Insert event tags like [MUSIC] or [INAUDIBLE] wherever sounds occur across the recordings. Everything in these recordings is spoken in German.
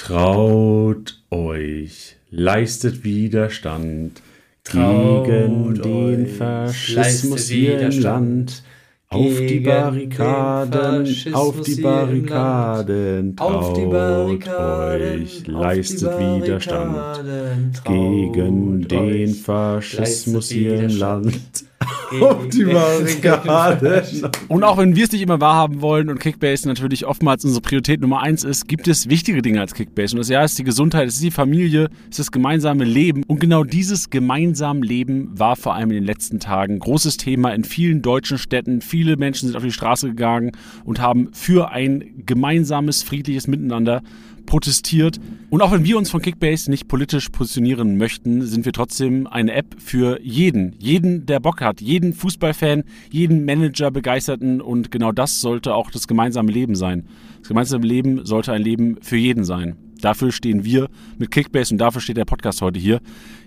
Traut euch, leistet Widerstand Traut gegen den Faschismus hier im Land. Auf die Barrikaden, auf die Barrikaden, Barrikaden, euch, leistet Widerstand gegen den Faschismus hier im Land. [LAUGHS] Auf die. Und auch wenn wir es nicht immer wahrhaben wollen und Kickbase natürlich oftmals unsere Priorität Nummer eins ist, gibt es wichtige Dinge als Kickbase. Und das ja ist die Gesundheit, es ist die Familie, es ist das gemeinsame Leben. Und genau dieses gemeinsame Leben war vor allem in den letzten Tagen großes Thema in vielen deutschen Städten. Viele Menschen sind auf die Straße gegangen und haben für ein gemeinsames, friedliches Miteinander protestiert. Und auch wenn wir uns von Kickbase nicht politisch positionieren möchten, sind wir trotzdem eine App für jeden. Jeden, der Bock hat. Jeden Fußballfan, jeden Manager begeisterten. Und genau das sollte auch das gemeinsame Leben sein. Das gemeinsame Leben sollte ein Leben für jeden sein. Dafür stehen wir mit Kickbase und dafür steht der Podcast heute hier.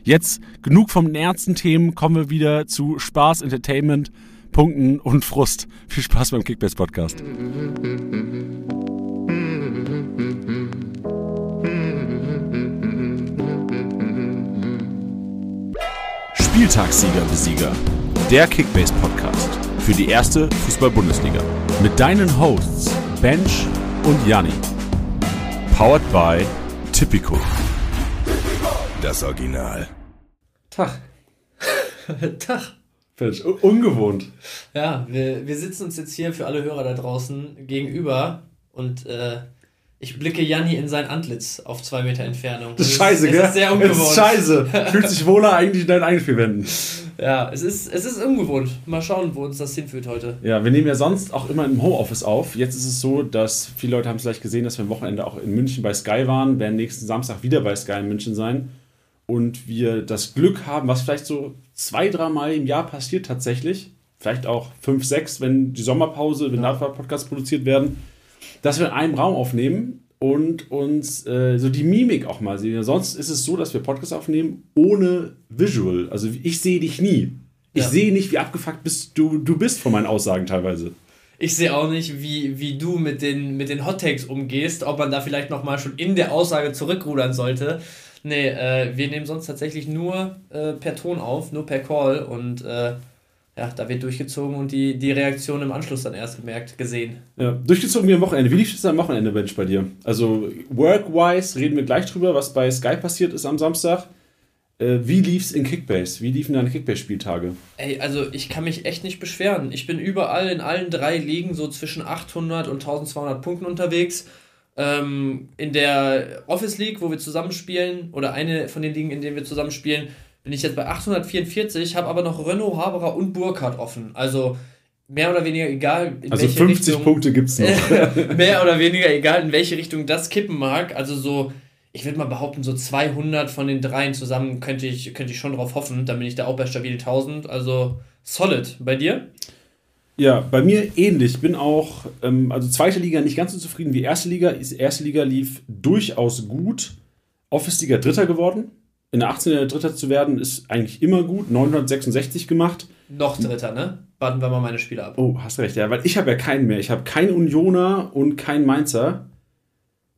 Jetzt genug vom ernsten Themen, kommen wir wieder zu Spaß, Entertainment, Punkten und Frust. Viel Spaß beim Kickbase Podcast. Spieltagssieger Besieger, der Kickbase Podcast für die erste Fußball-Bundesliga mit deinen Hosts Bench und Janni. Powered by Tipico. Das Original. Tag. [LAUGHS] Tag. Falsch. Ungewohnt. Ja, wir, wir sitzen uns jetzt hier für alle Hörer da draußen gegenüber und äh, ich blicke Janni in sein Antlitz auf zwei Meter Entfernung. Das ist scheiße, gell? Das ist sehr ungewohnt. Das ist scheiße. [LAUGHS] Fühlt sich wohler eigentlich in deinen eigenen vier Wänden. Ja, es ist, es ist ungewohnt. Mal schauen, wo uns das hinführt heute. Ja, wir nehmen ja sonst auch immer im Homeoffice auf. Jetzt ist es so, dass viele Leute haben es vielleicht gesehen, dass wir am Wochenende auch in München bei Sky waren, werden nächsten Samstag wieder bei Sky in München sein. Und wir das Glück haben, was vielleicht so zwei, dreimal im Jahr passiert tatsächlich, vielleicht auch fünf, sechs, wenn die Sommerpause, wenn ja. Podcasts produziert werden, dass wir in einem Raum aufnehmen und uns äh, so die Mimik auch mal sehen. Sonst ist es so, dass wir Podcasts aufnehmen ohne Visual. Also ich sehe dich nie. Ich ja. sehe nicht, wie abgefuckt bist du, du bist von meinen Aussagen teilweise. Ich sehe auch nicht, wie, wie du mit den, mit den Hot Takes umgehst, ob man da vielleicht nochmal schon in der Aussage zurückrudern sollte. Nee, äh, wir nehmen sonst tatsächlich nur äh, per Ton auf, nur per Call und äh, ja, da wird durchgezogen und die, die Reaktion im Anschluss dann erst gemerkt, gesehen. Ja, durchgezogen wie am Wochenende. Wie lief es am Wochenende, Bench, bei dir? Also, work-wise reden wir gleich drüber, was bei Sky passiert ist am Samstag. Äh, wie lief es in Kickbase? Wie liefen deine Kickbase-Spieltage? Ey, also ich kann mich echt nicht beschweren. Ich bin überall in allen drei Ligen so zwischen 800 und 1200 Punkten unterwegs. Ähm, in der Office League, wo wir zusammenspielen, oder eine von den Ligen, in denen wir zusammenspielen, bin ich jetzt bei 844, habe aber noch Renault, Haberer und Burkhardt offen. Also mehr oder weniger egal. In also welche 50 Richtung, Punkte gibt es noch. [LAUGHS] mehr oder weniger egal, in welche Richtung das kippen mag. Also so, ich würde mal behaupten, so 200 von den dreien zusammen könnte ich, könnte ich schon drauf hoffen. Dann bin ich da auch bei stabil 1000. Also solid. Bei dir? Ja, bei mir ähnlich. Ich bin auch, ähm, also zweite Liga nicht ganz so zufrieden wie erste Liga. Erste Liga lief durchaus gut. Office Liga Dritter geworden in der 18. Dritter zu werden, ist eigentlich immer gut. 966 gemacht. Noch Dritter, ne? Warten wir mal meine Spiele ab. Oh, hast recht, ja, weil ich habe ja keinen mehr. Ich habe keinen Unioner und keinen Mainzer.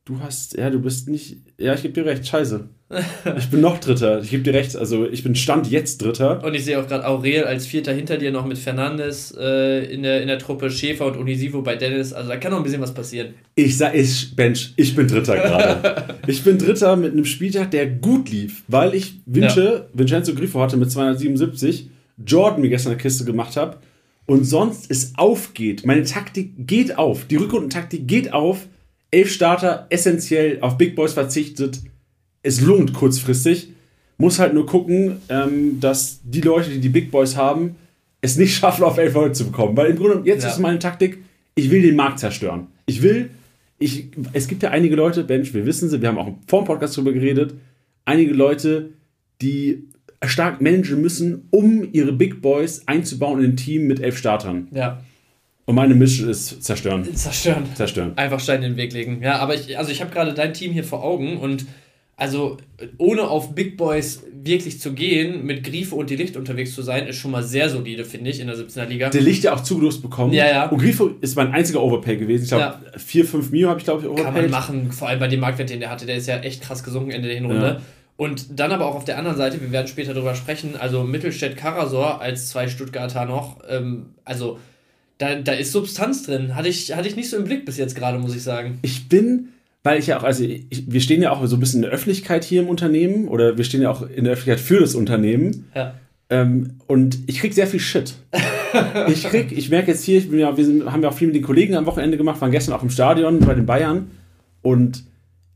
Du hast, ja, du bist nicht, ja, ich gebe dir recht, scheiße. [LAUGHS] Ich bin noch Dritter. Ich gebe dir recht. Also ich bin Stand jetzt Dritter. Und ich sehe auch gerade Aurel als Vierter hinter dir noch mit Fernandes äh, in, der, in der Truppe, Schäfer und Unisivo bei Dennis. Also da kann noch ein bisschen was passieren. Ich sag, ich, Bench, ich bin Dritter gerade. [LAUGHS] ich bin Dritter mit einem Spieltag, der gut lief, weil ich Vince, ja. Vincenzo Grifo hatte mit 277, Jordan mir gestern eine Kiste gemacht habe und sonst es aufgeht. Meine Taktik geht auf. Die Rückrundentaktik geht auf. Elf Starter essentiell auf Big Boys verzichtet es lohnt kurzfristig. Muss halt nur gucken, ähm, dass die Leute, die die Big Boys haben, es nicht [LAUGHS] schaffen, auf 11 Leute zu bekommen. Weil im Grunde, jetzt ja. ist meine Taktik, ich will den Markt zerstören. Ich will, ich, es gibt ja einige Leute, Bench, wir wissen sie, wir haben auch vor dem Podcast darüber geredet, einige Leute, die stark managen müssen, um ihre Big Boys einzubauen in ein Team mit elf Startern. Ja. Und meine Mission ist zerstören. Zerstören. Zerstören. Einfach Stein in den Weg legen. Ja, aber ich, also ich habe gerade dein Team hier vor Augen und also ohne auf Big Boys wirklich zu gehen, mit Grifo und die Licht unterwegs zu sein, ist schon mal sehr solide, finde ich, in der 17er Liga. Der Licht ja auch zugelost bekommen. Ja, ja. Und Grifo ist mein einziger Overpay gewesen. Ich glaube, Ja. 4, 5 Mio habe ich, glaube ich, Kann man machen, vor allem bei dem Marktwert, den der hatte, der ist ja echt krass gesunken Ende der Hinrunde. Ja. Und dann aber auch auf der anderen Seite, wir werden später darüber sprechen, also Mittelstädt Karasor als zwei Stuttgarter noch, ähm, also da, da ist Substanz drin. Hatte ich, hatte ich nicht so im Blick bis jetzt gerade, muss ich sagen. Ich bin, weil ich ja auch, also ich, wir stehen ja auch so ein bisschen in der Öffentlichkeit hier im Unternehmen oder wir stehen ja auch in der Öffentlichkeit für das Unternehmen. Ja. Ähm, und ich krieg sehr viel Shit. [LAUGHS] ich krieg, ich merke jetzt hier, ich ja, wir sind, haben ja auch viel mit den Kollegen am Wochenende gemacht, waren gestern auch im Stadion bei den Bayern und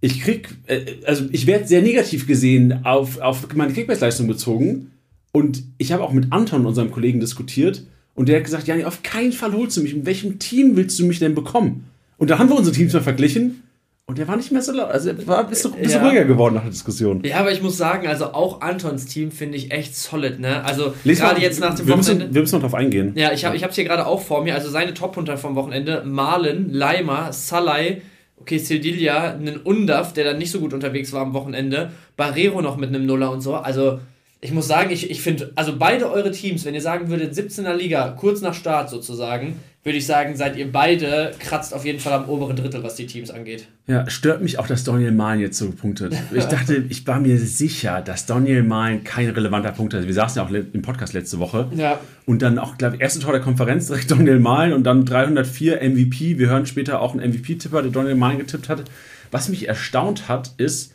ich krieg, äh, also ich werde sehr negativ gesehen auf, auf meine Kickbase-Leistung bezogen und ich habe auch mit Anton, unserem Kollegen, diskutiert und der hat gesagt, Jani, auf keinen Fall holst du mich. In welchem Team willst du mich denn bekommen? Und da haben wir unsere Teams mal verglichen und der war nicht mehr so laut, also er war ein bisschen, ein bisschen Ja. ruhiger geworden nach der Diskussion. Ja, aber ich muss sagen, also auch Antons Team finde ich echt solid, ne? Also gerade jetzt nach dem wir Wochenende. müssen, wir müssen noch drauf eingehen. Ja, ich habe es hier gerade auch vor mir. Also seine Top-Hunter vom Wochenende: Malen, Leimer, Salai, okay, Sildilia, einen Undaf, der dann nicht so gut unterwegs war am Wochenende, Barrero noch mit einem Nuller und so. Also, ich muss sagen, ich, ich finde, also beide eure Teams, wenn ihr sagen würdet, 17er Liga, kurz nach Start sozusagen, würde ich sagen, seid ihr beide kratzt auf jeden Fall am oberen Drittel, was die Teams angeht. Ja, stört mich auch, dass Daniel Mahlen jetzt so punktet. Ich dachte, [LAUGHS] ich war mir sicher, dass Daniel Mahlen kein relevanter Punkt ist. Wir saßen ja auch im Podcast letzte Woche. Ja. Und dann auch, glaube ich, erste Tor der Konferenz direkt Daniel Mahlen und dann 304 MVP. Wir hören später auch einen MVP-Tipper, der Daniel Mahlen getippt hat. Was mich erstaunt hat, ist,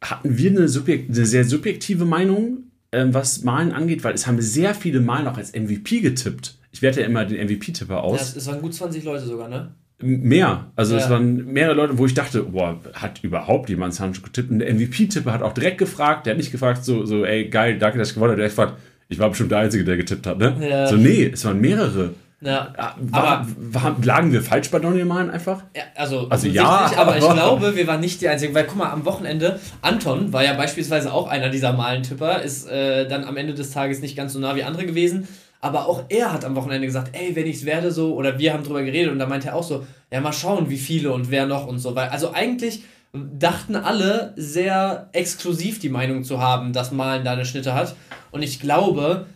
hatten wir eine, subjekt, eine sehr subjektive Meinung, ähm, was Mahlen angeht, weil es haben sehr viele Mahlen auch als MVP getippt. Ich werte ja immer den MVP-Tipper aus. Ja, es waren gut 20 Leute sogar, ne? Mehr. Also es Ja. waren mehrere Leute, wo ich dachte, boah, hat überhaupt jemand Sancho getippt? Und der MVP-Tipper hat auch direkt gefragt, der hat nicht gefragt, so, so ey, geil, danke, dass ich gewonnen habe. Der hat gefragt, ich war bestimmt der Einzige, der getippt hat, ne? Ja. So, nee, es waren mehrere. Ja. Ja, War, war, lagen wir falsch bei Daniel Mahlen einfach? Ja, also, Also ja, aber ich aber- [LAUGHS] glaube, wir waren nicht die Einzigen, weil guck mal, am Wochenende, Anton war ja beispielsweise auch einer dieser Malentipper, ist äh, dann am Ende des Tages nicht ganz so nah wie andere gewesen, aber auch er hat am Wochenende gesagt, ey, wenn ich's werde so, oder wir haben drüber geredet und da meinte er auch so, ja, mal schauen, wie viele und wer noch und so, weil, also eigentlich dachten alle sehr exklusiv die Meinung zu haben, dass Malen da eine Schnitte hat und ich glaube,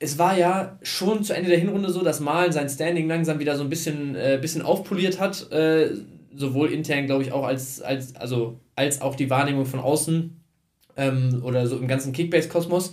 es war ja schon zu Ende der Hinrunde so, dass Malen sein Standing langsam wieder so ein bisschen, äh, bisschen aufpoliert hat. Äh, sowohl intern, glaube ich, auch als, als, also, als auch die Wahrnehmung von außen ähm, oder so im ganzen Kickbase-Kosmos.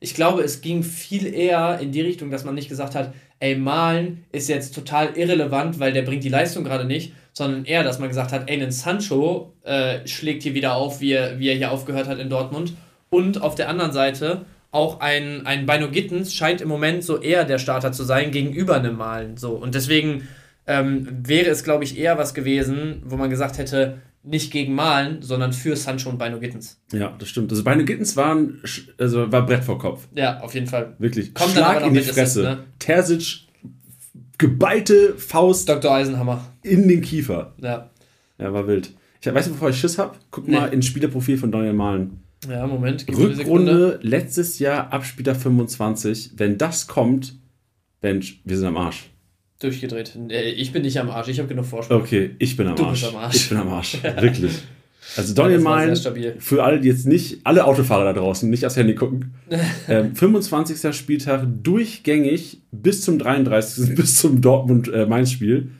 Ich glaube, es ging viel eher in die Richtung, dass man nicht gesagt hat, ey, Malen ist jetzt total irrelevant, weil der bringt die Leistung gerade nicht, sondern eher, dass man gesagt hat, ey, ein Sancho äh, schlägt hier wieder auf, wie er, wie er hier aufgehört hat in Dortmund. Und auf der anderen Seite auch ein, ein Bino Gittens scheint im Moment so eher der Starter zu sein gegenüber einem Malen. So. Und deswegen ähm, wäre es, glaube ich, eher was gewesen, wo man gesagt hätte, nicht gegen Malen, sondern für Sancho und Bino Gittens. Ja, das stimmt. Also beide Gittens waren, sch- also war Brett vor Kopf. Ja, auf jeden Fall. Wirklich. Kommt Schlag in die Fresse. ne? Terzic, geballte Faust Dr. Eisenhammer. in den Kiefer. Ja. Ja, war wild. Ich weißt du, bevor ich Schiss hab? Guck Nee. mal ins Spielerprofil von Daniel Mahlen. Ja, Moment. Rückrunde letztes Jahr ab Spieler 25. Wenn das kommt, Bench, wir sind am Arsch. Durchgedreht. Äh, Ich bin nicht am Arsch, ich habe genug Vorsprung. Okay, ich bin am Du Arsch. bist am Arsch. Ich bin am Arsch. [LAUGHS] Wirklich. Also Daniel stabil. für alle, die jetzt nicht, alle Autofahrer da draußen, nicht aufs Handy gucken. [LAUGHS] ähm, 25. Spieltag durchgängig bis zum 33. [LAUGHS] bis zum Dortmund-Mainz-Spiel.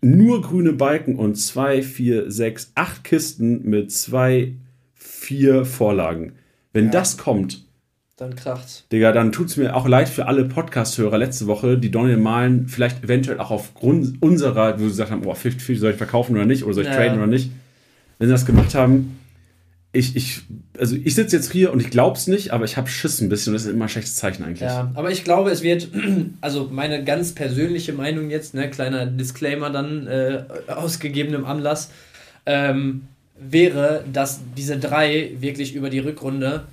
Nur grüne Balken und zwei, vier, sechs, acht Kisten mit zwei, vier Vorlagen. Wenn das kommt, Dann kracht's. Digga, dann tut's mir auch leid für alle Podcast-Hörer letzte Woche, die Daniel Mahlen vielleicht eventuell auch aufgrund unserer, wo sie gesagt haben, oh, 50 soll ich verkaufen oder nicht, oder soll ich Ja. traden oder nicht. Wenn sie das gemacht haben, ich, ich, also ich sitze jetzt hier und ich glaub's nicht, aber ich habe Schiss ein bisschen und das ist immer ein schlechtes Zeichen eigentlich. Ja, aber ich glaube, es wird, [CLEARS THROAT] also meine ganz persönliche Meinung jetzt, ne, kleiner Disclaimer dann äh, aus gegebenem Anlass, ähm, wäre, dass diese drei wirklich über die Rückrunde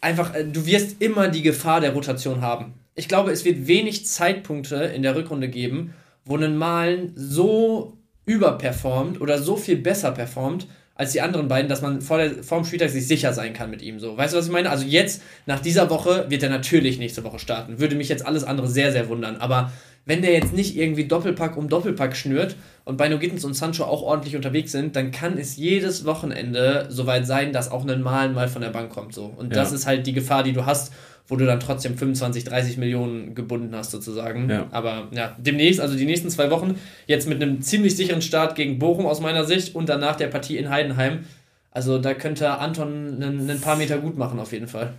einfach, äh, du wirst immer die Gefahr der Rotation haben. Ich glaube, es wird wenig Zeitpunkte in der Rückrunde geben, wo ein Malen so überperformt oder so viel besser performt als die anderen beiden, dass man vor, der, vor dem Spieltag sich sicher sein kann mit ihm. So. Weißt du, was ich meine? Also jetzt, nach dieser Woche, wird er natürlich nächste Woche starten. Würde mich jetzt alles andere sehr, sehr wundern. Aber wenn der jetzt nicht irgendwie Doppelpack um Doppelpack schnürt und Bino Gittens und Sancho auch ordentlich unterwegs sind, dann kann es jedes Wochenende soweit sein, dass auch ein Malen mal von der Bank kommt. So. Und ja. das ist halt die Gefahr, die du hast, wo du dann trotzdem 25, 30 Millionen gebunden hast, sozusagen. Ja. Aber ja, demnächst, also die nächsten zwei Wochen, jetzt mit einem ziemlich sicheren Start gegen Bochum aus meiner Sicht und danach der Partie in Heidenheim. Also da könnte Anton ein paar Meter gut machen, auf jeden Fall.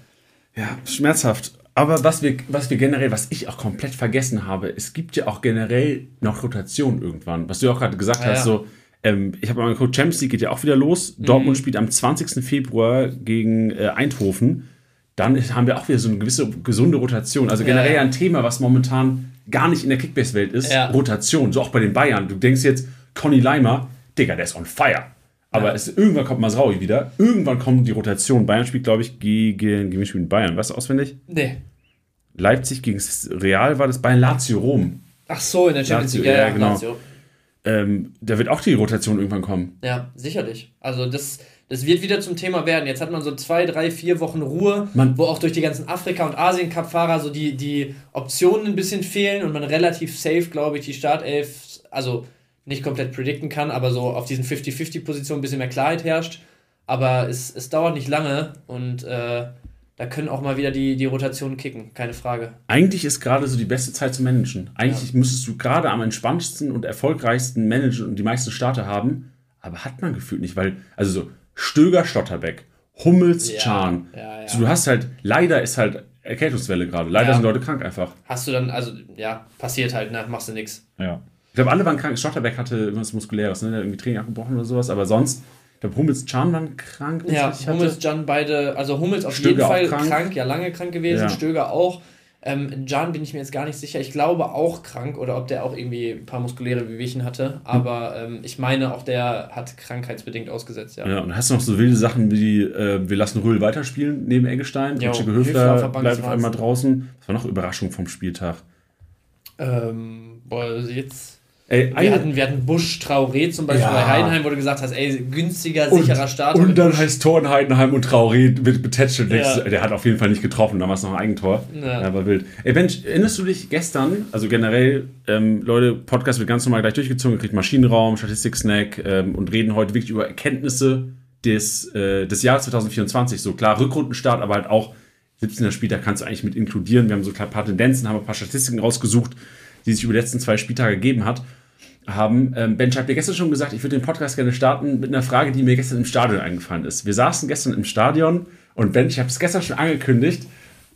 Ja, schmerzhaft. Aber was wir, was wir generell, was ich auch komplett vergessen habe, es gibt ja auch generell noch Rotation irgendwann. Was du ja auch gerade gesagt ah, hast, ja. so, ähm, ich habe mal geguckt, Champions League geht ja auch wieder los. Mhm. Dortmund spielt am 20. Februar gegen äh, Eindhoven. Dann haben wir auch wieder so eine gewisse gesunde Rotation. Also generell ja. ein Thema, was momentan gar nicht in der Kickbase-Welt ist. Ja. Rotation. So auch bei den Bayern. Du denkst jetzt, Conny Leimer, Digga, der ist on fire. Aber ja. es, irgendwann kommt Masraui wieder. Irgendwann kommt die Rotation. Bayern spielt, glaube ich, gegen, gegen spielt Bayern. Weißt du auswendig? Nee. Leipzig gegen Real war das Bayern Lazio Rom. Ach so, in der Champions League. Ja, genau. Ähm, da wird auch die Rotation irgendwann kommen. Ja, sicherlich. Also das, das wird wieder zum Thema werden. Jetzt hat man so zwei, drei, vier Wochen Ruhe, man, wo auch durch die ganzen Afrika- und Asien-Cup-Fahrer so die, die Optionen ein bisschen fehlen und man relativ safe, glaube ich, die Startelf, also nicht komplett predikten kann, aber so auf diesen 50-50-Positionen ein bisschen mehr Klarheit herrscht. Aber es, es dauert nicht lange und äh, da können auch mal wieder die, die Rotationen kicken, keine Frage. Eigentlich ist gerade so die beste Zeit zu managen. Eigentlich ja. müsstest du gerade am entspanntesten und erfolgreichsten managen und die meisten Starter haben, aber hat man gefühlt nicht, weil, also so Stöger, Stotterbeck, Hummels, ja. Chan. Ja, so, du hast halt, leider ist halt Erkältungswelle gerade. Leider sind Leute krank einfach. Hast du dann, also ja, passiert halt, ne? Machst du nichts. Ja. Ich glaube, alle waren krank. Stotterbeck hatte irgendwas Muskuläres, ne? Der irgendwie Training abgebrochen oder sowas, aber sonst. Ich glaube, Hummels, Can waren krank. Ja, Hummels, Can beide, also Hummels auf Stöger jeden Fall krank. krank. ja, lange krank gewesen, ja. Stöger auch. Ähm, Jan bin ich mir jetzt gar nicht sicher. Ich glaube auch krank oder ob der auch irgendwie ein paar muskuläre Wehwehchen hatte. Aber ähm, ich meine, auch der hat krankheitsbedingt ausgesetzt, ja. Ja, und hast du noch so wilde Sachen wie, äh, wir lassen Röhl weiterspielen neben Eggestein. Jo, Höfler, Höfler bleibt auf einmal draußen. Das war noch Überraschung vom Spieltag. Ähm, boah, also jetzt Ey, wir, hatten, wir hatten Busch Traoré zum Beispiel ja. bei Heidenheim, wo du gesagt hast, ey, günstiger, sicherer Start. Und dann heißt Tor in Heidenheim und Traoré wird betätschelt. Ja. Der hat auf jeden Fall nicht getroffen, damals noch ein Eigentor. Ja. Aber wild. Ey, Bench, erinnerst du dich gestern, also generell, ähm, Leute, Podcast wird ganz normal gleich durchgezogen, ihr kriegt Maschinenraum, Statistik-Snack ähm, und reden heute wirklich über Erkenntnisse des, äh, des Jahres 2024. So klar, Rückrundenstart, aber halt auch 17er Spieltag kannst du eigentlich mit inkludieren. Wir haben so ein paar Tendenzen, haben ein paar Statistiken rausgesucht, die sich über die letzten zwei Spieltage gegeben hat haben. Ähm, ben, ich habe dir gestern schon gesagt, ich würde den Podcast gerne starten mit einer Frage, die mir gestern im Stadion eingefallen ist. Wir saßen gestern im Stadion und Ben, ich habe es gestern schon angekündigt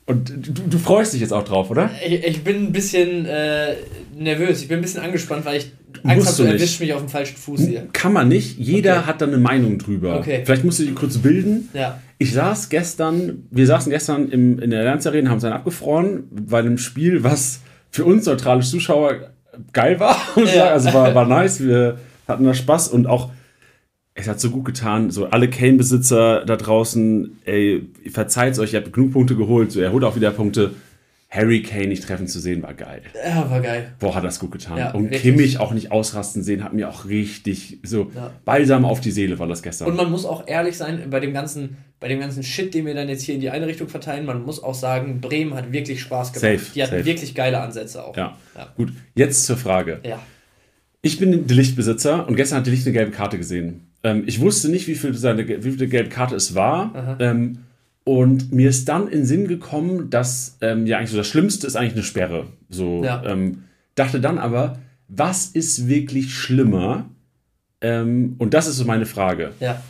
und du, du, freust dich jetzt auch drauf, oder? Ich, ich bin ein bisschen äh, nervös, ich bin ein bisschen angespannt, weil ich Angst habe, du erwischst mich auf dem falschen Fuß hier. Kann man nicht. Jeder okay. hat da eine Meinung drüber. Okay. Vielleicht musst du dich kurz bilden. Ja. Ich saß gestern, wir saßen gestern im, in der Lernz Arena, haben uns dann abgefroren, bei einem Spiel, was für uns neutrale Zuschauer geil war. [LAUGHS] Ja. Also war, war nice. Wir hatten da Spaß und auch, es hat so gut getan. So alle Kane-Besitzer da draußen, ey, verzeiht euch, ihr habt genug Punkte geholt. So, er holt auch wieder Punkte. Harry Kane nicht treffen zu sehen, war geil. Ja, war geil. Boah, hat das gut getan. Ja, und richtig. Kimmich auch nicht ausrasten sehen, hat mir auch richtig so ja. balsam auf die Seele war das gestern. Und man muss auch ehrlich sein, bei dem ganzen, bei dem ganzen Shit, den wir dann jetzt hier in die eine Richtung verteilen, man muss auch sagen, Bremen hat wirklich Spaß gemacht. Safe, die hatten safe. wirklich geile Ansätze auch. Ja. ja. Gut, jetzt zur Frage. Ja. Ich bin der Lichtbesitzer und gestern hat die Licht eine gelbe Karte gesehen. Ähm, ich wusste nicht, wie viel, seine, wie viel gelbe Karte es war. Ähm, und mir ist dann in den Sinn gekommen, dass ähm, ja eigentlich so das Schlimmste ist eigentlich eine Sperre. So ja. ähm, dachte dann aber, was ist wirklich schlimmer? Ähm, und das ist so meine Frage. Ja.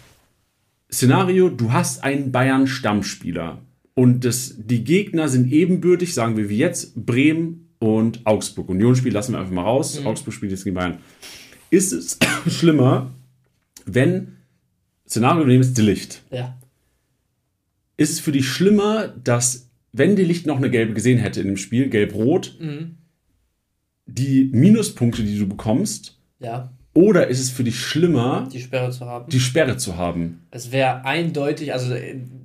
Szenario: Du hast einen Bayern-Stammspieler und das, die Gegner sind ebenbürtig, sagen wir wie jetzt Bremen und Augsburg. Unionsspiel lassen wir einfach mal raus. Mhm. Augsburg spielt jetzt gegen Bayern. Ist es [CLEARS THROAT] schlimmer, wenn Szenario, du nimmst Licht. Ja ist es für dich schlimmer, dass, wenn die Licht noch eine gelbe gesehen hätte in dem Spiel, gelb-rot, mhm. die Minuspunkte, die du bekommst, ja. Oder ist es für dich schlimmer, die Sperre zu haben? Die Sperre zu haben. Es wäre eindeutig, also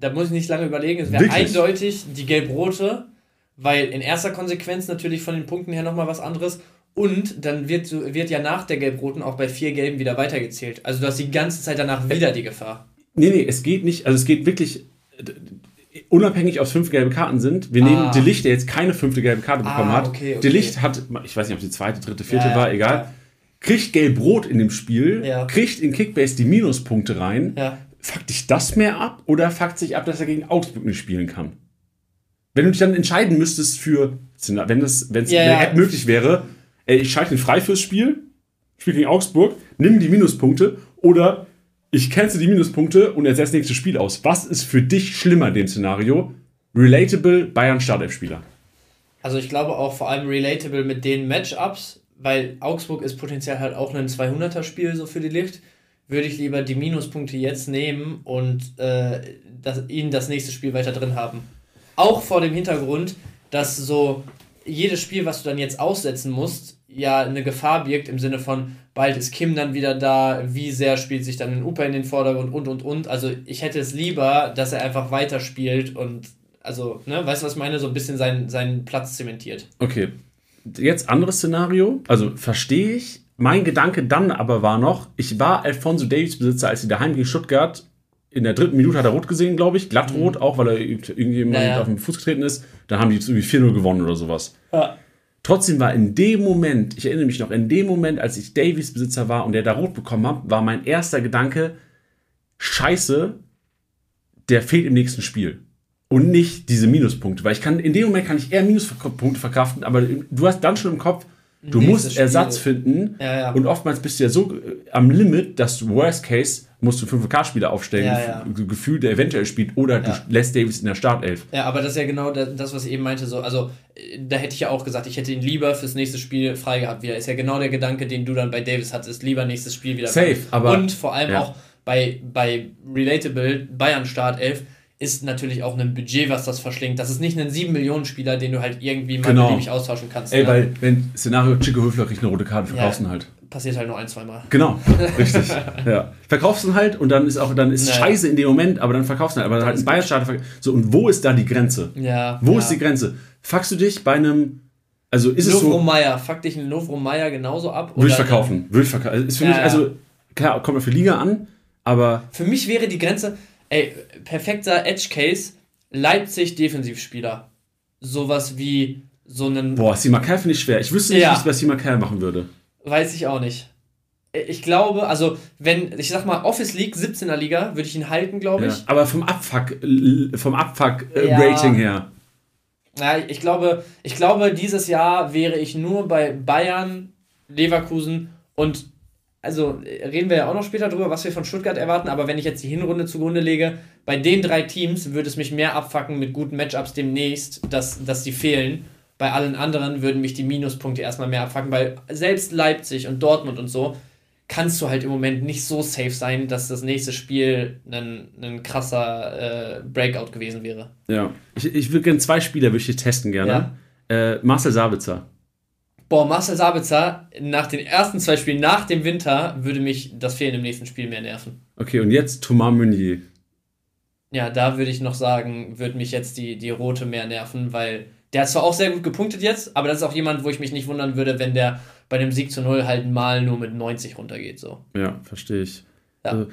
da muss ich nicht lange überlegen, es wäre eindeutig die gelb-rote, weil in erster Konsequenz natürlich von den Punkten her nochmal was anderes. Und dann wird, wird ja nach der gelb-roten auch bei vier Gelben wieder weitergezählt. Also du hast die ganze Zeit danach wieder die Gefahr. Nee, nee, es geht nicht, also es geht wirklich unabhängig, ob es fünf gelbe Karten sind, wir nehmen De Licht, der jetzt keine fünfte gelbe Karte bekommen Ah, hat. okay, okay. De Licht hat, ich weiß nicht, ob die zweite, dritte, vierte Ja, war, egal. ja. Kriegt gelb-rot in dem Spiel, Ja. kriegt in Kickbase die Minuspunkte rein. Ja. Fuckt dich das mehr ab oder fuckt sich ab, dass er gegen Augsburg nicht spielen kann? Wenn du dich dann entscheiden müsstest für, wenn das, wenn es Ja, ja. App möglich wäre, ey, ich schalte ihn frei fürs Spiel, spiel gegen Augsburg, nimm die Minuspunkte oder ich cancel die Minuspunkte und ersetze das nächste Spiel aus. Was ist für dich schlimmer in dem Szenario? Relatable Bayern Startelf-Spieler. Also ich glaube auch vor allem relatable mit den Matchups, weil Augsburg ist potenziell halt auch ein 200er-Spiel so für die Licht, würde ich lieber die Minuspunkte jetzt nehmen und äh, das, ihn das nächste Spiel weiter drin haben. Auch vor dem Hintergrund, dass so jedes Spiel, was du dann jetzt aussetzen musst, ja eine Gefahr birgt im Sinne von, bald ist Kim dann wieder da, wie sehr spielt sich dann ein Upa in den Vordergrund und und und. Also ich hätte es lieber, dass er einfach weiterspielt und also, ne, weißt du, was ich meine? So ein bisschen seinen, seinen Platz zementiert. Okay, jetzt anderes Szenario. Also verstehe ich. Mein Gedanke dann aber war noch, ich war Alfonso Davies Besitzer, als sie daheim gegen Stuttgart in der dritten Minute hat er rot gesehen, glaube ich. Glattrot, auch weil er irgendjemand Ja, ja. auf den Fuß getreten ist. Dann haben die jetzt irgendwie 4-0 gewonnen oder sowas. Ja. Trotzdem war in dem Moment, ich erinnere mich noch, in dem Moment, als ich Davies Besitzer war und der da rot bekommen hat, war mein erster Gedanke, scheiße, der fehlt im nächsten Spiel. Und nicht diese Minuspunkte. Weil ich kann, in dem Moment kann ich eher Minuspunkte verkraften, aber du hast dann schon im Kopf, du musst Spiel. Ersatz finden. Ja, ja. Und oftmals bist du ja so äh, am Limit, dass du Worst Case musst du 5K-Spieler aufstellen, Ja, gef-. Gefühl, der eventuell spielt, oder du lässt Davies in der Startelf. Ja, aber das ist ja genau das, was ich eben meinte. So, also, äh, da hätte ich ja auch gesagt, ich hätte ihn lieber fürs nächste Spiel frei gehabt. Wieder ist ja genau der Gedanke, den du dann bei Davis hattest. Lieber nächstes Spiel wieder. Safe, aber- Und vor allem auch bei, bei Relatable Bayern Startelf ist natürlich auch ein Budget, was das verschlingt. Das ist nicht ein 7-Millionen-Spieler, den du halt irgendwie mal Genau. beliebig austauschen kannst. Ey, ne? weil, wenn Szenario Chico Höfler kriegt eine rote Karte, verkaufst du ihn halt. Passiert halt nur ein, zweimal. Genau, richtig. [LAUGHS] ja. Verkaufst ihn halt und dann ist auch dann ist Naja. scheiße in dem Moment, aber dann verkaufst du ihn halt. Aber halt ein Bayern-Starter. So, und wo ist da die Grenze? Ja. Wo ja. ist die Grenze? Fuckst du dich bei einem. Also ist es Lovro so. Meyer, fuck dich einen Lovro Meyer genauso ab? Würde ich verkaufen. Würde ich verkaufen. Ist für Ja, mich, ja. also, klar, kommt auf die Liga an, aber Für mich wäre die Grenze, ey, perfekter Edge Case, Leipzig Defensivspieler. Sowas wie so einen, boah, Simakal finde ich schwer. Ich wüsste nicht, Ja. wie was Simakal machen würde. weiß ich auch nicht. Ich glaube, also, wenn, ich sag mal, Office League, 17er Liga, würde ich ihn halten, glaube Ja. ich. Aber vom Abfuck, äh, vom Ja. Abfuck-Rating her. Ja, ich glaube, ich glaube, dieses Jahr wäre ich nur bei Bayern, Leverkusen und also äh, reden wir ja auch noch später drüber, was wir von Stuttgart erwarten, aber wenn ich jetzt die Hinrunde zugrunde lege, bei den drei Teams würde es mich mehr abfacken mit guten Matchups demnächst, dass, dass die fehlen. Bei allen anderen würden mich die Minuspunkte erstmal mehr abfacken, weil selbst Leipzig und Dortmund und so kannst du halt im Moment nicht so safe sein, dass das nächste Spiel ein, ein krasser äh, Breakout gewesen wäre. Ja. Ich, ich würde gerne zwei Spieler, würde ich testen gerne. Äh, Marcel Sabitzer. Boah, Marcel Sabitzer, nach den ersten zwei Spielen nach dem Winter würde mich das Fehlen im nächsten Spiel mehr nerven. Okay, und jetzt Thomas Meunier. Ja, da würde ich noch sagen, würde mich jetzt die, die rote mehr nerven, weil der hat zwar auch sehr gut gepunktet jetzt, aber das ist auch jemand, wo ich mich nicht wundern würde, wenn der bei dem Sieg zu Null halt mal nur mit 90 runtergeht. So. Ja, verstehe ich. Ja. Also,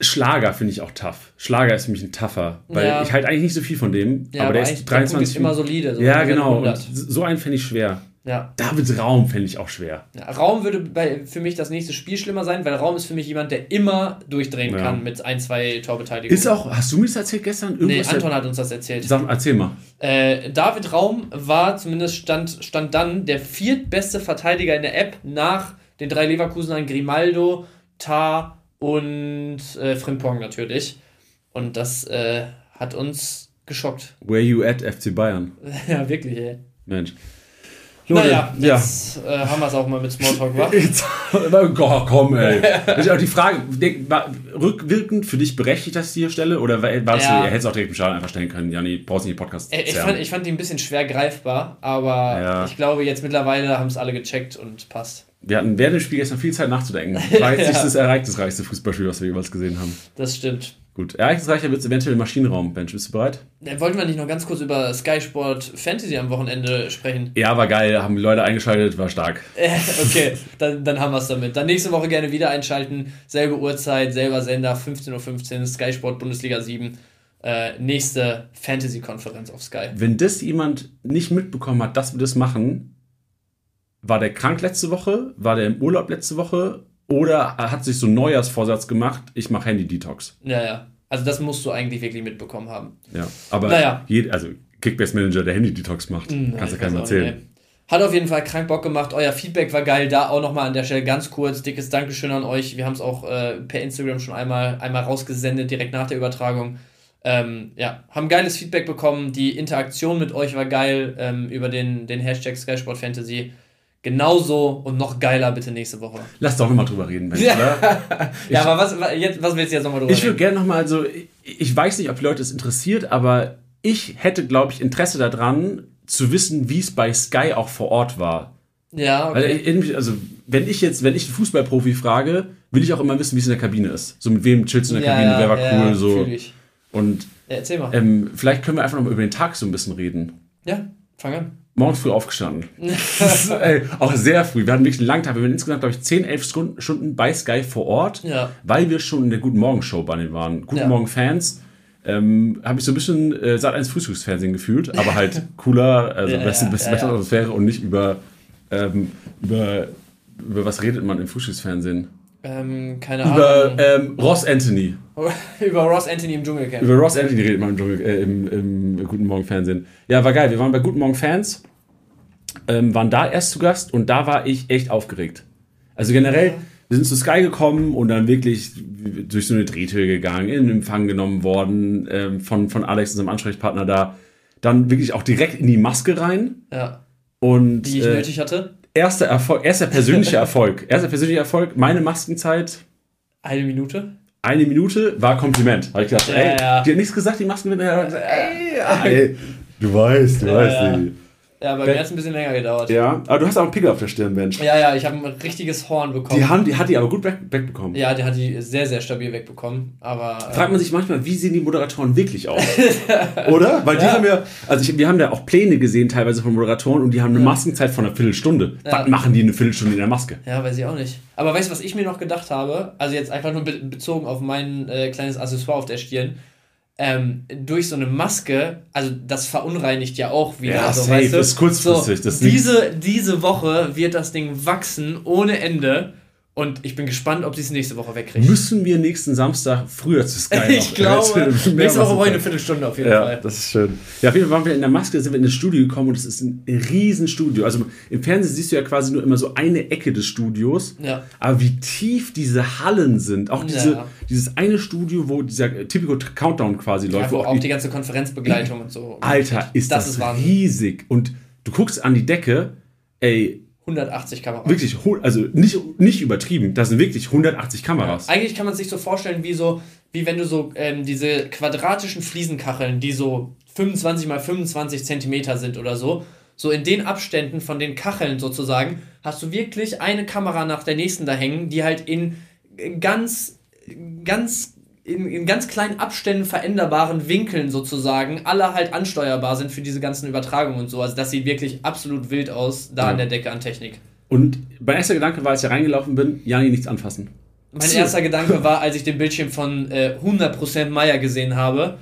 Schlager finde ich auch tough. Schlager ist für mich ein tougher, weil Ja. ich halte eigentlich nicht so viel von dem, Ja, aber, der ist der Punkt 23. ist immer solide. So ja, genau. Und 100. so einen fände ich schwer. Ja. David Raum fände ich auch schwer. Ja, Raum würde bei, für mich das nächste Spiel schlimmer sein, weil Raum ist für mich jemand, der immer durchdrehen Ja. kann mit ein, zwei Torbeteiligungen. Ist auch, hast du mir das erzählt gestern? Nee, Irgendwas Anton hat uns das erzählt. Sag, erzähl mal. Äh, David Raum war zumindest stand, stand dann der viertbeste Verteidiger in der App nach den drei Leverkusenern Grimaldo, Tar und äh, Frimpong natürlich. Und das äh, hat uns geschockt. Where you at FC Bayern? [LAUGHS] ja, wirklich, ey. Mensch. Naja, ja. jetzt äh, haben wir es auch mal mit Smalltalk, wa? [LAUGHS] Jetzt, oh, komm, ey. [LAUGHS] Auch die Frage, war rückwirkend für dich berechtigt, dass ich die hier stelle? Oder war, warst Ja. du, hättest auch direkt im Stadion einfach stellen können, Janni, brauchst nicht den Podcast Äh, Ich zerren. fand, ich fand die ein bisschen schwer greifbar, aber Ja. ich glaube, jetzt mittlerweile haben es alle gecheckt und passt. Wir hatten während dem Spiel gestern viel Zeit nachzudenken. [LAUGHS] War jetzt nicht Ja. das ereignisreichste Fußballspiel, was wir jemals gesehen haben. Das stimmt. Gut, ereignisreicher wird es eventuell im Maschinenraum. Bench, bist du bereit? Äh, Wollten wir nicht noch ganz kurz über Sky Sport Fantasy am Wochenende sprechen? Ja, war geil, haben die Leute eingeschaltet, war stark. [LAUGHS] Okay, dann, dann haben wir es damit. Dann nächste Woche gerne wieder einschalten. Selbe Uhrzeit, selber Sender, 15.15 Uhr, Sky Sport Bundesliga 7. äh, nächste Fantasy-Konferenz auf Sky. Wenn das jemand nicht mitbekommen hat, dass wir das machen, war der krank letzte Woche, war der im Urlaub letzte Woche oder hat sich so einen Neujahrsvorsatz gemacht, ich mache Handy-Detox. Ja, ja. Also das musst du eigentlich wirklich mitbekommen haben. Ja, aber Naja. jed- also Kickbase Manager, der Handy-Detox macht, Hm, kannst du keinem erzählen. nicht. Hat auf jeden Fall krank Bock gemacht. Euer Feedback war geil. Da auch nochmal an der Stelle ganz kurz. Dickes Dankeschön an euch. Wir haben es auch äh, per Instagram schon einmal, einmal rausgesendet, direkt nach der Übertragung. Ähm, ja, haben geiles Feedback bekommen. Die Interaktion mit euch war geil ähm, über den, den Hashtag Sky Sport Fantasy. Genauso und noch geiler bitte nächste Woche. Lass doch nochmal drüber reden, Mensch, Ja. oder? [LAUGHS] ja, aber was, wa- jetzt, was willst du jetzt nochmal drüber Ich würde reden? gerne nochmal, also ich- ich weiß nicht, ob die Leute es interessiert, aber ich hätte, glaube ich, Interesse daran, zu wissen, wie es bei Sky auch vor Ort war. Ja, Weil okay. irgendwie, also wenn ich jetzt, wenn ich einen Fußballprofi frage, will ich auch immer wissen, wie es in der Kabine ist. So mit wem chillst du in der ja, Kabine, ja, wer war ja, cool, so. ich. Und Ja, erzähl mal. ähm, vielleicht können wir einfach nochmal über den Tag so ein bisschen reden. ja, fang an. Morgens früh aufgestanden. Ist, [LAUGHS] ey, auch sehr früh. Wir hatten wirklich einen langen Tag. Wir waren insgesamt, glaube ich, 10, 11 Stunden, Stunden bei Sky vor Ort, Ja. weil wir schon in der Guten Morgen Show bei denen waren. Guten Ja. Morgen Fans. Ähm, habe ich so ein bisschen äh, Sat 1 Frühstücksfernsehen gefühlt, aber halt [LAUGHS] cooler, also Ja, ja, bessere ja. Atmosphäre und nicht über, ähm, über, über was redet man im Frühstücksfernsehen? Ähm, keine Über Ahnung. ähm, Ross Anthony. [LAUGHS] über Ross Anthony im Dschungelcamp. Über Ross Anthony redet man im, Dschungel- äh, im, im Guten Morgen Fernsehen. Ja, war geil. Wir waren bei Guten Morgen Fans, ähm, waren da erst zu Gast und da war ich echt aufgeregt. Also generell, wir sind zu Sky gekommen und dann wirklich durch so eine Drehtür gegangen, in Empfang genommen worden ähm, von, von Alex, unserem Ansprechpartner da. Dann wirklich auch direkt in die Maske rein Ja, und die ich äh, nötig hatte. erster Erfolg, erster persönlicher [LAUGHS] Erfolg. Erster persönlicher Erfolg, meine Maskenzeit Eine Minute. eine Minute war Kompliment. Habe ich gedacht, Ja, ey, ja. die hat nichts gesagt, die Masken mit ey, ey, du weißt, du Ja, weißt. ja. ey. Ja, bei Wer- mir hat es ein bisschen länger gedauert. Ja, aber du hast auch einen Pickel auf der Stirn, Mensch. Ja, ja, ich habe ein richtiges Horn bekommen. Die, haben, die hat die aber gut weg, wegbekommen. ja, der hat die sehr, sehr stabil wegbekommen. Aber. äh, Fragt man sich manchmal, wie sehen die Moderatoren wirklich aus? [LAUGHS] Oder? Weil die haben ja, also ich, wir haben ja auch Pläne gesehen teilweise von Moderatoren und die haben eine Maskenzeit von einer Viertelstunde. Ja. Was machen die eine Viertelstunde in der Maske? Ja, weiß ich auch nicht. Aber weißt du, was ich mir noch gedacht habe? Also jetzt einfach nur be bezogen auf mein äh, kleines Accessoire auf der Stirn. Ähm, durch so eine Maske, also das verunreinigt ja auch wieder. Ja, so, safe, weißt du? ist kurzfristig, So, diese, diese Woche wird das Ding wachsen ohne Ende. Und ich bin gespannt, ob sie es nächste Woche wegkriegen. Müssen wir nächsten Samstag früher zu Sky noch? [LAUGHS] ich glaube, nächste Woche brauche ich eine Viertelstunde auf jeden Ja, Fall. das ist schön. Ja, auf jeden Fall waren wir in der Maske, sind wir in das Studio gekommen und es ist ein Riesenstudio. Also im Fernsehen siehst du ja quasi nur immer so eine Ecke des Studios. Ja. Aber wie tief diese Hallen sind, auch diese, Ja. dieses eine Studio, wo dieser Typical Countdown quasi läuft, Ja, wo wo auch die ganze Konferenzbegleitung und so. Alter, ist das, ist Wahnsinn. riesig. Und du guckst an die Decke, ey, 180 Kameras. wirklich, also nicht, nicht übertrieben, das sind wirklich 180 Kameras. Eigentlich kann man sich so vorstellen, wie so, wie wenn du so ähm, diese quadratischen Fliesenkacheln, die so 25 mal 25 Zentimeter sind oder so, so in den Abständen von den Kacheln sozusagen, hast du wirklich eine Kamera nach der nächsten da hängen, die halt in ganz, ganz, in, in ganz kleinen Abständen veränderbaren Winkeln sozusagen alle halt ansteuerbar sind für diese ganzen Übertragungen und so. Also das sieht wirklich absolut wild aus, da Ja. an der Decke an Technik. Und mein erster Gedanke war, als ich reingelaufen bin, Jani, nichts anfassen. Mein erster Gedanke war, als ich den Bildschirm von äh, 100% Meier gesehen habe,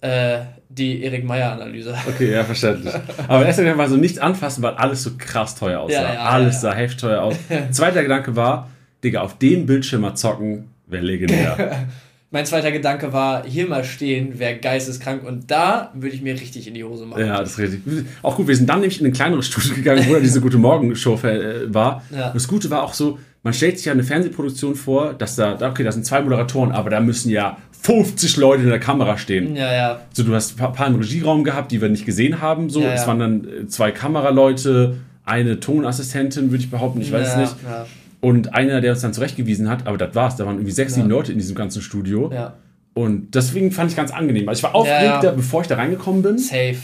äh, die Erik Meier-Analyse. Okay, ja, verständlich. Aber der erste Gedanke war so, nichts anfassen, weil alles so krass teuer aussah. Ja, ja, alles sah heftig teuer aus. [LAUGHS] Zweiter Gedanke war, Digga, auf dem Bildschirm mal zocken, wäre legendär. [LAUGHS] Mein zweiter Gedanke war, hier mal stehen, wäre geisteskrank und da würde ich mir richtig in die Hose machen. ja, das ist richtig. Auch gut, wir sind dann nämlich in ein kleineres Studio gegangen, wo dann diese gute Morgenshow äh, war. Ja. Und das Gute war auch so, man stellt sich ja eine Fernsehproduktion vor, dass da, okay, da sind zwei Moderatoren, aber da müssen ja 50 Leute in der Kamera stehen. Ja, ja. So, du hast ein paar, im Regieraum gehabt, die wir nicht gesehen haben. So, Ja, es waren dann äh, zwei Kameraleute, eine Tonassistentin, würde ich behaupten, ich weiß es nicht. Ja, Und einer, der uns dann zurechtgewiesen hat, aber das war's. Da waren irgendwie sechs, Ja. sieben Leute in diesem ganzen Studio. ja. Und deswegen fand ich ganz angenehm. Also ich war aufgeregter, Ja, ja. bevor ich da reingekommen bin. Safe.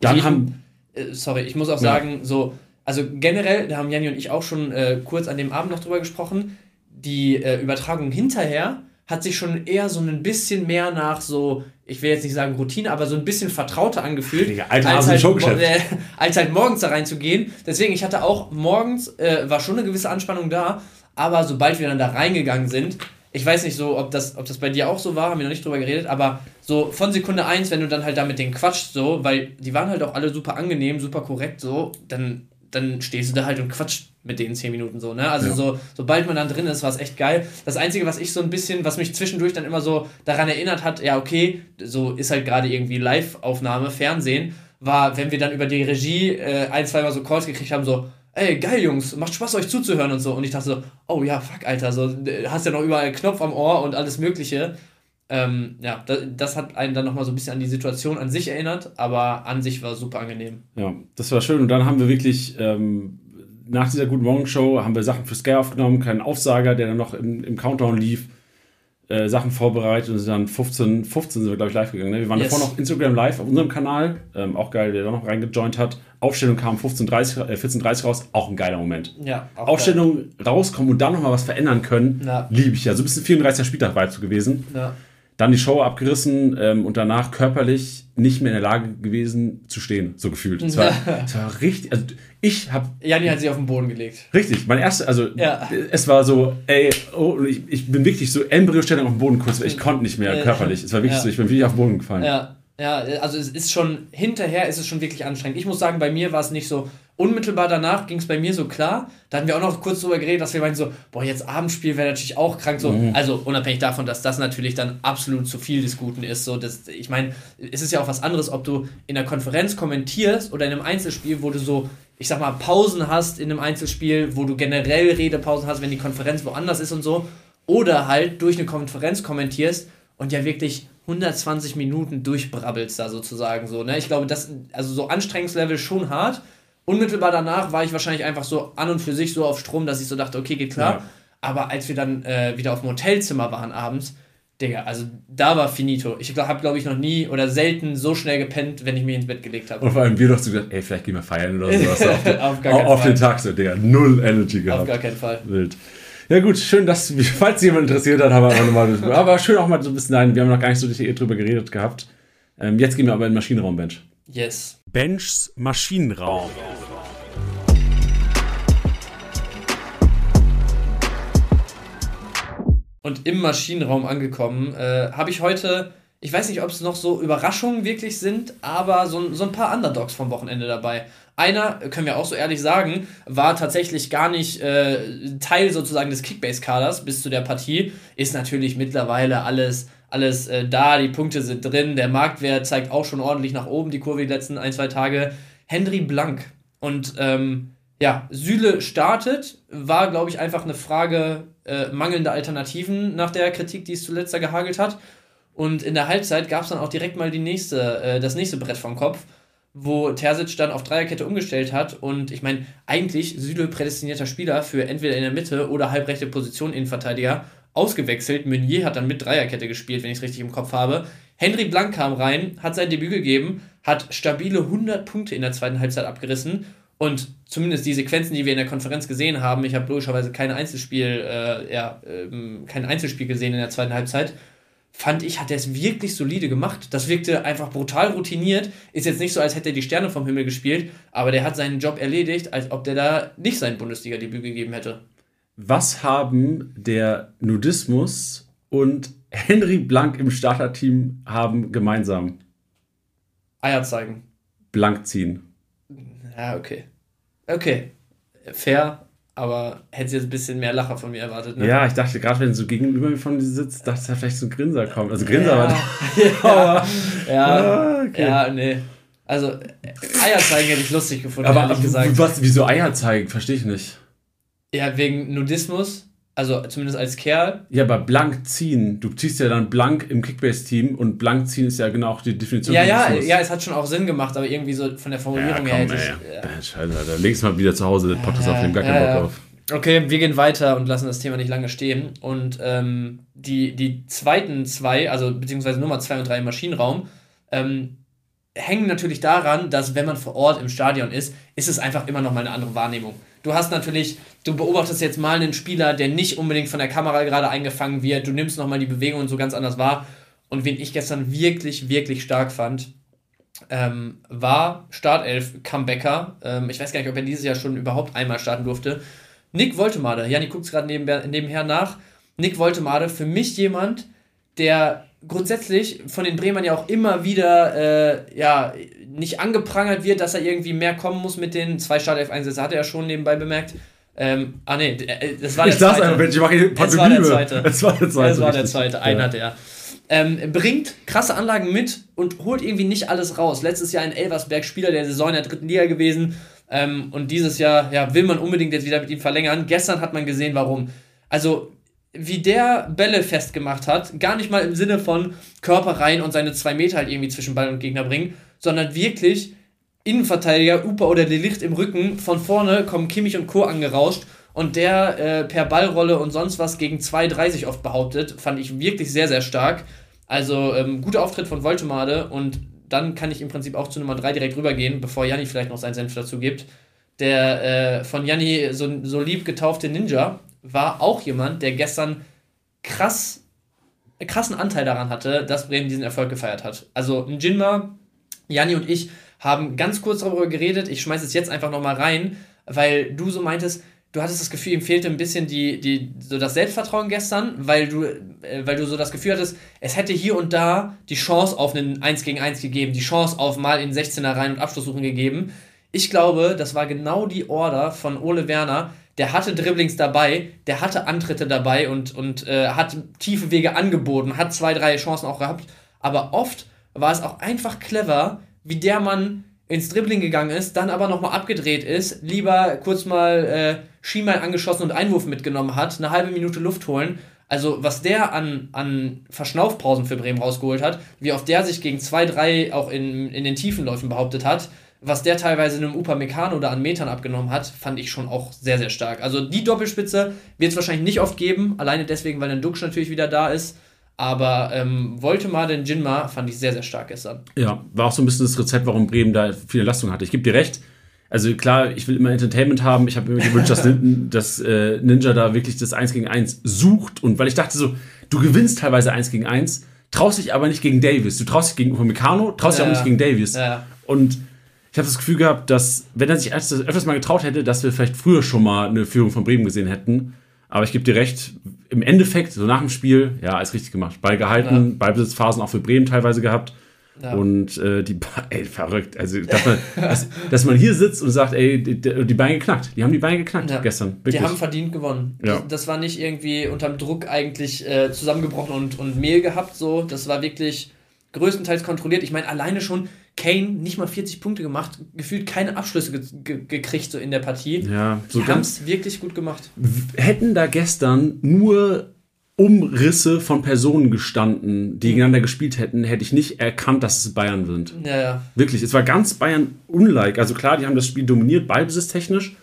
Dann ich, haben. äh, sorry, ich muss auch Ja. sagen, so, also generell, da haben Janni und ich auch schon äh, kurz an dem Abend noch drüber gesprochen, die äh, Übertragung hinterher hat sich schon eher so ein bisschen mehr nach so, ich will jetzt nicht sagen Routine, aber so ein bisschen vertrauter angefühlt, Digga, alter als, halt, äh, [LAUGHS] als halt morgens da reinzugehen. Deswegen, ich hatte auch morgens, äh, war schon eine gewisse Anspannung da, aber sobald wir dann da reingegangen sind, ich weiß nicht so, ob das, ob das bei dir auch so war, haben wir noch nicht drüber geredet, aber so von Sekunde 1, wenn du dann halt da mit denen quatscht, so, weil die waren halt auch alle super angenehm, super korrekt, so, dann, dann stehst du da halt und quatscht mit denen 10 Minuten so, ne? Also ja. so, sobald man dann drin ist, war es echt geil. Das Einzige, was ich so ein bisschen, was mich zwischendurch dann immer so daran erinnert hat, ja, okay, so ist halt gerade irgendwie Live-Aufnahme, Fernsehen, war, wenn wir dann über die Regie äh, ein, zweimal so Calls gekriegt haben, so, ey, geil, Jungs, macht Spaß, euch zuzuhören und so. Und ich dachte so, oh ja, fuck, Alter, so, hast ja noch überall Knopf am Ohr und alles Mögliche. Ähm, ja, das, das, hat einen dann nochmal so ein bisschen an die Situation an sich erinnert, aber an sich war super angenehm. Ja, das war schön. Und dann haben wir wirklich ähm, nach dieser Guten Morgen Show haben wir Sachen für Sky aufgenommen, keinen Aufsager, der dann noch im, im Countdown lief. Äh, Sachen vorbereitet und sind dann 15, 15 sind wir, glaube ich, live gegangen. Ne? Wir waren yes. davor noch Instagram live auf unserem Kanal. Ähm, auch geil, der da noch reingejoint hat. Aufstellung kam 15.30, äh, 14.30 raus. Auch ein geiler Moment. Ja, Aufstellung geil. rauskommen und dann nochmal was verändern können. Ja. Liebe ich ja. So ein bisschen 34er Spieltag war zu gewesen. Ja. Dann die Show abgerissen ähm, und danach körperlich nicht mehr in der Lage gewesen zu stehen, so gefühlt. Es war, [LAUGHS] es war richtig, also ich habe... Janni hat sich auf den Boden gelegt. Richtig, mein erster, also ja. es war so, ey, oh, ich, ich bin wirklich so Embryostellung auf dem Boden kurz, weil ich konnte nicht mehr körperlich. Es war wirklich ja. so, ich bin wirklich auf den Boden gefallen. Ja, ja, also es ist schon, hinterher ist es schon wirklich anstrengend. Ich muss sagen, bei mir war es nicht so, unmittelbar danach ging es bei mir so klar. Da hatten wir auch noch kurz drüber geredet, dass wir meinen so, boah, jetzt Abendspiel wäre natürlich auch krank. So. Mhm. Also unabhängig davon, dass das natürlich dann absolut zu viel des Guten ist. So, das, ich meine, es ist ja auch was anderes, ob du in der Konferenz kommentierst oder in einem Einzelspiel, wo du so, ich sag mal, Pausen hast in einem Einzelspiel, wo du generell Redepausen hast, wenn die Konferenz woanders ist und so. Oder halt durch eine Konferenz kommentierst und ja wirklich 120 Minuten durchbrabbelst da sozusagen so. Ne? Ich glaube, das, also so Anstrengungslevel schon hart. Unmittelbar danach war ich wahrscheinlich einfach so an und für sich so auf Strom, dass ich so dachte, okay, geht klar. Ja. Aber als wir dann äh, wieder auf dem Hotelzimmer waren abends, Digga, also da war finito. Ich habe, glaube ich, noch nie oder selten so schnell gepennt, wenn ich mich ins Bett gelegt habe. Und vor allem wir doch so gesagt, ey, vielleicht gehen wir feiern oder sowas. [LAUGHS] auf, den, auf, auf den Tag so, Digga, null Energy gehabt. Auf gar keinen Fall. Wild. Ja gut, schön, dass, [LAUGHS] falls jemand interessiert hat, haben wir einfach nochmal, aber schön auch mal so ein bisschen, nein, wir haben noch gar nicht so drüber geredet gehabt. Ähm, jetzt gehen wir aber in den Maschinenraum, Bench. Yes. Benchs Maschinenraum. Und im Maschinenraum angekommen, äh, habe ich heute, ich weiß nicht, ob es noch so Überraschungen wirklich sind, aber so, so ein paar Underdogs vom Wochenende dabei. Einer, können wir auch so ehrlich sagen, war tatsächlich gar nicht äh, Teil sozusagen des Kickbase-Kaders bis zu der Partie. Ist natürlich mittlerweile alles, alles äh, da, die Punkte sind drin, der Marktwert zeigt auch schon ordentlich nach oben, die Kurve die letzten ein, zwei Tage. Henry Blank. Und ähm, ja, Süle startet, war, glaube ich, einfach eine Frage äh, mangelnder Alternativen nach der Kritik, die es zuletzt da gehagelt hat. Und in der Halbzeit gab es dann auch direkt mal die nächste, äh, das nächste Brett vom Kopf wo Terzic dann auf Dreierkette umgestellt hat. Und ich meine, eigentlich Süle prädestinierter Spieler für entweder in der Mitte oder halbrechte Position Innenverteidiger ausgewechselt. Meunier hat dann mit Dreierkette gespielt, wenn ich es richtig im Kopf habe. Henry Blank kam rein, hat sein Debüt gegeben, hat stabile 100 Punkte in der zweiten Halbzeit abgerissen. Und zumindest die Sequenzen, die wir in der Konferenz gesehen haben, ich habe logischerweise kein Einzelspiel, äh, ja, äh, kein Einzelspiel gesehen in der zweiten Halbzeit, fand ich, hat er es wirklich solide gemacht. Das wirkte einfach brutal routiniert. Ist jetzt nicht so, als hätte er die Sterne vom Himmel gespielt, aber der hat seinen Job erledigt, als ob der da nicht sein Bundesliga-Debüt gegeben hätte. Was haben der Nudismus und Henry Blank im Starterteam haben gemeinsam? Eier zeigen. Blank ziehen. Ja, okay. Okay. Fair, aber hätte jetzt ein bisschen mehr Lacher von mir erwartet. Ne? Ja, ich dachte gerade, wenn du so gegenüber von dir sitzt, dachte ich, dass vielleicht so ein Grinser kommt. Also Grinser ja. war [LAUGHS] ja, ja, ah, okay. ja, nee. Also Eier zeigen hätte ich lustig gefunden, aber, ehrlich gesagt. Was, wieso Eier zeigen? Verstehe ich nicht. Ja, wegen Nudismus. Also zumindest als Kerl. Ja, aber blank ziehen. Du ziehst ja dann blank im Kickbase-Team und blank ziehen ist ja genau auch die Definition. Ja, ja, ja, es hat schon auch Sinn gemacht, aber irgendwie so von der Formulierung ja, komm, her. Ey. Ja. Scheiße, Alter. Legst mal wieder zu Hause den Podcast ja, auf, dem gar keinen Bock auf. Okay, wir gehen weiter und lassen das Thema nicht lange stehen. Und ähm, die, die zweiten zwei, also beziehungsweise Nummer zwei und drei im Maschinenraum, ähm, hängen natürlich daran, dass wenn man vor Ort im Stadion ist, ist es einfach immer noch mal eine andere Wahrnehmung. Du hast natürlich, du beobachtest jetzt mal einen Spieler, der nicht unbedingt von der Kamera gerade eingefangen wird, du nimmst nochmal die Bewegung und so ganz anders wahr. Und wen ich gestern wirklich, wirklich stark fand, ähm, war Startelf Comebacker. Ähm, ich weiß gar nicht, ob er dieses Jahr schon überhaupt einmal starten durfte. Nick Woltemade, Janik guckt es gerade nebenher nach. Nick Woltemade für mich jemand, der grundsätzlich von den Bremern ja auch immer wieder äh, ja, nicht angeprangert wird, dass er irgendwie mehr kommen muss mit den zwei Startelf-Einsätzen. Hat er ja schon nebenbei bemerkt. Ähm, ah nee, äh, das war der ich zweite. Einfach, ich mache hier das war der zweite. Das war der zweite. Das war der zweite, einer ja. der. Ähm, bringt krasse Anlagen mit und holt irgendwie nicht alles raus. Letztes Jahr in Elversberg Spieler der Saison in der dritten Liga gewesen ähm, und dieses Jahr ja, will man unbedingt jetzt wieder mit ihm verlängern. Gestern hat man gesehen, warum. Also wie der Bälle festgemacht hat, gar nicht mal im Sinne von Körper rein und seine zwei Meter halt irgendwie zwischen Ball und Gegner bringen, sondern wirklich Innenverteidiger, Upa oder Delicht im Rücken, von vorne kommen Kimmich und Co. angerauscht und der äh, per Ballrolle und sonst was gegen 2,30 oft behauptet, fand ich wirklich sehr, sehr stark. Also ähm, guter Auftritt von Voltemade und dann kann ich im Prinzip auch zu Nummer 3 direkt rübergehen, bevor Janni vielleicht noch seinen Senf dazu gibt. Der äh, von Janni so, so lieb getaufte Ninja war auch jemand, der gestern krass, krassen Anteil daran hatte, dass Bremen diesen Erfolg gefeiert hat. Also Jinma, Janni und ich haben ganz kurz darüber geredet. Ich schmeiße es jetzt einfach nochmal rein, weil du so meintest, du hattest das Gefühl, ihm fehlte ein bisschen die, die, so das Selbstvertrauen gestern, weil du, äh, weil du so das Gefühl hattest, es hätte hier und da die Chance auf einen 1 gegen 1 gegeben, die Chance auf mal in 16er rein und Abschlusssuchen gegeben. Ich glaube, das war genau die Order von Ole Werner, der hatte Dribblings dabei, der hatte Antritte dabei und, und äh, hat tiefe Wege angeboten, hat zwei, drei Chancen auch gehabt. Aber oft war es auch einfach clever, wie der Mann ins Dribbling gegangen ist, dann aber nochmal abgedreht ist, lieber kurz mal äh, Schienbein angeschossen und Einwurf mitgenommen hat, eine halbe Minute Luft holen. Also, was der an, an Verschnaufpausen für Bremen rausgeholt hat, wie oft der sich gegen zwei, drei auch in, in den Tiefenläufen behauptet hat, was der teilweise in einem Upamecano oder an Metern abgenommen hat, fand ich schon auch sehr, sehr stark. Also die Doppelspitze wird es wahrscheinlich nicht oft geben, alleine deswegen, weil ein Dux natürlich wieder da ist. Aber ähm, mal den Jinma fand ich sehr, sehr stark gestern. Ja, war auch so ein bisschen das Rezept, warum Bremen da viele Leistung hatte. Ich gebe dir recht. Also klar, ich will immer Entertainment haben. Ich habe mir gewünscht, dass, [LAUGHS] dass äh, Ninja da wirklich das 1 gegen 1 sucht. Und weil ich dachte so, du gewinnst teilweise 1 gegen 1, traust dich aber nicht gegen Davis. Du traust dich gegen Upamecano, traust ja, dich auch nicht gegen Davis. Ja. Und ich habe das Gefühl gehabt, dass, wenn er sich öfters mal getraut hätte, dass wir vielleicht früher schon mal eine Führung von Bremen gesehen hätten. Aber ich gebe dir recht, im Endeffekt, so nach dem Spiel, ja, alles richtig gemacht. Ball gehalten, ja. Ballbesitzphasen auch für Bremen teilweise gehabt. Ja. Und äh, die, [LAUGHS] ey, verrückt. Also, dass man, dass, dass, man hier sitzt und sagt, ey, die, die Beine geknackt. Die haben die Beine geknackt ja. gestern. Wirklich. Die haben verdient gewonnen. Ja. Das, war nicht irgendwie unterm Druck eigentlich äh, zusammengebrochen und, und Mehl gehabt. So. Das war wirklich größtenteils kontrolliert. Ich meine, alleine schon Kane nicht mal 40 Punkte gemacht, gefühlt keine Abschlüsse ge ge gekriegt so in der Partie. Ja, so haben es wirklich gut gemacht. Hätten da gestern nur Umrisse von Personen gestanden, die mhm. gegeneinander gespielt hätten, hätte ich nicht erkannt, dass es Bayern sind. Ja, ja. Wirklich, es war ganz Bayern unlike. Also klar, die haben das Spiel dominiert, ballbesitztechnisch.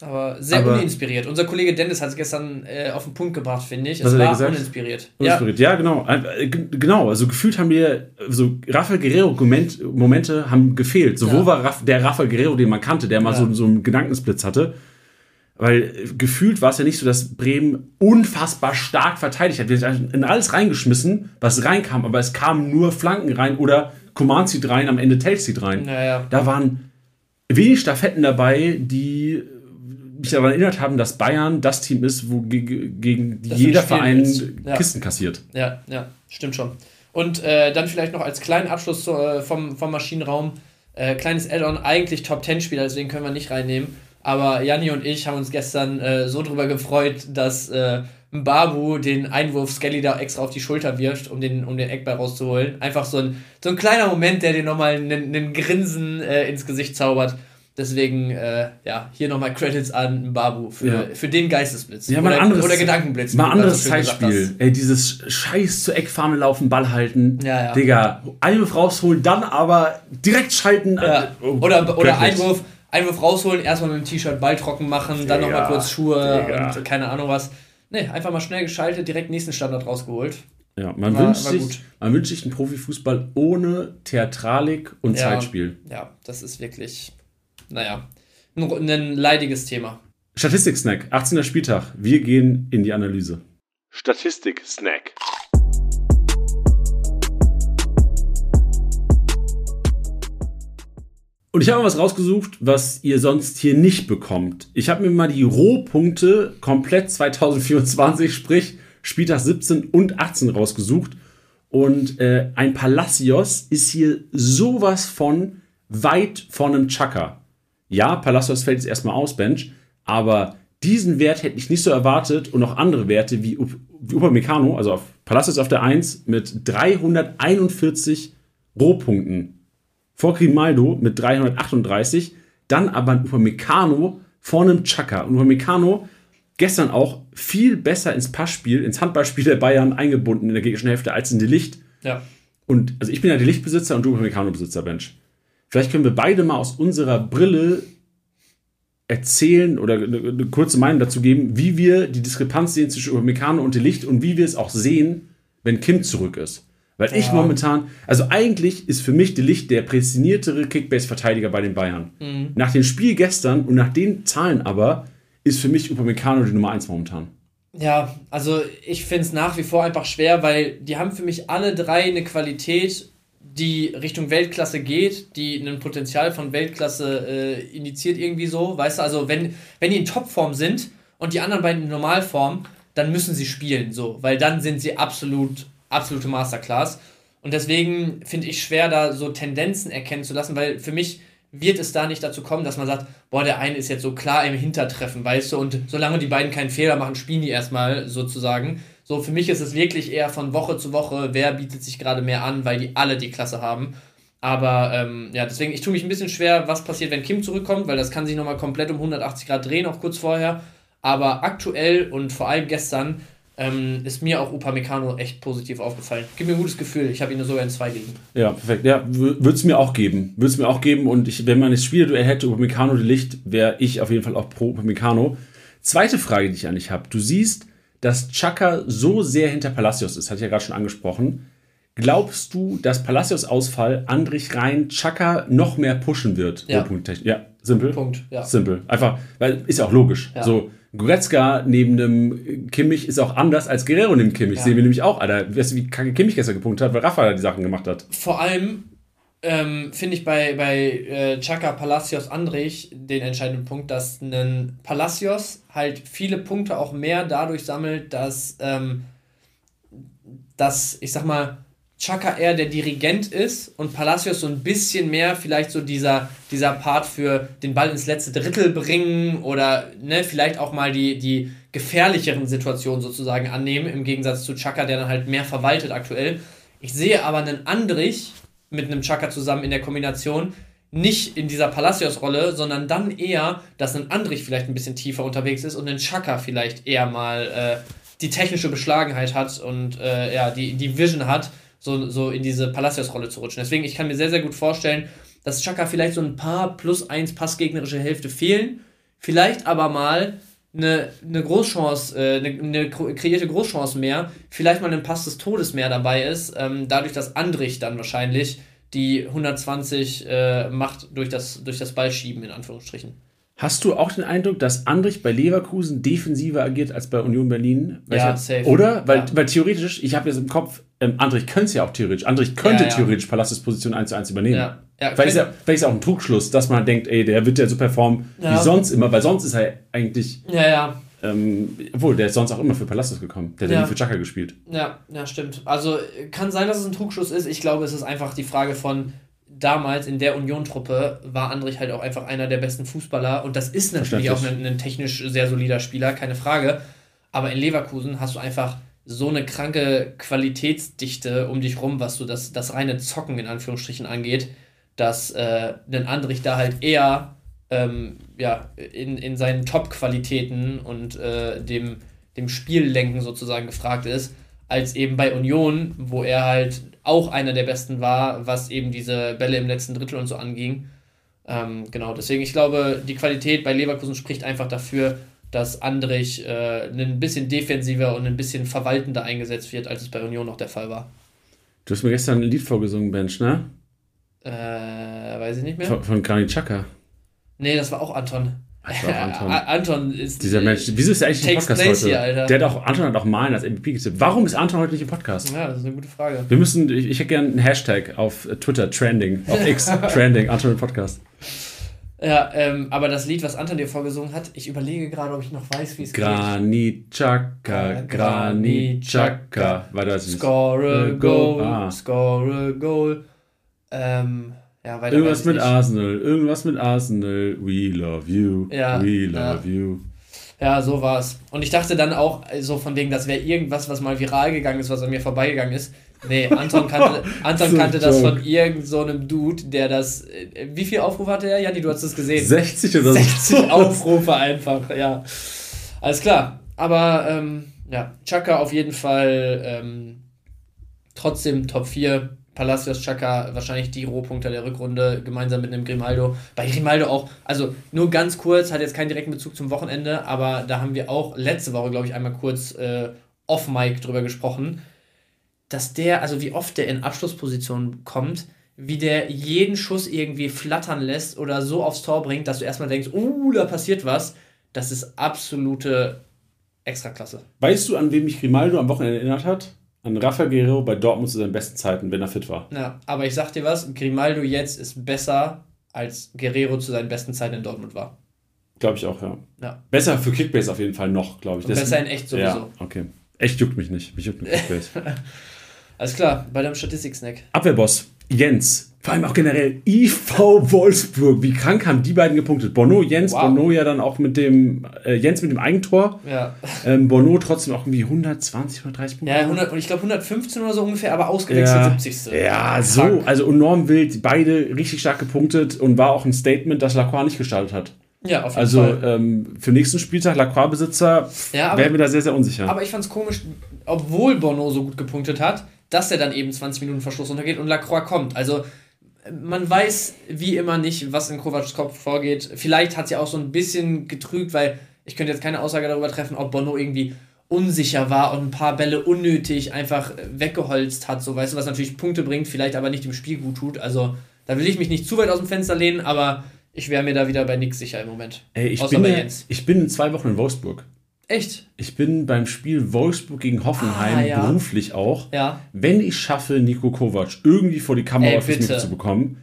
Aber sehr aber uninspiriert. Unser Kollege Dennis hat es gestern äh, auf den Punkt gebracht, finde ich. Es war uninspiriert. Uninspiriert, ja, ja genau. Äh, genau, also gefühlt haben wir so Rafael Guerrero-Momente haben gefehlt. So, ja. wo war der Rafael Guerrero, den man kannte, der mal ja. so, so einen Gedankensblitz hatte? Weil äh, gefühlt war es ja nicht so, dass Bremen unfassbar stark verteidigt hat. Wir haben in alles reingeschmissen, was reinkam, aber es kamen nur Flanken rein oder Command zieht rein, am Ende Tails zieht rein. Ja, da waren wenig Staffetten dabei, die mich daran erinnert haben, dass Bayern das Team ist, wo gegen das jeder Verein ja. Kisten kassiert. Ja, ja, stimmt schon. Und äh, dann vielleicht noch als kleinen Abschluss äh, vom, vom Maschinenraum, äh, kleines Add-on, eigentlich Top-10-Spieler, deswegen können wir nicht reinnehmen. Aber Janni und ich haben uns gestern äh, so drüber gefreut, dass äh, Babu den Einwurf Skelly da extra auf die Schulter wirft, um den, um den Eckball rauszuholen. Einfach so ein, so ein kleiner Moment, der dir nochmal einen Grinsen äh, ins Gesicht zaubert. Deswegen, äh, ja, hier nochmal Credits an Babu für, ja. für den Geistesblitz. Ja, mal oder, anderes, oder Gedankenblitz. Mal anderes Zeitspiel. Ey, dieses Scheiß zur Eckfahne laufen, Ball halten. Ja, ja. Digga, Einwurf rausholen, dann aber direkt schalten. Ja. Oh, oder oder Einwurf, Einwurf rausholen, erstmal mit dem T-Shirt Ball trocken machen, Digga, dann nochmal kurz Schuhe Digga. und keine Ahnung was. Nee, einfach mal schnell geschaltet, direkt nächsten Standard rausgeholt. Ja, man, war, wünscht war sich, man wünscht sich einen Profifußball ohne Theatralik und ja, Zeitspiel. Ja, das ist wirklich naja, ein, ein leidiges Thema. Statistik-Snack, 18. Spieltag. Wir gehen in die Analyse. Statistik-Snack. Und ich habe mal was rausgesucht, was ihr sonst hier nicht bekommt. Ich habe mir mal die Rohpunkte komplett 2024, sprich Spieltag 17 und 18 rausgesucht. Und äh, ein Palacios ist hier sowas von weit von einem Chaka. Ja, Palacios fällt jetzt erstmal aus, Bench, aber diesen Wert hätte ich nicht so erwartet und auch andere Werte wie, wie Upamecano, also auf Palacios auf der 1 mit 341 Rohpunkten. Vor Grimaldo mit 338, dann aber ein Upamecano vor einem Chaka. Und Upamecano gestern auch viel besser ins Passspiel, ins Handballspiel der Bayern eingebunden in der gegnerischen Hälfte als in die Licht. Ja. Und also ich bin ja der Lichtbesitzer und du Upamecano-Besitzer, Bench. Vielleicht können wir beide mal aus unserer Brille erzählen oder eine, kurze Meinung dazu geben, wie wir die Diskrepanz sehen zwischen Upamecano und Licht und wie wir es auch sehen, wenn Kim zurück ist. Weil ja. ich momentan, also eigentlich ist für mich Licht der prädestiniertere Kickbase-Verteidiger bei den Bayern. Mhm. Nach dem Spiel gestern und nach den Zahlen aber ist für mich Upamecano die Nummer 1 momentan. Ja, also ich finde es nach wie vor einfach schwer, weil die haben für mich alle drei eine Qualität, die Richtung Weltklasse geht, die ein Potenzial von Weltklasse äh, indiziert irgendwie so, weißt du, also wenn, wenn die in Topform sind und die anderen beiden in Normalform, dann müssen sie spielen, so, weil dann sind sie absolut, absolute Masterclass. Und deswegen finde ich schwer, da so Tendenzen erkennen zu lassen, weil für mich wird es da nicht dazu kommen, dass man sagt, boah, der eine ist jetzt so klar im Hintertreffen, weißt du, und solange die beiden keinen Fehler machen, spielen die erstmal sozusagen. So, für mich ist es wirklich eher von Woche zu Woche, wer bietet sich gerade mehr an, weil die alle die Klasse haben. Aber ähm, ja, deswegen, ich tue mich ein bisschen schwer, was passiert, wenn Kim zurückkommt, weil das kann sich nochmal komplett um 180 Grad drehen, auch kurz vorher. Aber aktuell und vor allem gestern ähm, ist mir auch Upamecano echt positiv aufgefallen. Gibt mir ein gutes Gefühl. Ich habe ihn sogar in zwei liegen. Ja, perfekt. Ja, würde es mir auch geben. Würde es mir auch geben. Und ich, wenn man das Spielduell hätte, Upamecano die Licht, wäre ich auf jeden Fall auch pro Upamecano. Zweite Frage, die ich an dich habe. Du siehst, dass Chaka so sehr hinter Palacios ist, hatte ich ja gerade schon angesprochen. Glaubst du, dass Palacios Ausfall Andrich Rein Chaka noch mehr pushen wird? Ja. Ja, simpel. Punkt, ja. Simpel. Einfach, weil ist ja auch logisch. Ja. So, Goretzka neben dem Kimmich ist auch anders als Guerrero neben Kimmich. Ja. Sehen wir nämlich auch, Alter. Weißt du, wie kacke Kimmich gestern gepunktet hat, weil Rafa da die Sachen gemacht hat. Vor allem ähm, finde ich bei, bei äh, Chaka Palacios Andrich den entscheidenden Punkt, dass ein Palacios halt viele Punkte auch mehr dadurch sammelt, dass, ähm, dass ich sag mal, Chaka eher der Dirigent ist und Palacios so ein bisschen mehr vielleicht so dieser, dieser Part für den Ball ins letzte Drittel bringen oder ne, vielleicht auch mal die, die gefährlicheren Situationen sozusagen annehmen, im Gegensatz zu Chaka, der dann halt mehr verwaltet aktuell. Ich sehe aber einen Andrich mit einem Chaka zusammen in der Kombination nicht in dieser Palacios-Rolle, sondern dann eher, dass ein Andrich vielleicht ein bisschen tiefer unterwegs ist und ein Chaka vielleicht eher mal äh, die technische Beschlagenheit hat und äh, ja, die, die Vision hat, so, so in diese Palacios-Rolle zu rutschen. Deswegen, ich kann mir sehr, sehr gut vorstellen, dass Chaka vielleicht so ein paar plus eins passgegnerische Hälfte fehlen, vielleicht aber mal eine, eine Großchance, äh, eine, eine kreierte Großchance mehr, vielleicht mal ein Pass des Todes mehr dabei ist, ähm, dadurch, dass Andrich dann wahrscheinlich die 120 äh, macht durch das, durch das Ballschieben, in Anführungsstrichen. Hast du auch den Eindruck, dass Andrich bei Leverkusen defensiver agiert als bei Union Berlin? Ja, safe. Oder? Weil, ja. weil theoretisch, ich habe jetzt im Kopf, ähm, Andrich könnte es ja auch theoretisch. Andrich könnte Ja, ja. theoretisch Palastes Position 1 zu 1 übernehmen. Ja. Ja, Vielleicht ist, ja, vielleicht ist ja auch ein Trugschluss, dass man denkt, ey, der wird ja so performen Ja. wie sonst immer, weil sonst ist er eigentlich, ja, ja, ähm, obwohl, der ist sonst auch immer für Palastes gekommen. Der hat ja nie für Chaka gespielt. ja, ja, stimmt. Also kann sein, dass es ein Trugschluss ist. Ich glaube, es ist einfach die Frage von damals in der Union-Truppe war Andrich halt auch einfach einer der besten Fußballer und das ist natürlich auch ein, ein technisch sehr solider Spieler, keine Frage. Aber in Leverkusen hast du einfach so eine kranke Qualitätsdichte um dich rum, was so das, das reine Zocken in Anführungsstrichen angeht, dass äh, ein Andrich da halt eher ähm, ja, in, in seinen Top-Qualitäten und äh, dem, dem Spiellenken sozusagen gefragt ist, als eben bei Union, wo er halt auch einer der Besten war, was eben diese Bälle im letzten Drittel und so anging. Ähm, genau, deswegen, ich glaube, die Qualität bei Leverkusen spricht einfach dafür, dass Andrich äh, ein bisschen defensiver und ein bisschen verwaltender eingesetzt wird, als es bei Union noch der Fall war. Du hast mir gestern ein Lied vorgesungen, Bench, ne? Äh, weiß ich nicht mehr. Von, von Granit Xhaka. Nee, das war auch Anton. Das war auch Anton. [LAUGHS] Anton ist. Dieser Mensch, wieso ist er eigentlich im Podcast heute? hier. Der hat auch, Anton hat auch Malen als MVP getippt. Warum ist Anton heute nicht im Podcast? Ja, das ist eine gute Frage. Wir müssen, ich, ich hätte gerne einen Hashtag auf Twitter, Trending, auf X, [LAUGHS] Trending, Anton im Podcast. Ja, ähm, aber das Lied, was Anton dir vorgesungen hat, ich überlege gerade, ob ich noch weiß, wie es Granit Chaka, Granit Chaka. Das nicht? Score a goal, Ah. score a goal. Ähm, ja, Irgendwas mit. Arsenal, irgendwas mit Arsenal. We love you, Ja, we ja. love you. Ja, so war's. Und ich dachte dann auch, so von wegen, das wäre irgendwas, was mal viral gegangen ist, was an mir vorbeigegangen ist. Nee, [LAUGHS] Anton kannte, Anton So kannte das von irgend so einem Dude, der das. äh, Wie viel Aufrufe hatte er? Janni, du hast es gesehen. 60 oder so. 60 [LAUGHS] Aufrufe einfach, ja. Alles klar. Aber ähm, ja, Chaka auf jeden Fall ähm, trotzdem Top 4. Palacios Chaka wahrscheinlich die Rohpunkte der Rückrunde gemeinsam mit einem Grimaldo. Bei Grimaldo auch, also nur ganz kurz, hat jetzt keinen direkten Bezug zum Wochenende, aber da haben wir auch letzte Woche, glaube ich, einmal kurz äh, off-Mic drüber gesprochen, dass der, also wie oft der in Abschlussposition kommt, wie der jeden Schuss irgendwie flattern lässt oder so aufs Tor bringt, dass du erstmal denkst, uh, da passiert was. Das ist absolute Extraklasse. Weißt du, an wem mich Grimaldo am Wochenende erinnert hat? An Rafa Guerrero bei Dortmund zu seinen besten Zeiten, wenn er fit war. Ja, aber ich sag dir was, Grimaldo jetzt ist besser, als Guerrero zu seinen besten Zeiten in Dortmund war. Glaube ich auch, ja. Ja. Besser für Kickbase auf jeden Fall noch, glaube ich. Besser in echt sowieso. Ja, okay. Echt juckt mich nicht. Mich juckt nur [LAUGHS] Kickbase. Alles klar, bei deinem Statistik-Snack. Abwehrboss, Jens. Vor allem auch generell IV Wolfsburg. Wie krank haben die beiden gepunktet? Bono, Jens, Wow. Bono ja dann auch mit dem, äh, Jens mit dem Eigentor. Ja, Ähm, Bono trotzdem auch irgendwie 120, 130 Punkte. ja 100, und ich glaube 115 oder so ungefähr, aber ausgewechselt ja, 70. ja, so, Krank. also enorm wild, beide richtig stark gepunktet und war auch ein Statement, dass Lacroix nicht gestartet hat. Ja, auf jeden Also Fall. ähm, für nächsten Spieltag Lacroix-Besitzer Ja, wären wir da sehr, sehr unsicher. Aber ich fand's komisch, obwohl Bono so gut gepunktet hat, dass er dann eben 20 Minuten Verschluss untergeht und Lacroix kommt. Also man weiß wie immer nicht, was in Kovacs Kopf vorgeht. Vielleicht hat es ja auch so ein bisschen getrügt, weil ich könnte jetzt keine Aussage darüber treffen, ob Bono irgendwie unsicher war und ein paar Bälle unnötig einfach weggeholzt hat, so weißt du, was natürlich Punkte bringt, vielleicht aber nicht dem Spiel gut tut. Also da will ich mich nicht zu weit aus dem Fenster lehnen, aber ich wäre mir da wieder bei nix sicher im Moment. Ey, ich, Außer bin bei Jens. ich bin in zwei Wochen in Wolfsburg. Echt? Ich bin beim Spiel Wolfsburg gegen Hoffenheim Ah, ja. beruflich auch. Ja. Wenn ich schaffe, Nico Kovac irgendwie vor die Kamera Ey, fürs. Mikro zu bekommen,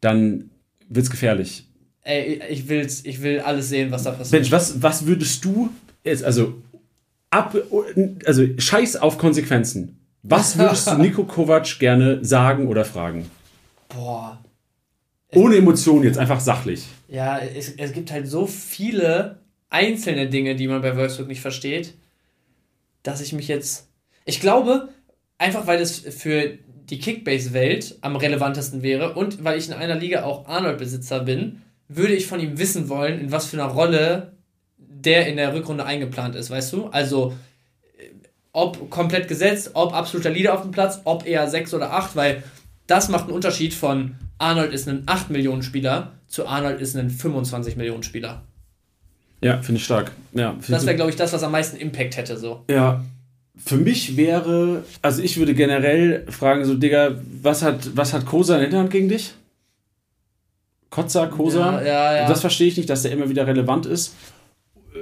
dann wird's gefährlich. Ey, ich will's, ich will alles sehen, was da passiert. Mensch, was, was würdest du jetzt, also, ab, also scheiß auf Konsequenzen. Was [LAUGHS] würdest du Nico Kovac gerne sagen oder fragen? Boah. Ohne Emotionen jetzt, einfach sachlich. Ja, es, es gibt halt so viele einzelne Dinge, die man bei Wolfsburg nicht versteht, dass ich mich jetzt. Ich glaube, einfach weil es für die Kickbase-Welt am relevantesten wäre und weil ich in einer Liga auch Arnold-Besitzer bin, würde ich von ihm wissen wollen, in was für einer Rolle der in der Rückrunde eingeplant ist, weißt du? Also, äh, ob komplett gesetzt, ob absoluter Leader auf dem Platz, ob eher 6 oder 8, weil das macht einen Unterschied von Arnold ist ein 8 Millionen Spieler zu Arnold ist ein 25 Millionen Spieler. Ja, finde ich stark. Ja, Das wäre, glaube ich, das, was am meisten Impact hätte. So. Ja. Für mich wäre, also ich würde generell fragen, so, Digga, was hat, was hat Kosa in der Hinterhand gegen dich? Kotza, Kosa? Ja, ja, ja. Das verstehe ich nicht, dass der immer wieder relevant ist.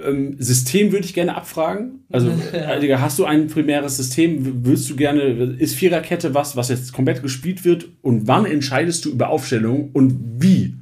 Ähm, System würde ich gerne abfragen. Also, [LAUGHS] äh, Digga, hast du ein primäres System? Willst du gerne, ist Viererkette was, was jetzt komplett gespielt wird? Und wann entscheidest du über Aufstellung und wie?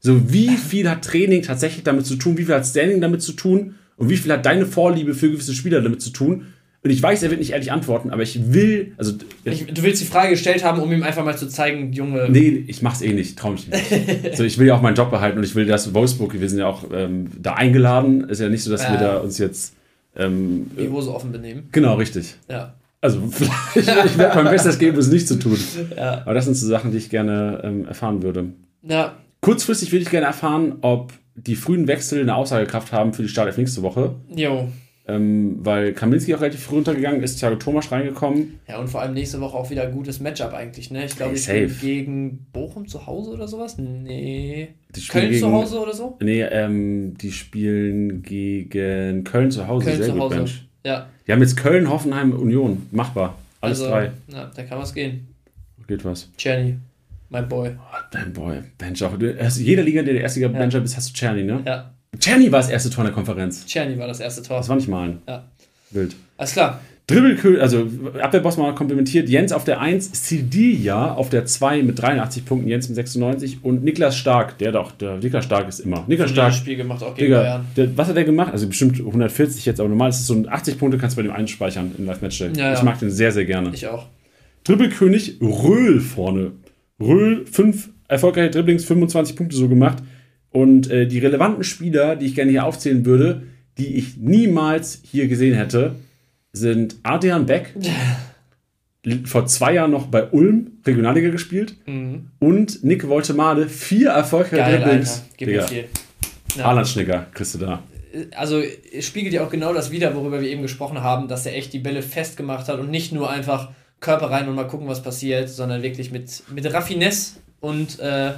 So, wie viel hat Training tatsächlich damit zu tun? Wie viel hat Standing damit zu tun? Und wie viel hat deine Vorliebe für gewisse Spieler damit zu tun? Und ich weiß, er wird nicht ehrlich antworten, aber ich will, also, Ich, du willst die Frage gestellt haben, um ihm einfach mal zu zeigen, Junge. nee, ich mach's eh nicht, trau mich nicht. so, ich will ja auch meinen Job behalten und ich will, dass Wolfsburg, wir sind ja auch ähm, da eingeladen, ist ja nicht so, dass wir Ja. da uns jetzt, ähm, Die Hose offen benehmen. genau, richtig. Ja. Also, [LAUGHS] vielleicht, ich werde mein Bestes geben, es nicht zu tun. Ja. Aber das sind so Sachen, die ich gerne ähm, erfahren würde. Ja. Kurzfristig würde ich gerne erfahren, ob die frühen Wechsel eine Aussagekraft haben für die Startelf nächste Woche. Jo. Ähm, weil Kaminski auch relativ früh runtergegangen ist, Thiago Thomas reingekommen. Ja, und vor allem nächste Woche auch wieder ein gutes Matchup eigentlich, ne? Ich glaube, Ey, ich spiele safe. gegen Bochum zu Hause oder sowas? Nee. Die spielen Köln zu gegen- Hause oder so? Nee, ähm, die spielen gegen Köln zu Hause. Köln Sehr zu gut, Hause. Mensch. Ja. Die haben jetzt Köln, Hoffenheim, Union. Machbar. Alles also, drei. Ja, da kann was gehen. Geht was. Czerny, mein Boy. Oh, dein Boy. Bench auch. Du hast jeder Liga, der der erste Liga Bencher bist, hast du Czerny, ne? Ja, Czerny war das erste Tor in der Konferenz. Czerny war das erste Tor. Das war nicht malen. Ja. Wild. Alles klar. Dribbelkönig, also Abwehrboss mal komplementiert, Jens auf der 1, Sidia auf der 2 mit 83 Punkten, Jens mit 96 und Niklas Stark, der doch, der Niklas Stark ist immer. Niklas Stark. Spiel gemacht, auch gegen Digga, Bayern. der, was hat er gemacht? Also bestimmt 140 jetzt, aber normal ist es so ein 80 Punkte, kannst du bei dem einspeichern in Live-Match. Ja, ja. Ich mag den sehr, sehr gerne. Ich auch. Dribbelkönig Röhl vorne. Röhl, 5 erfolgreiche Dribblings, 25 Punkte so gemacht. Und äh, die relevanten Spieler, die ich gerne hier aufzählen würde, die ich niemals hier gesehen hätte, sind Adrian Beck, [LAUGHS] vor zwei Jahren noch bei Ulm Regionalliga gespielt, und Nick Woltemade, vier erfolgreiche Dribblings. Gib mir Digga, viel. Ja. Kriegst du da. also es spiegelt ja auch genau das wider, worüber wir eben gesprochen haben, dass er echt die Bälle festgemacht hat und nicht nur einfach Körper rein und mal gucken, was passiert, sondern wirklich mit, mit Raffinesse und äh,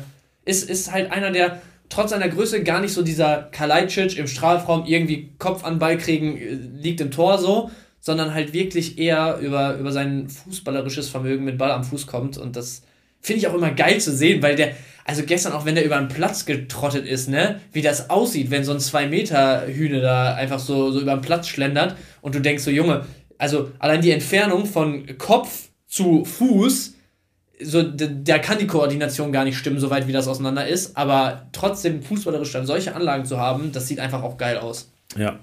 ist, ist halt einer, der trotz seiner Größe gar nicht so dieser Kalajdzic im Strafraum irgendwie Kopf an Ball kriegen, äh, liegt im Tor so, sondern halt wirklich eher über, über sein fußballerisches Vermögen mit Ball am Fuß kommt und das finde ich auch immer geil zu sehen, weil der, also gestern auch wenn der über den Platz getrottet ist, ne, wie das aussieht, wenn so ein 2-Meter-Hühne da einfach so, so über den Platz schlendert und du denkst so, Junge, also allein die Entfernung von Kopf zu Fuß, so, da kann die Koordination gar nicht stimmen, soweit wie das auseinander ist, aber trotzdem fußballerisch dann solche Anlagen zu haben, das sieht einfach auch geil aus. Ja.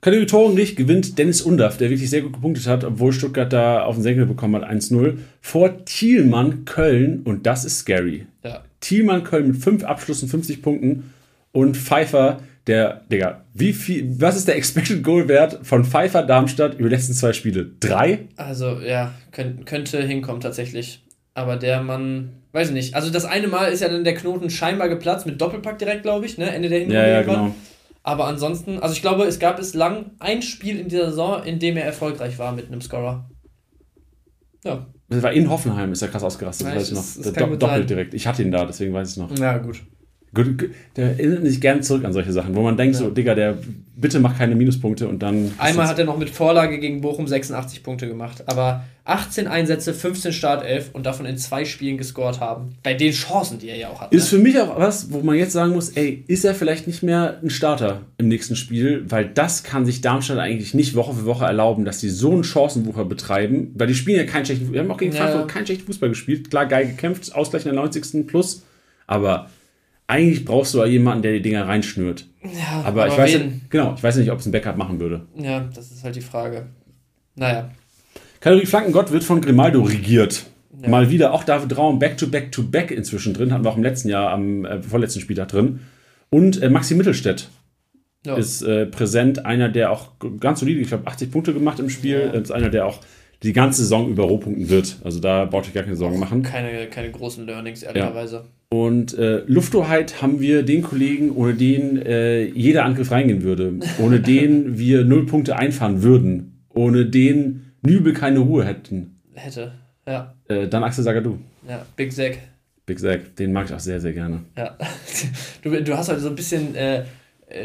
Kategorie Torenlicht gewinnt Dennis Undaff, der wirklich sehr gut gepunktet hat, obwohl Stuttgart da auf den Senkel bekommen hat, 1-0. Vor Thielmann Köln und das ist scary. Ja. Thielmann Köln mit 5 Abschlüssen, 50 Punkten und Pfeiffer, der, Digga, wie viel, was ist der Expected Goal Wert von Pfeiffer Darmstadt über die letzten zwei Spiele? Drei? Also, ja, könnt, könnte hinkommen tatsächlich. Aber der Mann, weiß ich nicht. Also, das eine Mal ist ja dann der Knoten scheinbar geplatzt mit Doppelpack direkt, glaube ich, ne? Ende der Hinrunde. Ja, ja, irgendwann. genau. Aber ansonsten, also ich glaube, es gab bislang ein Spiel in dieser Saison, in dem er erfolgreich war mit einem Scorer. Ja, Das war in Hoffenheim, ist er krass ausgerastet, das Ja, weiß ich noch. Do doppelt direkt. Ich hatte ihn da, deswegen weiß ich es noch. ja gut. Der erinnert mich gern zurück an solche Sachen, wo man denkt so, Digga, der, bitte mach keine Minuspunkte und dann. Einmal hat er noch mit Vorlage gegen Bochum 86 Punkte gemacht, aber 18 Einsätze, 15 Startelf und davon in zwei Spielen gescored haben. Bei den Chancen, die er ja auch hat. Ist Ne? für mich auch was, wo man jetzt sagen muss, ey, ist er vielleicht nicht mehr ein Starter im nächsten Spiel, weil das kann sich Darmstadt eigentlich nicht Woche für Woche erlauben, dass die so einen Chancenwucher betreiben, weil die spielen ja keinen schlechten, wir haben auch gegen Ja. Frankfurt keinen schlechten Fußball gespielt, klar geil gekämpft, Ausgleich in der 90. plus, aber eigentlich brauchst du ja jemanden, der die Dinger reinschnürt. Ja, Aber, ich weiß wen? genau, ich weiß nicht, ob es ein Backup machen würde. Ja, das ist halt die Frage. Naja. Kategorie Flankengott wird von Grimaldo regiert. Ja. Mal wieder auch David Raum back to back to back inzwischen drin, hatten wir auch im letzten Jahr am äh, vorletzten Spieltag drin. Und äh, Maxi Mittelstädt Ja. ist äh, präsent, einer, der auch ganz solide, ich glaube 80 Punkte gemacht im Spiel, ist einer, der auch die ganze Saison über Rohpunkten wird. Also da braucht ihr gar keine Sorgen machen. keine, keine großen Learnings, ehrlicherweise. Und äh, Lufthoheit haben wir den Kollegen, ohne den äh, jeder Angriff reingehen würde, ohne [LAUGHS] den wir null Punkte einfahren würden, ohne den Nübel keine Ruhe hätten. Hätte. Ja. Äh, dann Axel Sagadou. Ja. Big Zack. Big Zack, den mag ich auch sehr, sehr gerne. Ja. [LAUGHS] Du, du hast heute so ein bisschen, äh,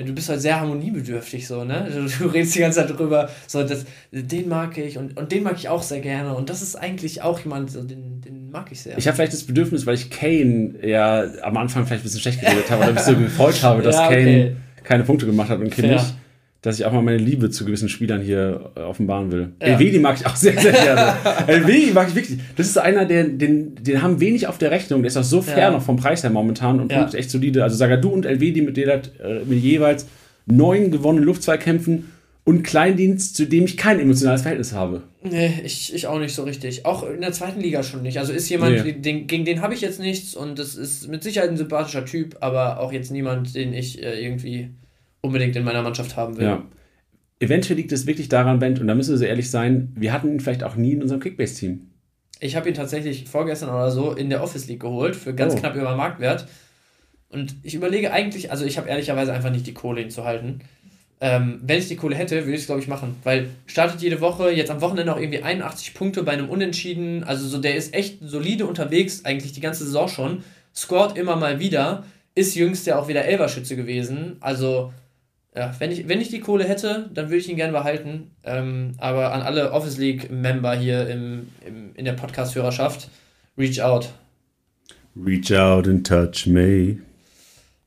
du bist heute sehr harmoniebedürftig, so, ne? Du, du redest die ganze Zeit drüber, so, das, den mag ich und, und den mag ich auch sehr gerne. Und das ist eigentlich auch jemand, so, den, den mag ich sehr. Ich habe vielleicht das Bedürfnis, weil ich Kane ja am Anfang vielleicht ein bisschen schlecht geredet habe oder mich so [LAUGHS] gefreut habe, dass Ja, okay. Kane keine Punkte gemacht hat und Kane Fair. nicht, dass ich auch mal meine Liebe zu gewissen Spielern hier äh, offenbaren will. Ja. Elvedi mag ich auch sehr, sehr gerne. [LAUGHS] Elvedi mag ich wirklich. Das ist einer, der, den, den haben wenig auf der Rechnung. Der ist auch so fair Ja. noch vom Preis her momentan und Ja. punktet echt solide. Also Sagadu und Elvedi mit, der, äh, mit jeweils neun gewonnenen Luftzweikämpfen und Kleindienst, zu dem ich kein emotionales Verhältnis habe. Nee, ich, ich auch nicht so richtig. Auch in der zweiten Liga schon nicht. Also ist jemand, Nee. den, gegen den habe ich jetzt nichts und das ist mit Sicherheit ein sympathischer Typ, aber auch jetzt niemand, den ich äh, irgendwie unbedingt in meiner Mannschaft haben will. Ja. Eventuell liegt es wirklich daran, Ben, und da müssen wir so ehrlich sein, wir hatten ihn vielleicht auch nie in unserem Kickbase-Team. Ich habe ihn tatsächlich vorgestern oder so in der Office League geholt, für ganz Oh. knapp über Marktwert. Und ich überlege eigentlich, also ich habe ehrlicherweise einfach nicht die Kohle, ihn zu halten. Ähm, wenn ich die Kohle hätte, würde ich es, glaube ich, machen. Weil startet jede Woche, jetzt am Wochenende auch irgendwie 81 Punkte bei einem Unentschieden. Also so, der ist echt solide unterwegs, eigentlich die ganze Saison schon. Scored immer mal wieder. Ist jüngst ja auch wieder Elberschütze gewesen. Also, ja, wenn ich, wenn ich die Kohle hätte, dann würde ich ihn gerne behalten. Ähm, aber an alle Office League-Member hier im, im, in der Podcast-Hörerschaft, reach out. Reach out and touch me.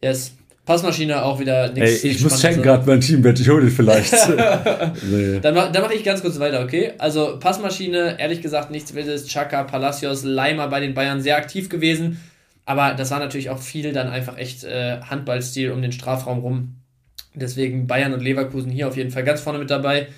Yes. Passmaschine auch wieder nichts. Ey, ich muss checken gerade mein Teambett, ich hole dich vielleicht. Ey, ich muss checken gerade mein Teambett, ich hole dich vielleicht. nee. Dann, dann mache ich ganz kurz weiter, okay? Also Passmaschine, ehrlich gesagt nichts Wildes. Chaka, Palacios, Leimer bei den Bayern sehr aktiv gewesen. Aber das war natürlich auch viel dann einfach echt äh, Handballstil um den Strafraum rum. Deswegen Bayern und Leverkusen hier auf jeden Fall ganz vorne mit dabei.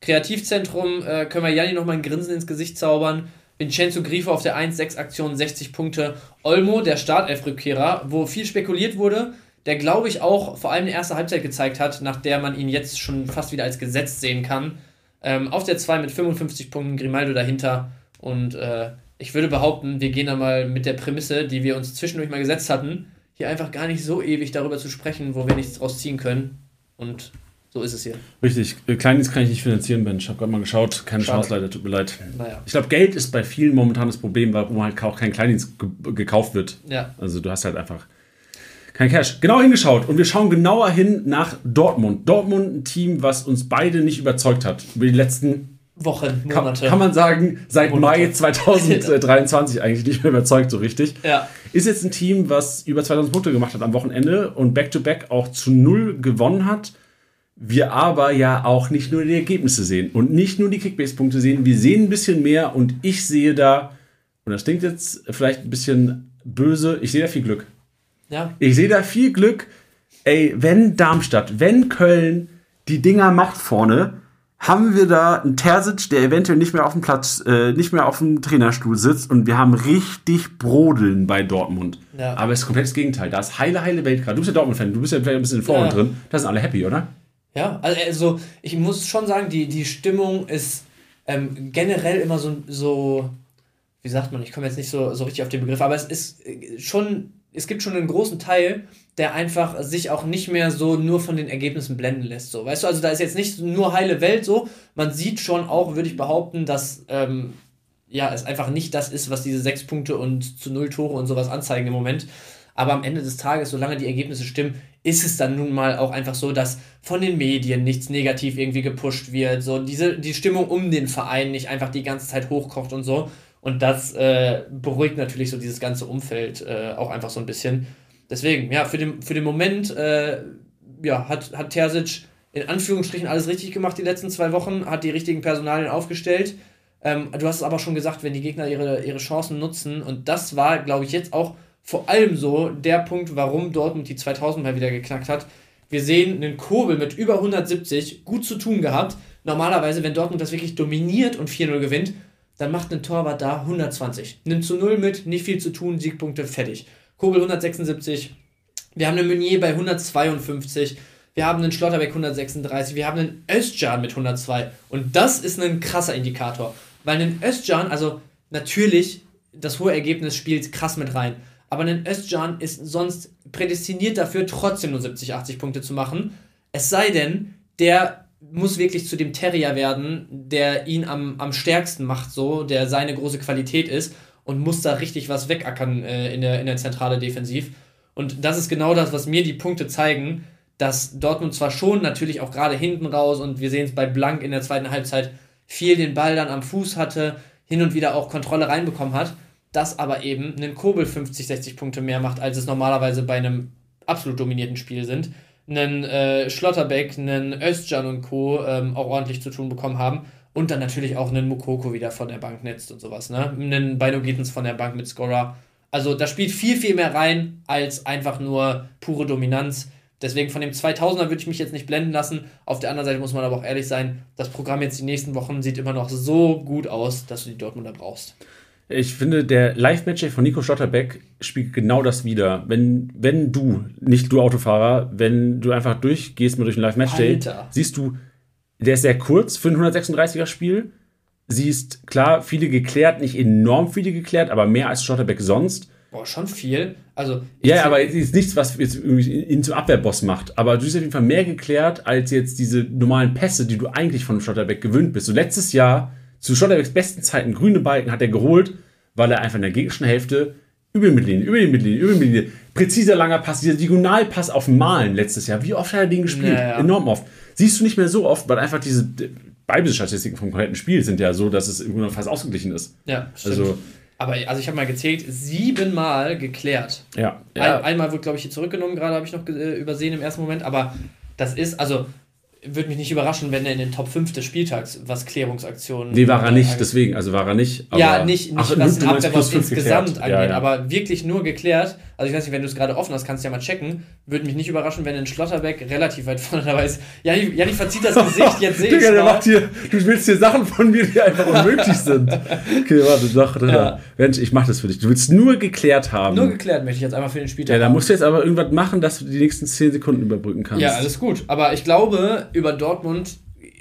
Kreativzentrum äh, können wir Janni nochmal ein Grinsen ins Gesicht zaubern. Vincenzo Grifo auf der 1-6-Aktion 60 Punkte. Olmo, der Startelf-Rückkehrer, wo viel spekuliert wurde, der glaube ich auch vor allem die erste Halbzeit gezeigt hat, nach der man ihn jetzt schon fast wieder als gesetzt sehen kann. Ähm, auf der 2 mit 55 Punkten, Grimaldo dahinter. Und äh, ich würde behaupten, wir gehen da mal mit der Prämisse, die wir uns zwischendurch mal gesetzt hatten, hier einfach gar nicht so ewig darüber zu sprechen, wo wir nichts draus ziehen können. Und so ist es hier. Richtig. Äh, Kleindienst kann ich nicht finanzieren, Ben. Ich habe gerade mal geschaut. Keine Schade. Chance leider, tut mir leid. Naja. Ich glaube, Geld ist bei vielen momentan das Problem, warum halt auch kein Kleindienst ge gekauft wird. Ja. Also du hast halt einfach kein Cash. Genau hingeschaut. Und wir schauen genauer hin nach Dortmund. Dortmund, ein Team, was uns beide nicht überzeugt hat. Über die letzten Wochen, Monate. Kann, kann man sagen, seit Monate. Mai [LAUGHS] 2023 eigentlich nicht mehr überzeugt, so richtig. Ja. Ist jetzt ein Team, was über 2000 Punkte gemacht hat am Wochenende und back-to-back -back auch zu null gewonnen hat wir aber ja auch nicht nur die Ergebnisse sehen und nicht nur die Kickbase-Punkte sehen, wir sehen ein bisschen mehr und ich sehe da, und das klingt jetzt vielleicht ein bisschen böse, ich sehe da viel Glück. Ja. Ich sehe da viel Glück. Ey, wenn Darmstadt, wenn Köln die Dinger macht vorne, haben wir da einen Terzic, der eventuell nicht mehr auf dem Platz, äh, nicht mehr auf dem Trainerstuhl sitzt und wir haben richtig Brodeln bei Dortmund. Ja. Aber es ist komplett das Gegenteil. Da ist heile, heile Welt gerade. Du bist ja Dortmund-Fan, du bist ja vielleicht ein bisschen in Vorhand ja. drin. Da sind alle happy, oder? Ja, also ich muss schon sagen, die, die Stimmung ist ähm, generell immer so, so, wie sagt man, ich komme jetzt nicht so, so richtig auf den Begriff, aber es ist äh, schon, es gibt schon einen großen Teil, der einfach sich auch nicht mehr so nur von den Ergebnissen blenden lässt. So. Weißt du, also da ist jetzt nicht nur heile Welt so, man sieht schon auch, würde ich behaupten, dass ähm, ja, es einfach nicht das ist, was diese sechs Punkte und zu null Tore und sowas anzeigen im Moment. Aber am Ende des Tages, solange die Ergebnisse stimmen, ist es dann nun mal auch einfach so, dass von den Medien nichts negativ irgendwie gepusht wird. So diese, die Stimmung um den Verein nicht einfach die ganze Zeit hochkocht und so. Und das äh, beruhigt natürlich so dieses ganze Umfeld äh, auch einfach so ein bisschen. Deswegen, ja, für den, für den Moment äh, ja, hat, hat Terzic in Anführungsstrichen alles richtig gemacht die letzten zwei Wochen, hat die richtigen Personalien aufgestellt. Ähm, du hast es aber schon gesagt, wenn die Gegner ihre, ihre Chancen nutzen, und das war, glaube ich, jetzt auch vor allem so der Punkt, warum Dortmund die 2000 mal wieder geknackt hat. Wir sehen einen Kurbel mit über 170 gut zu tun gehabt. Normalerweise, wenn Dortmund das wirklich dominiert und 4-0 gewinnt, dann macht ein Torwart da 120. Nimmt zu 0 mit, nicht viel zu tun, Siegpunkte fertig. Kurbel 176. Wir haben einen Meunier bei 152. Wir haben einen Schlotterbeck 136. Wir haben einen Özcan mit 102. Und das ist ein krasser Indikator. Weil ein Özcan, also natürlich, das hohe Ergebnis spielt krass mit rein. Aber ein Özcan ist sonst prädestiniert dafür, trotzdem nur 70, 80 Punkte zu machen. Es sei denn, der muss wirklich zu dem Terrier werden, der ihn am, am stärksten macht, so, der seine große Qualität ist und muss da richtig was wegackern äh, in, der, in der Zentrale defensiv. Und das ist genau das, was mir die Punkte zeigen, dass Dortmund zwar schon natürlich auch gerade hinten raus und wir sehen es bei Blank in der zweiten Halbzeit viel den Ball dann am Fuß hatte, hin und wieder auch Kontrolle reinbekommen hat, das aber eben einen Kobel 50, 60 Punkte mehr macht, als es normalerweise bei einem absolut dominierten Spiel sind. Einen äh, Schlotterbeck, einen Özcan und Co. Ähm, auch ordentlich zu tun bekommen haben. Und dann natürlich auch einen Mukoko wieder von der Bank netzt und sowas. Ne? Einen Beino Gittens von der Bank mit Scorer. Also da spielt viel, viel mehr rein als einfach nur pure Dominanz. Deswegen von dem 2000er würde ich mich jetzt nicht blenden lassen. Auf der anderen Seite muss man aber auch ehrlich sein, das Programm jetzt die nächsten Wochen sieht immer noch so gut aus, dass du die Dortmunder brauchst. Ich finde, der Live-Match von Nico Schlotterbeck spielt genau das wieder. Wenn, wenn du, nicht du Autofahrer, wenn du einfach durchgehst mal durch ein Live-Match, siehst du, der ist sehr kurz für ein 136er Spiel. Siehst, klar, viele geklärt, nicht enorm viele geklärt, aber mehr als Schlotterbeck sonst. Boah, schon viel. Also, ja, aber es ist nichts, was jetzt ihn zum Abwehrboss macht. Aber du siehst auf jeden Fall mehr geklärt als jetzt diese normalen Pässe, die du eigentlich von Schlotterbeck gewöhnt bist. So letztes Jahr zu Schlotterbecks besten Zeiten grüne Balken hat er geholt, weil er einfach in der gegnerischen Hälfte über die Mittellinie, über die Mittellinie, über die Mittellinie, präziser langer Pass, dieser Diagonalpass auf Malen letztes Jahr. Wie oft hat er den gespielt? Ja. Enorm oft. Siehst du nicht mehr so oft, weil einfach diese Ballbesitzstatistiken vom kompletten Spiel sind ja so, dass es irgendwo fast ausgeglichen ist. Ja, stimmt. Also, Aber also ich habe mal gezählt, siebenmal geklärt. Ja. Ein, einmal wurde, glaube ich, hier zurückgenommen, gerade habe ich noch äh, übersehen im ersten Moment, aber das ist, also würde mich nicht überraschen, wenn er in den Top 5 des Spieltags was Klärungsaktionen. Nee, war er nicht, deswegen, also war er nicht. ja, nicht, nicht Ach, was den Abwehrwurf insgesamt geklärt. angeht, Ja, ja. aber wirklich nur geklärt. Also ich weiß nicht, wenn du es gerade offen hast, kannst du ja mal checken. Würde mich nicht überraschen, wenn ein Schlotterbeck relativ weit vorne dabei ist. Janni, Janni verzieht das Gesicht, jetzt sehe ich Digga, der macht hier, du willst hier Sachen von mir, die einfach unmöglich sind. Okay, warte, doch, doch, Ja. Mensch, ich mach das für dich. Du willst nur geklärt haben. Nur geklärt möchte ich jetzt einmal für den Spieltag ja, da musst du jetzt aber irgendwas machen, dass du die nächsten 10 Sekunden überbrücken kannst. Ja, alles gut. Aber ich glaube, über Dortmund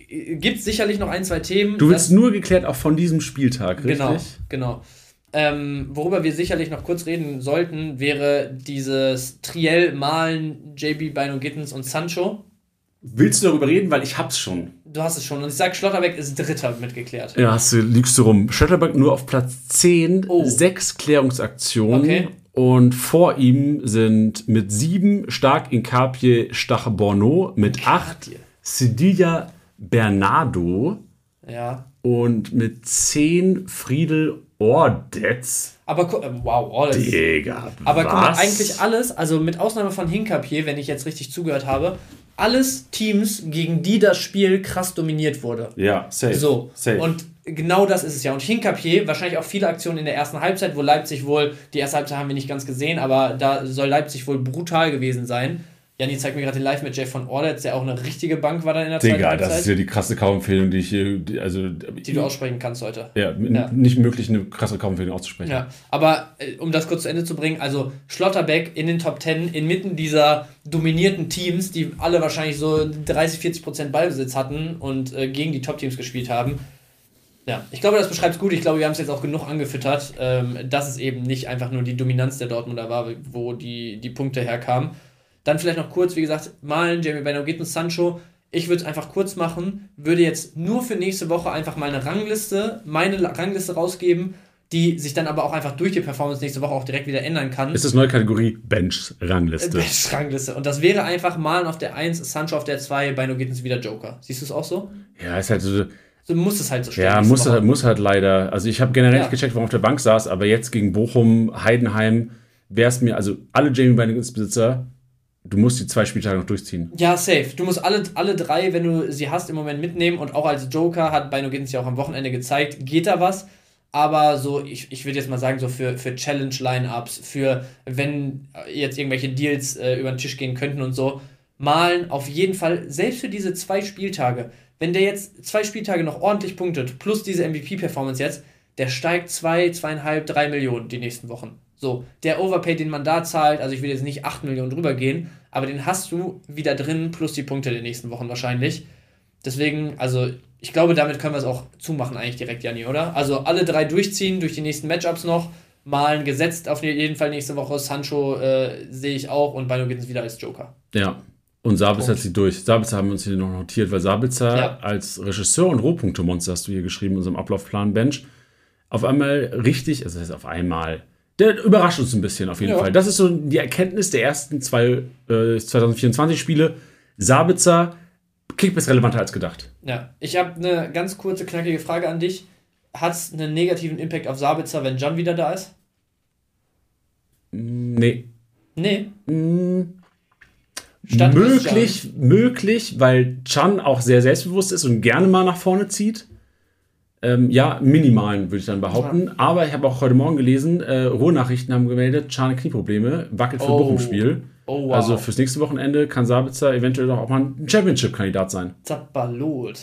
gibt es sicherlich noch ein, zwei Themen. du willst nur geklärt auch von diesem Spieltag, richtig? Genau, genau. Ähm, worüber wir sicherlich noch kurz reden sollten, wäre dieses Triell Malen, JB, Bino Gittens und Sancho. Willst du darüber reden? Weil ich hab's schon. Du hast es schon. Und ich sag, Schlotterbeck ist Dritter mitgeklärt. Ja, hast du, liegst du rum. Schötterberg nur auf Platz 10, Oh. sechs Klärungsaktionen. Okay. Und vor ihm sind mit sieben stark Incapie Stache Borno, mit acht Sedilla Bernardo Ja. und mit zehn Friedel Ordetz. Aber ähm, wow, ist, Digga, aber guck mal, eigentlich alles, also mit Ausnahme von Hinkapier, wenn ich jetzt richtig zugehört habe, alles Teams, gegen die das Spiel krass dominiert wurde. Ja, safe. So, safe. und genau das ist es ja. Und Hinkapier, wahrscheinlich auch viele Aktionen in der ersten Halbzeit, wo Leipzig wohl, die erste Halbzeit haben wir nicht ganz gesehen, aber da soll Leipzig wohl brutal gewesen sein. Janni zeigt mir gerade den Live mit Jeff von Ordetz, der auch eine richtige Bank war dann in der zweiten Digga, das ist Halbzeit, ja die krasse Kaufempfehlung, die ich hier, die- also, die du aussprechen kannst heute. ja, Ja. nicht möglich, eine krasse Kaufempfehlung auszusprechen. Ja, aber äh, um das kurz zu Ende zu bringen, also Schlotterbeck in den Top 10 inmitten dieser dominierten Teams, die alle wahrscheinlich so 30, 40 Prozent Ballbesitz hatten und äh, gegen die Top-Teams gespielt haben. Ja, ich glaube, das beschreibt es gut. Ich glaube, wir haben es jetzt auch genug angefüttert, ähm, dass es eben nicht einfach nur die Dominanz der Dortmunder war, wo die, die Punkte herkamen. Dann vielleicht noch kurz, wie gesagt, Malen, Jamie Bino und Sancho. Ich würde es einfach kurz machen, würde jetzt nur für nächste Woche einfach mal eine Rangliste, meine Rangliste rausgeben, die sich dann aber auch einfach durch die Performance nächste Woche auch direkt wieder ändern kann. Ist das neue Kategorie Bench-Rangliste. Best Rangliste. Und das wäre einfach Malen auf der 1, Sancho auf der 2, Bino Gittens wieder Joker. Siehst du es auch so? Ja, ist halt so. So muss es halt so stellen. Ja, muss halt, muss halt leider. Also ich habe generell Ja. nicht gecheckt, warum auf der Bank saß, aber jetzt gegen Bochum, Heidenheim, wäre es mir, also alle Jamie Bennigan's Besitzer, du musst die zwei Spieltage noch durchziehen. Ja, safe. Du musst alle, alle drei, wenn du sie hast, im Moment mitnehmen. Und auch als Joker hat Bino Gittens ja auch am Wochenende gezeigt, geht da was. Aber so, ich, ich würde jetzt mal sagen, so für, für Challenge-Line-Ups, für wenn jetzt irgendwelche Deals äh, über den Tisch gehen könnten und so, malen auf jeden Fall, selbst für diese zwei Spieltage, wenn der jetzt zwei Spieltage noch ordentlich punktet, plus diese MVP-Performance jetzt, der steigt zwei, zweieinhalb, drei Millionen die nächsten Wochen. So, der Overpay, den man da zahlt, also ich will jetzt nicht 8 Millionen drüber gehen, aber den hast du wieder drin, plus die Punkte der nächsten Wochen wahrscheinlich. Deswegen, also ich glaube, damit können wir es auch zumachen eigentlich direkt, Janni, oder? Also alle drei durchziehen, durch die nächsten Matchups noch, malen gesetzt auf jeden Fall nächste Woche. Sancho äh, sehe ich auch und Bino Gittens wieder als Joker. Ja. Und Sabitzer sie durch. Sabitzer haben wir uns hier noch notiert, weil Sabitzer Ja. als Regisseur und Rohpunktemonster hast du hier geschrieben in unserem Ablaufplan Bench. Auf einmal richtig, also das heißt auf einmal, der überrascht uns ein bisschen auf jeden Ja. Fall. Das ist so die Erkenntnis der ersten zwei äh, 2024 Spiele. Sabitzer, Kickbase relevanter als gedacht. Ja, ich habe eine ganz kurze, knackige Frage an dich. Hat es einen negativen Impact auf Sabitzer, wenn Jan wieder da ist? Nee. Nee. Mm, Stand möglich, möglich, weil Chan auch sehr selbstbewusst ist und gerne mal nach vorne zieht. Ähm, ja, minimalen würde ich dann behaupten. Aber ich habe auch heute Morgen gelesen, äh, Ruhrnachrichten haben gemeldet, Chan Knieprobleme, wackelt für Oh. Bochum-Spiel. Oh, wow. Also fürs nächste Wochenende kann Sabitzer eventuell doch auch mal ein Championship-Kandidat sein. Zapbalot.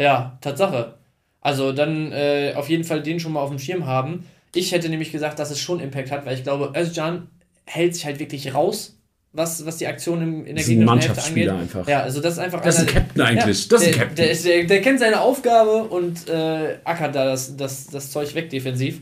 Ja, Tatsache. Also dann äh, auf jeden Fall den schon mal auf dem Schirm haben. Ich hätte nämlich gesagt, dass es schon Impact hat, weil ich glaube, Özcan hält sich halt wirklich raus, was, was die Aktion im, in der ist gegnerischen Hälfte Mannschaftsspieler angeht. einfach. Ja, also das ist einfach Das ist ein Captain eigentlich. Ja, das ist ein der, Captain. Der, ist- der, der kennt seine Aufgabe und äh, ackert da das, das, das Zeug weg defensiv.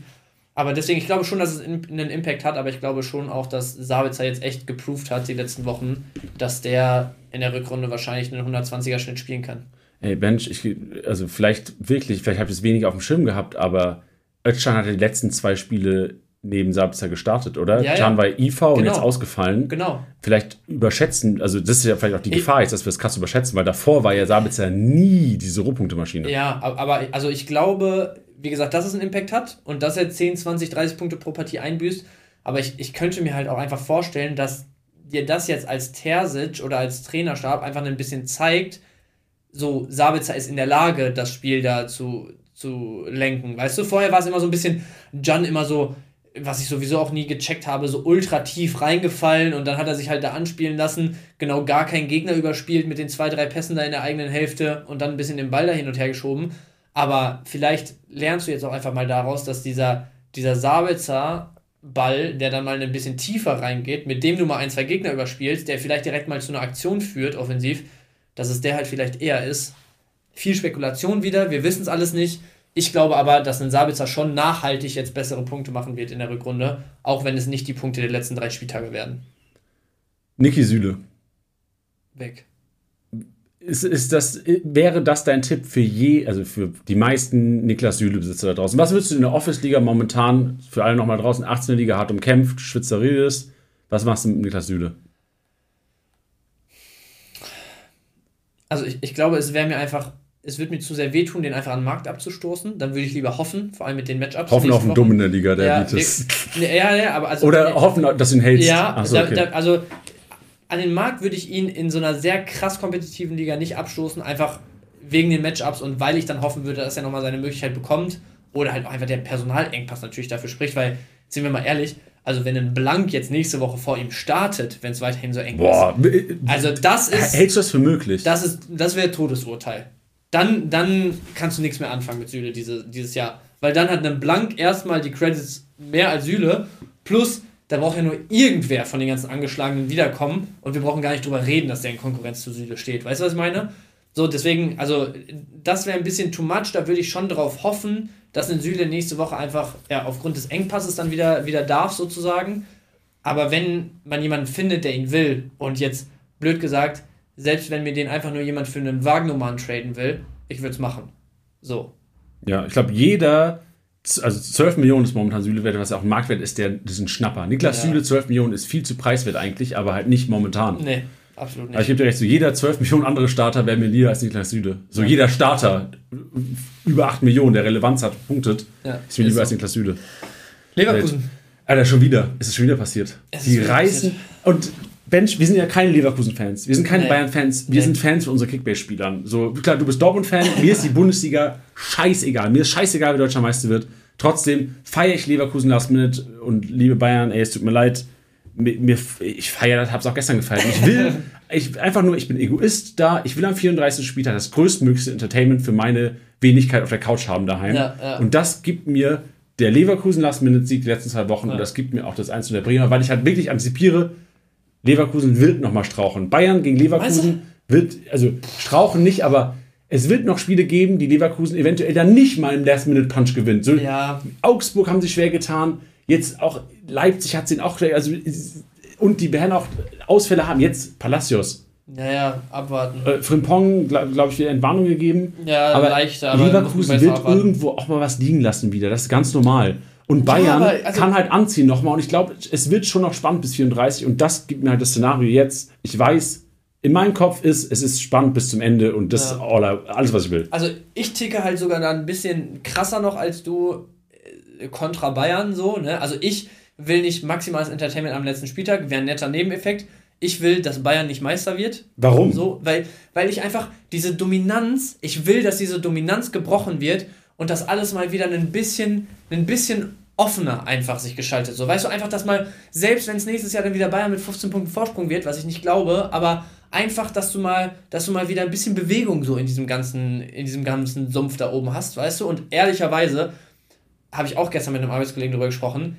Aber deswegen, ich glaube schon, dass es in- einen Impact hat, aber ich glaube schon auch, dass Sabitzer jetzt echt geproved hat die letzten Wochen, dass der in der Rückrunde wahrscheinlich einen 120er Schnitt spielen kann. Ey, Bench, ich, also vielleicht wirklich, vielleicht habe ich es weniger auf dem Schirm gehabt, aber Özcan hat die letzten zwei Spiele neben Sabitzer gestartet, oder? Ja, ja. Can war IV und Genau. jetzt ausgefallen. Genau. Vielleicht überschätzen, also das ist ja vielleicht auch die Gefahr jetzt, dass wir es krass überschätzen, weil davor war ja Sabitzer nie diese Rohpunktemaschine. Ja, ab- aber also ich glaube, wie gesagt, dass es einen Impact hat und dass er 10, 20, 30 Punkte pro Partie einbüßt. Aber ich, ich könnte mir halt auch einfach vorstellen, dass dir das jetzt als Terzic oder als Trainerstab einfach ein bisschen zeigt, so Sabitzer ist in der Lage, das Spiel da zu, zu lenken. Weißt du, vorher war es immer so ein bisschen, Jan immer so, was ich sowieso auch nie gecheckt habe, so ultra tief reingefallen und dann hat er sich halt da anspielen lassen, genau gar keinen Gegner überspielt mit den zwei, drei Pässen da in der eigenen Hälfte und dann ein bisschen den Ball da hin und her geschoben. Aber vielleicht lernst du jetzt auch einfach mal daraus, dass dieser, dieser Sabitzer Ball, der dann mal ein bisschen tiefer reingeht, mit dem du mal ein, zwei Gegner überspielst, der vielleicht direkt mal zu einer Aktion führt, offensiv, dass es der halt vielleicht eher ist. Viel Spekulation wieder, wir wissen es alles nicht. Ich glaube aber, dass ein Sabitzer schon nachhaltig jetzt bessere Punkte machen wird in der Rückrunde, auch wenn es nicht die Punkte der letzten drei Spieltage werden. Niki Süle. Weg. Ist, ist das, wäre das dein Tipp für je, also für die meisten Niklas Süle-Besitzer da draußen? Was würdest du in der Office-Liga momentan, für alle nochmal draußen, 18. Liga hart umkämpft, Schwitzeridis, was machst du mit Niklas Süle? Also ich, ich glaube, es wäre mir einfach, es würde mir zu sehr wehtun, den einfach an den Markt abzustoßen. Dann würde ich lieber hoffen, vor allem mit den Matchups. Hoffen auf einen Dummen in der Liga, der ja, bietet. Ja, ja, aber also. Oder hoffen, dass du ihn hältst. Ja, so, okay. da, da, also an den Markt würde ich ihn in so einer sehr krass kompetitiven Liga nicht abstoßen, einfach wegen den Matchups und weil ich dann hoffen würde, dass er nochmal seine Möglichkeit bekommt. Oder halt auch einfach der Personalengpass natürlich dafür spricht, weil, sind wir mal ehrlich, also wenn ein Blank jetzt nächste Woche vor ihm startet, wenn es weiterhin so eng Boah, ist. Also das ist. Hältst du das für möglich? Das ist, das wäre Todesurteil. Dann, dann kannst du nichts mehr anfangen mit Süle diese, dieses Jahr. Weil dann hat ein Blank erstmal die Credits mehr als Süle. Plus, da braucht ja nur irgendwer von den ganzen Angeschlagenen wiederkommen. Und wir brauchen gar nicht drüber reden, dass der in Konkurrenz zu Süle steht. Weißt du, was ich meine? So, deswegen, also, das wäre ein bisschen too much. Da würde ich schon drauf hoffen, dass ein Süle nächste Woche einfach ja, aufgrund des Engpasses dann wieder, wieder darf, sozusagen. Aber wenn man jemanden findet, der ihn will, und jetzt blöd gesagt, selbst wenn mir den einfach nur jemand für einen Wagnumann traden will, ich würde es machen. So. Ja, ich glaube, jeder, also 12 Millionen ist momentan Süle-Wert, was ja auch Marktwert ist, der, das ist ein Schnapper. Niklas ja. Süle, 12 Millionen ist viel zu preiswert eigentlich, aber halt nicht momentan. Nee. Absolut nicht. Aber ich gebe dir recht, so jeder 12 [LAUGHS] Millionen andere Starter wäre mir lieber als Niklas Süde. So ja. jeder Starter über 8 Millionen, der Relevanz hat, punktet, ja, ist mir lieber so. als Niklas Süde. Leverkusen. Alter, schon wieder. Es ist schon wieder passiert. Es Die reißen. Und Bench, wir sind ja keine Leverkusen-Fans. Wir sind keine nee. Bayern-Fans. Wir nee. sind Fans von unseren Kickbase-Spielern. So, klar, du bist Dortmund-Fan. [LAUGHS] mir ist die Bundesliga scheißegal. Mir ist scheißegal, wer deutscher Meister wird. Trotzdem feiere ich Leverkusen Last Minute und liebe Bayern. Ey, es tut mir leid mir, ich feiere das, habe es auch gestern gefeiert. Ich will [LAUGHS] ich, einfach nur, ich bin Egoist da. Ich will am 34. Spieltag das größtmögliche Entertainment für meine Wenigkeit auf der Couch haben daheim. Ja, ja. Und das gibt mir der Leverkusen Last Minute Sieg die letzten zwei Wochen ja. und das gibt mir auch das 1 der Bremer, weil ich halt wirklich antizipiere, Leverkusen wird nochmal strauchen. Bayern gegen Leverkusen wird, also strauchen nicht, aber es wird noch Spiele geben, die Leverkusen eventuell dann nicht mal im Last Minute Punch gewinnt. So, Augsburg haben sich schwer getan. Jetzt auch Leipzig hat sie auch, also und die werden auch Ausfälle haben. Jetzt Palacios. Ja, ja, abwarten. Äh, Frimpong, glaube glaub ich, wieder Entwarnung gegeben. Ja, aber leichter. Aber Leverkusen wird abwarten. irgendwo auch mal was liegen lassen wieder. Das ist ganz normal. Und Bayern ja, also, kann halt anziehen nochmal. Und ich glaube, es wird schon noch spannend bis 34. Und das gibt mir halt das Szenario jetzt. Ich weiß, in meinem Kopf ist, es ist spannend bis zum Ende. Und das ja. ist alles, was ich will. Also ich ticke halt sogar da ein bisschen krasser noch als du kontra Bayern so, ne? Also ich will nicht maximales Entertainment am letzten Spieltag, wäre ein netter Nebeneffekt. Ich will, dass Bayern nicht Meister wird. Warum? So, weil, weil ich einfach diese Dominanz, ich will, dass diese Dominanz gebrochen wird und dass alles mal wieder ein bisschen, ein bisschen offener einfach sich geschaltet. So, weißt du, einfach, dass mal, selbst wenn es nächstes Jahr dann wieder Bayern mit 15 Punkten Vorsprung wird, was ich nicht glaube, aber einfach, dass du mal, dass du mal wieder ein bisschen Bewegung so in diesem ganzen, in diesem ganzen Sumpf da oben hast, weißt du? Und ehrlicherweise, habe ich auch gestern mit einem Arbeitskollegen darüber gesprochen.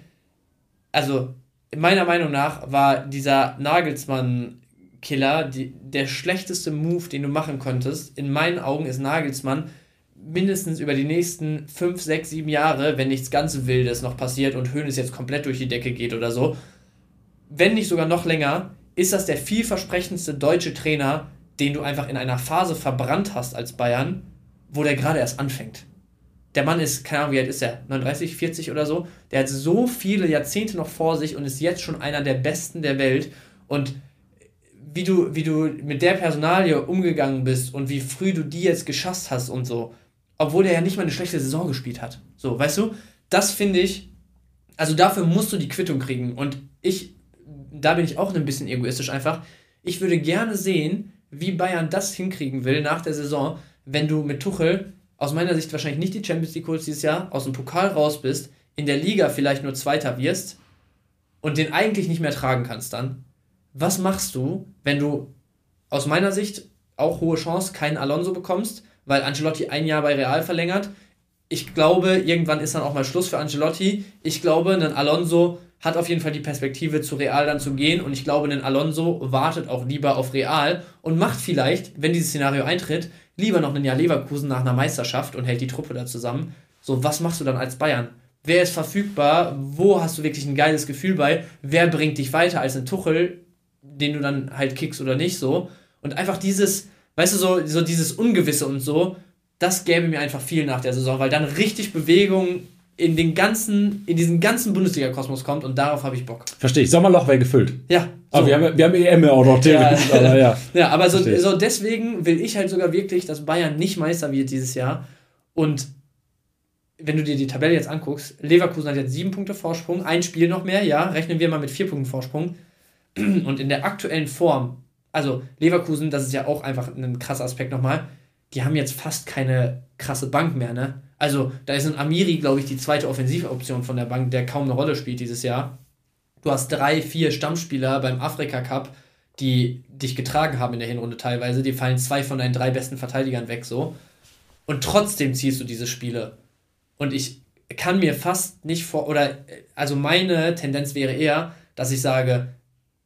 Also, meiner Meinung nach war dieser Nagelsmann-Killer die, der schlechteste Move, den du machen konntest. In meinen Augen ist Nagelsmann mindestens über die nächsten 5, 6, 7 Jahre, wenn nichts ganz Wildes noch passiert und Höhnes jetzt komplett durch die Decke geht oder so, wenn nicht sogar noch länger, ist das der vielversprechendste deutsche Trainer, den du einfach in einer Phase verbrannt hast als Bayern, wo der gerade erst anfängt der Mann ist, keine Ahnung, wie alt ist er? 39, 40 oder so. Der hat so viele Jahrzehnte noch vor sich und ist jetzt schon einer der Besten der Welt. Und wie du, wie du mit der Personalie umgegangen bist und wie früh du die jetzt geschasst hast und so. Obwohl er ja nicht mal eine schlechte Saison gespielt hat. So, weißt du? Das finde ich, also dafür musst du die Quittung kriegen. Und ich, da bin ich auch ein bisschen egoistisch einfach. Ich würde gerne sehen, wie Bayern das hinkriegen will nach der Saison, wenn du mit Tuchel aus meiner Sicht wahrscheinlich nicht die Champions League holst dieses Jahr, aus dem Pokal raus bist, in der Liga vielleicht nur Zweiter wirst und den eigentlich nicht mehr tragen kannst dann. Was machst du, wenn du aus meiner Sicht auch hohe Chance keinen Alonso bekommst, weil Ancelotti ein Jahr bei Real verlängert? Ich glaube, irgendwann ist dann auch mal Schluss für Ancelotti. Ich glaube, ein Alonso hat auf jeden Fall die Perspektive zu Real dann zu gehen und ich glaube, ein Alonso wartet auch lieber auf Real und macht vielleicht, wenn dieses Szenario eintritt, lieber noch ein Jahr Leverkusen nach einer Meisterschaft und hält die Truppe da zusammen. So, was machst du dann als Bayern? Wer ist verfügbar? Wo hast du wirklich ein geiles Gefühl bei? Wer bringt dich weiter als ein Tuchel, den du dann halt kickst oder nicht so? Und einfach dieses, weißt du, so, so dieses Ungewisse und so, das gäbe mir einfach viel nach der Saison, weil dann richtig Bewegung in den ganzen, in diesen ganzen Bundesliga-Kosmos kommt und darauf habe ich Bock. Verstehe ich. Sommerloch wäre gefüllt. Ja. Aber wir haben, wir haben EM auch noch ja. aber ja. [LAUGHS] ja, aber so, so deswegen will ich halt sogar wirklich, dass Bayern nicht Meister wird dieses Jahr. Und wenn du dir die Tabelle jetzt anguckst, Leverkusen hat jetzt sieben Punkte Vorsprung, ein Spiel noch mehr, ja, rechnen wir mal mit vier Punkten Vorsprung. Und in der aktuellen Form, also Leverkusen, das ist ja auch einfach ein krasser Aspekt nochmal, die haben jetzt fast keine krasse Bank mehr, ne? Also, da ist ein Amiri, glaube ich, die zweite Offensivoption von der Bank, der kaum eine Rolle spielt dieses Jahr. Du hast drei, vier Stammspieler beim Afrika Cup, die dich getragen haben in der Hinrunde teilweise. Die fallen zwei von deinen drei besten Verteidigern weg, so. Und trotzdem ziehst du diese Spiele. Und ich kann mir fast nicht vor, oder, also meine Tendenz wäre eher, dass ich sage,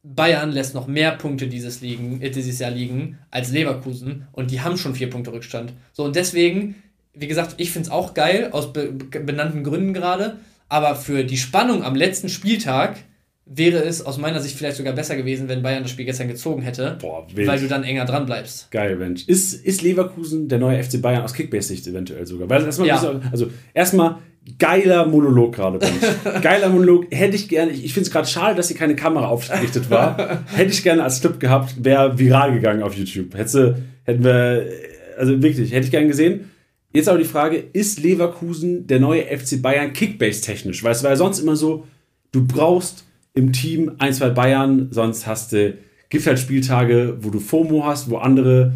Bayern lässt noch mehr Punkte dieses, liegen, äh, dieses Jahr liegen als Leverkusen und die haben schon vier Punkte Rückstand. So, und deswegen, wie gesagt, ich finde es auch geil, aus be benannten Gründen gerade, aber für die Spannung am letzten Spieltag wäre es aus meiner Sicht vielleicht sogar besser gewesen, wenn Bayern das Spiel gestern gezogen hätte, Boah, weil du dann enger dran bleibst. Geil, Mensch. Ist, ist Leverkusen der neue FC Bayern aus Kickbase-Sicht eventuell sogar? Weil erstmal, ja. also erstmal geiler Monolog gerade, geiler Monolog. Hätte ich gerne, ich, finde es gerade schade, dass hier keine Kamera aufgerichtet war. Hätte ich gerne als Tipp gehabt, wäre viral gegangen auf YouTube. Hätte, hätten wir, also wirklich, hätte ich gerne gesehen. Jetzt aber die Frage, ist Leverkusen der neue FC Bayern Kickbase-technisch? Weißt du, weil sonst immer so, du brauchst im Team ein, zwei Bayern, sonst hast du, gibt halt Spieltage, wo du FOMO hast, wo andere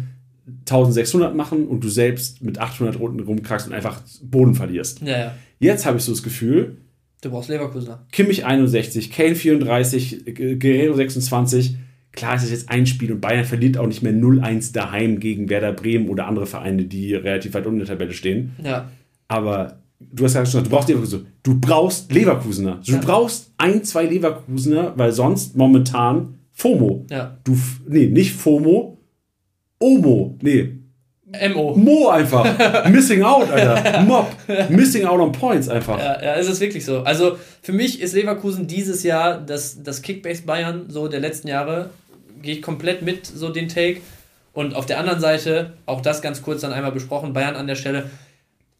1600 machen und du selbst mit 800 Runden rumkrackst und einfach Boden verlierst. Ja, ja. Jetzt habe ich so das Gefühl, du brauchst Leverkusener. Kimmich 61, Kane 34, Guerrero 26. Klar ist es jetzt ein Spiel und Bayern verliert auch nicht mehr 0-1 daheim gegen Werder Bremen oder andere Vereine, die relativ weit unten in der Tabelle stehen. Ja. Aber du hast ja schon gesagt, du brauchst Leverkusener. Du brauchst Leverkusener. Du ja. brauchst ein, zwei Leverkusener, weil sonst momentan FOMO. Ja. Du, nee, nicht FOMO, OMO. Nee. MO. Mo einfach. [LAUGHS] Missing out, Alter. Mob. Missing out on points einfach. Ja, ja, es ist wirklich so. Also für mich ist Leverkusen dieses Jahr das, das Kickbase Bayern so der letzten Jahre. Gehe ich komplett mit, so den Take. Und auf der anderen Seite, auch das ganz kurz dann einmal besprochen, Bayern an der Stelle,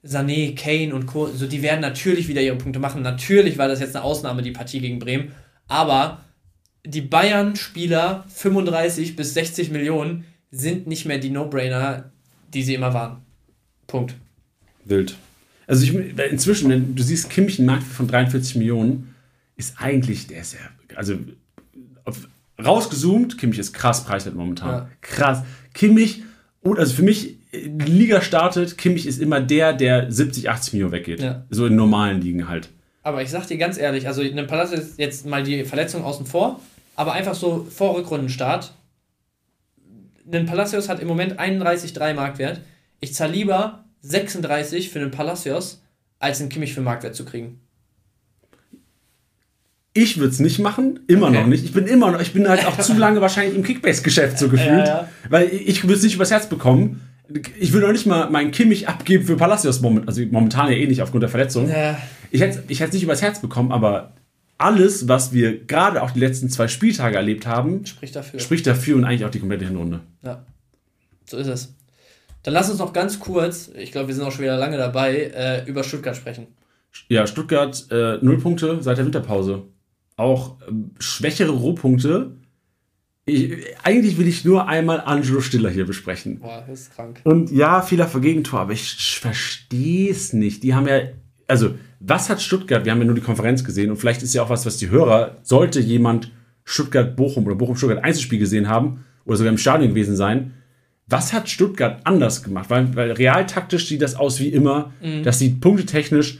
Sané, Kane und Co., so die werden natürlich wieder ihre Punkte machen. Natürlich war das jetzt eine Ausnahme, die Partie gegen Bremen. Aber die Bayern-Spieler 35 bis 60 Millionen sind nicht mehr die No-Brainer, die sie immer waren. Punkt. Wild. Also ich, inzwischen, du siehst Kimmich einen Markt von 43 Millionen, ist eigentlich, der ist ja, also auf, rausgezoomt, Kimmich ist krass preiswert momentan. Ja. Krass. Kimmich, und also für mich Liga startet, Kimmich ist immer der, der 70, 80 Millionen weggeht. Ja. So in normalen Ligen halt. Aber ich sag dir ganz ehrlich, also in einem Palace ist jetzt mal die Verletzung außen vor, aber einfach so vor Rückrundenstart. Ein Palacios hat im Moment 31,3 Marktwert. Ich zahle lieber 36 für einen Palacios, als einen Kimmich für Marktwert zu kriegen. Ich würde es nicht machen, immer okay. noch nicht. Ich bin immer noch, ich bin halt auch zu lange wahrscheinlich im Kickbase-Geschäft so [LAUGHS] gefühlt, ja, ja. weil ich würde es nicht übers Herz bekommen ich will noch nicht mal meinen Kimmich abgeben für Palacios, moment, also momentan ja eh nicht aufgrund der Verletzung. Ja. Ich hätte ich es nicht übers Herz bekommen, aber alles, was wir gerade auch die letzten zwei Spieltage erlebt haben, spricht dafür. Spricht dafür und eigentlich auch die komplette Hinrunde. Ja, so ist es. Dann lass uns noch ganz kurz, ich glaube, wir sind auch schon wieder lange dabei, äh, über Stuttgart sprechen. Ja, Stuttgart äh, null Punkte seit der Winterpause. Auch äh, schwächere Rohpunkte Ich, eigentlich will ich nur einmal Angelo Stiller hier besprechen. Boah, das ist krank. Und ja, Fehler für Gegentor, aber ich verstehe es nicht. Die haben ja, also, was hat Stuttgart, wir haben ja nur die Konferenz gesehen und vielleicht ist ja auch was, was die Hörer, sollte jemand Stuttgart-Bochum oder Bochum-Stuttgart Einzelspiel gesehen haben oder sogar im Stadion gewesen sein, was hat Stuttgart anders gemacht? Weil, weil realtaktisch sieht das aus wie immer. Mhm. Das sieht punktetechnisch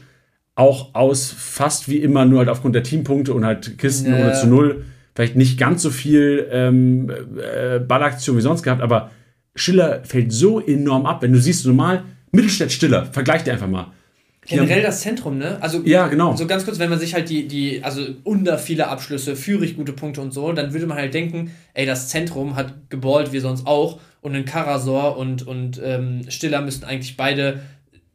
auch aus fast wie immer, nur halt aufgrund der Teampunkte und halt Kisten nee. ohne zu null. Vielleicht nicht ganz so viel ähm, äh, Ballaktion wie sonst gehabt, aber Schiller fällt so enorm ab. Wenn du siehst, normal, Mittelstädt Stiller, vergleich dir einfach mal. Generell das Zentrum, ne? Also, ja, genau. So ganz kurz, wenn man sich halt die, die, also unter viele Abschlüsse, führig gute Punkte und so, dann würde man halt denken, ey, das Zentrum hat geballt wie sonst auch und ein Karasor und, und ähm, Stiller müssten eigentlich beide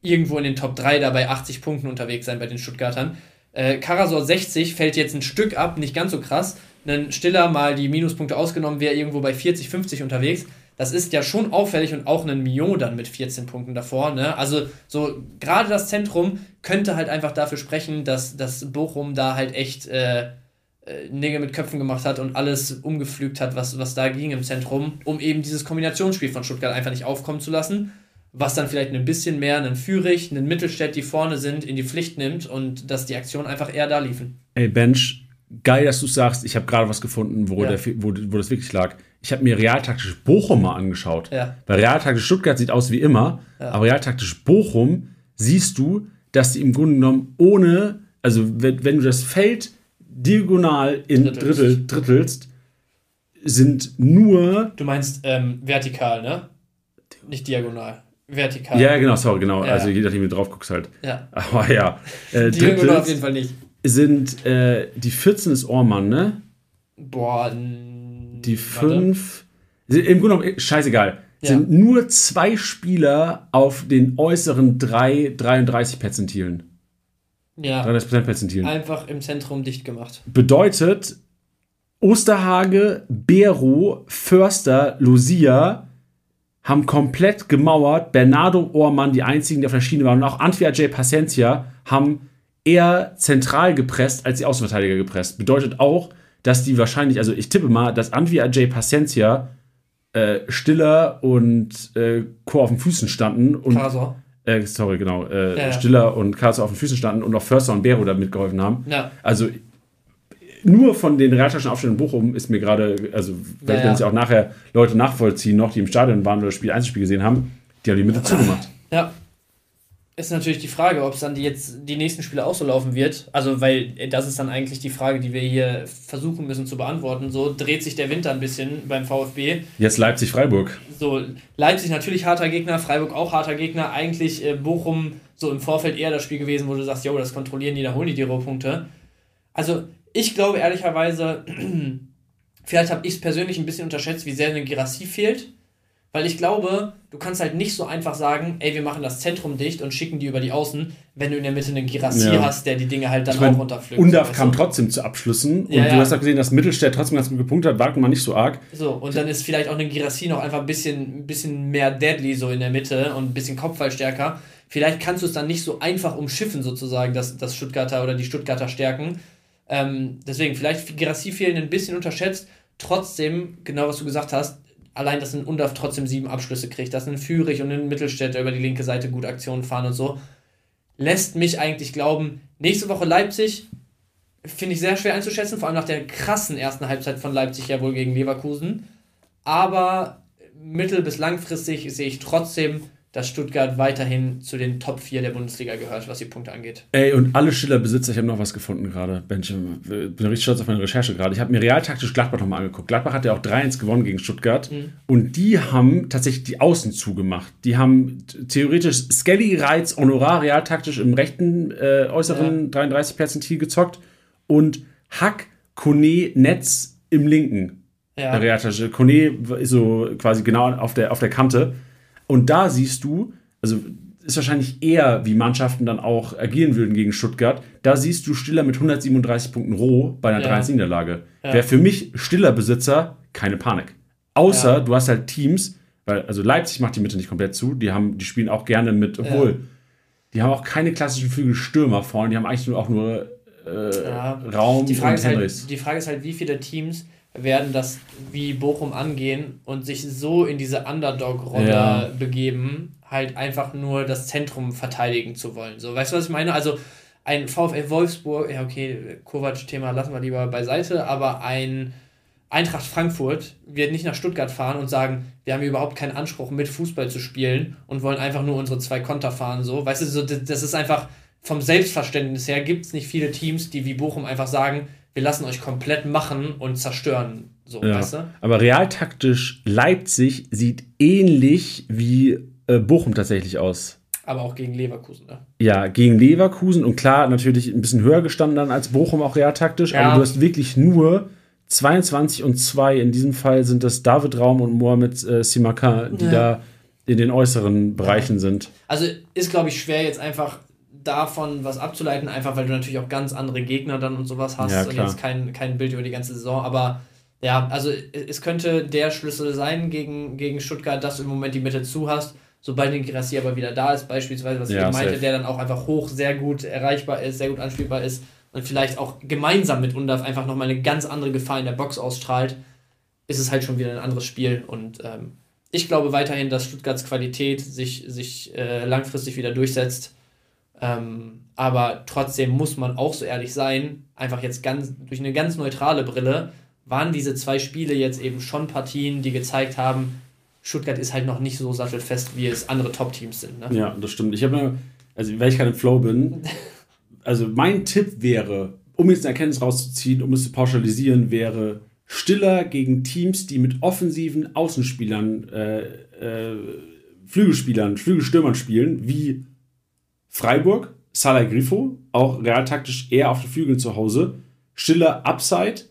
irgendwo in den Top 3 da bei 80 Punkten unterwegs sein bei den Stuttgartern. Äh, Karasor 60 fällt jetzt ein Stück ab, nicht ganz so krass. Ein Stiller mal die Minuspunkte ausgenommen, wäre irgendwo bei 40, 50 unterwegs. Das ist ja schon auffällig und auch ein Mio dann mit 14 Punkten davor. Ne? Also so gerade das Zentrum könnte halt einfach dafür sprechen, dass, dass Bochum da halt echt äh, äh, Nägel mit Köpfen gemacht hat und alles umgepflügt hat, was, was da ging im Zentrum, um eben dieses Kombinationsspiel von Stuttgart einfach nicht aufkommen zu lassen, was dann vielleicht ein bisschen mehr einen Führig, einen Mittelstädt, die vorne sind, in die Pflicht nimmt und dass die Aktionen einfach eher da liefen. Ey, Bench, geil, dass du sagst, ich habe gerade was gefunden, wo, ja. der, wo, wo das wirklich lag. Ich habe mir realtaktisch Bochum mal angeschaut. Ja. Weil realtaktisch Stuttgart sieht aus wie immer, ja. aber realtaktisch Bochum siehst du, dass die im Grunde genommen ohne, also wenn, wenn du das Feld diagonal in Drittels. Drittel drittelst, sind nur. Du meinst ähm, vertikal, ne? Nicht diagonal. Vertikal. Ja, genau, sorry, genau. Ja. Also je nachdem, wie du drauf guckst halt. Ja. Aber ja. Äh, diagonal auf jeden Fall nicht. Sind äh, die 14 ist Ohrmann, ne? Boah, Die 5. Im Grunde genommen, scheißegal. Ja. Sind nur zwei Spieler auf den äußeren drei 33 Perzentilen. Ja. 33% Perzentilen. Einfach im Zentrum dicht gemacht. Bedeutet, Osterhage, Bero, Förster, Lucia haben komplett gemauert. Bernardo Ohrmann, die einzigen, die auf der Schiene waren, und auch Antwia J. Pacencia haben eher zentral gepresst als die Außenverteidiger gepresst. Bedeutet auch, dass die wahrscheinlich, also ich tippe mal, dass Antwia J. Pacencia äh, stiller und äh, Chor auf den Füßen standen und Kasor äh, sorry, genau, äh, ja, ja. Stiller und Karlsson auf den Füßen standen und auch Förster und Bero da mitgeholfen haben. Ja. Also nur von den realtaschen Aufständen in Bochum ist mir gerade, also wenn ja, ja. auch nachher Leute nachvollziehen, noch die im Stadion waren oder das Spiel Einzelspiel gesehen haben, die haben die Mitte zugemacht. Ja, ist natürlich die Frage, ob es dann die jetzt die nächsten Spiele auch so laufen wird. Also, weil das ist dann eigentlich die Frage, die wir hier versuchen müssen zu beantworten. So dreht sich der Winter ein bisschen beim VfB. Jetzt Leipzig-Freiburg. So, Leipzig natürlich harter Gegner, Freiburg auch harter Gegner. Eigentlich äh, Bochum so im Vorfeld eher das Spiel gewesen, wo du sagst, jo, das kontrollieren die, da holen die die Rohpunkte. Also, ich glaube ehrlicherweise, [CLEARS THROAT] vielleicht habe ich es persönlich ein bisschen unterschätzt, wie sehr eine Girassie fehlt. Weil ich glaube, du kannst halt nicht so einfach sagen, ey, wir machen das Zentrum dicht und schicken die über die Außen, wenn du in der Mitte einen Girassi ja. hast, der die Dinge halt dann ich auch runterpflückt. Undaf kam trotzdem zu Abschlüssen ja, und du hast auch gesehen, dass Mittelstädt trotzdem ganz gut gepunktet hat, wagt man nicht so arg. So, und dann ist vielleicht auch ein Girassi noch einfach ein bisschen, ein bisschen mehr deadly so in der Mitte und ein bisschen Kopfballstärker. Vielleicht kannst du es dann nicht so einfach umschiffen, sozusagen, das, das Stuttgarter oder die Stuttgarter Stärken. Ähm, deswegen, vielleicht Girassi fehlen ein bisschen unterschätzt. Trotzdem, genau was du gesagt hast, allein, dass ein Undaf trotzdem sieben Abschlüsse kriegt, dass ein Führig und ein Mittelstädter über die linke Seite gut Aktionen fahren und so, lässt mich eigentlich glauben, nächste Woche Leipzig finde ich sehr schwer einzuschätzen, vor allem nach der krassen ersten Halbzeit von Leipzig ja wohl gegen Leverkusen. Aber mittel- bis langfristig sehe ich trotzdem dass Stuttgart weiterhin zu den Top 4 der Bundesliga gehört, was die Punkte angeht. Ey, und alle Schiller-Besitzer, ich habe noch was gefunden gerade, Benjamin. Bin richtig stolz auf meine Recherche gerade. Ich habe mir realtaktisch Gladbach nochmal angeguckt. Gladbach hat ja auch 3-1 gewonnen gegen Stuttgart. Mhm. Und die haben tatsächlich die Außen zugemacht. Die haben theoretisch Skelly, Reiz, Honorar realtaktisch im rechten äh, äußeren ja. 33 Perzentil gezockt und Hack, Kone, Netz im linken. Ja. Realtaktisch. Kone ist so quasi genau auf der, auf der Kante. Und da siehst du, also ist wahrscheinlich eher, wie Mannschaften dann auch agieren würden gegen Stuttgart. Da siehst du Stiller mit 137 Punkten roh bei einer ja. 3-1-Niederlage. Ja. Wäre für mich Stiller Besitzer keine Panik. Außer ja. du hast halt Teams, weil, also Leipzig macht die Mitte nicht komplett zu, die haben, die spielen auch gerne mit, obwohl, ja. die haben auch keine klassischen Flügelstürmer vorne, die haben eigentlich nur auch nur äh. Raum die Frage, ist halt, die Frage ist halt, wie viele Teams werden das wie Bochum angehen und sich so in diese Underdog-Rolle ja. begeben, halt einfach nur das Zentrum verteidigen zu wollen. So, weißt du, was ich meine? Also ein VfL Wolfsburg, ja okay, Kovac-Thema lassen wir lieber beiseite, aber ein Eintracht Frankfurt wird nicht nach Stuttgart fahren und sagen, wir haben überhaupt keinen Anspruch, mit Fußball zu spielen und wollen einfach nur unsere zwei Konter fahren. So, weißt du, so, das ist einfach vom Selbstverständnis her gibt es nicht viele Teams, die wie Bochum einfach sagen, wir lassen euch komplett machen und zerstören. So, ja. weißt du? Aber realtaktisch Leipzig sieht ähnlich wie äh, Bochum tatsächlich aus. Aber auch gegen Leverkusen, ne? Ja, gegen Leverkusen und klar, natürlich ein bisschen höher gestanden dann als Bochum auch realtaktisch, ja. aber du hast wirklich nur 22 und 2. In diesem Fall sind das David Raum und Mohamed äh, Simakan, die ja. da in den äußeren Bereichen sind. Also ist, glaube ich, schwer jetzt einfach davon was abzuleiten, einfach weil du natürlich auch ganz andere Gegner dann und sowas hast ja, und jetzt kein, kein Bild über die ganze Saison. Aber ja, also es könnte der Schlüssel sein gegen, gegen Stuttgart, dass du im Moment die Mitte zu hast. Sobald den Girassi aber wieder da ist, beispielsweise, was ja, ich meinte, der dann auch einfach hoch sehr gut erreichbar ist, sehr gut anspielbar ist und vielleicht auch gemeinsam mit Undaf einfach nochmal eine ganz andere Gefahr in der Box ausstrahlt, ist es halt schon wieder ein anderes Spiel. Und ähm, ich glaube weiterhin, dass Stuttgarts Qualität sich, sich äh, langfristig wieder durchsetzt ähm, aber trotzdem muss man auch so ehrlich sein, einfach jetzt ganz durch eine ganz neutrale Brille, waren diese zwei Spiele jetzt eben schon Partien, die gezeigt haben, Stuttgart ist halt noch nicht so sattelfest, wie es andere Top-Teams sind. Ne? Ja, das stimmt. Ich habe, also weil ich kein Flow bin, [LAUGHS] also mein Tipp wäre, um jetzt eine Erkenntnis rauszuziehen, um es zu pauschalisieren, wäre Stiller gegen Teams, die mit offensiven Außenspielern, äh, äh, Flügelspielern, Flügelstürmern spielen, wie Freiburg, Salah Grifo, auch realtaktisch eher auf den Flügeln zu Hause. Stiller Upside,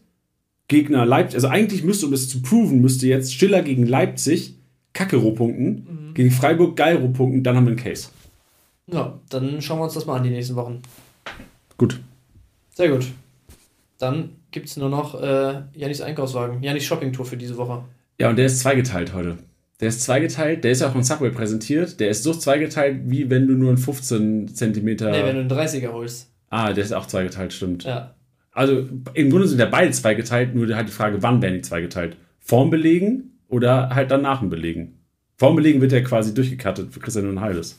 Gegner Leipzig. Also eigentlich müsste, um das zu proven, müsste jetzt Stiller gegen Leipzig kacke punkten, mhm. gegen Freiburg geil punkten, dann haben wir einen Case. Ja, dann schauen wir uns das mal an die nächsten Wochen. Gut. Sehr gut. Dann gibt es nur noch äh, Janis Einkaufswagen, Janis Shoppingtour für diese Woche. Ja, und der ist zweigeteilt heute. Der ist zweigeteilt, der ist ja auch im Subway präsentiert. Der ist so zweigeteilt, wie wenn du nur einen 15 cm. Nee, wenn du einen 30er holst. Ah, der ist auch zweigeteilt, stimmt. Ja. Also im Grunde sind ja beide zweigeteilt, nur halt die Frage, wann werden die zweigeteilt? Vorm Belegen oder halt dann nach dem Belegen? Vorm Belegen wird der quasi durchgekattet, für Christian und Heiles.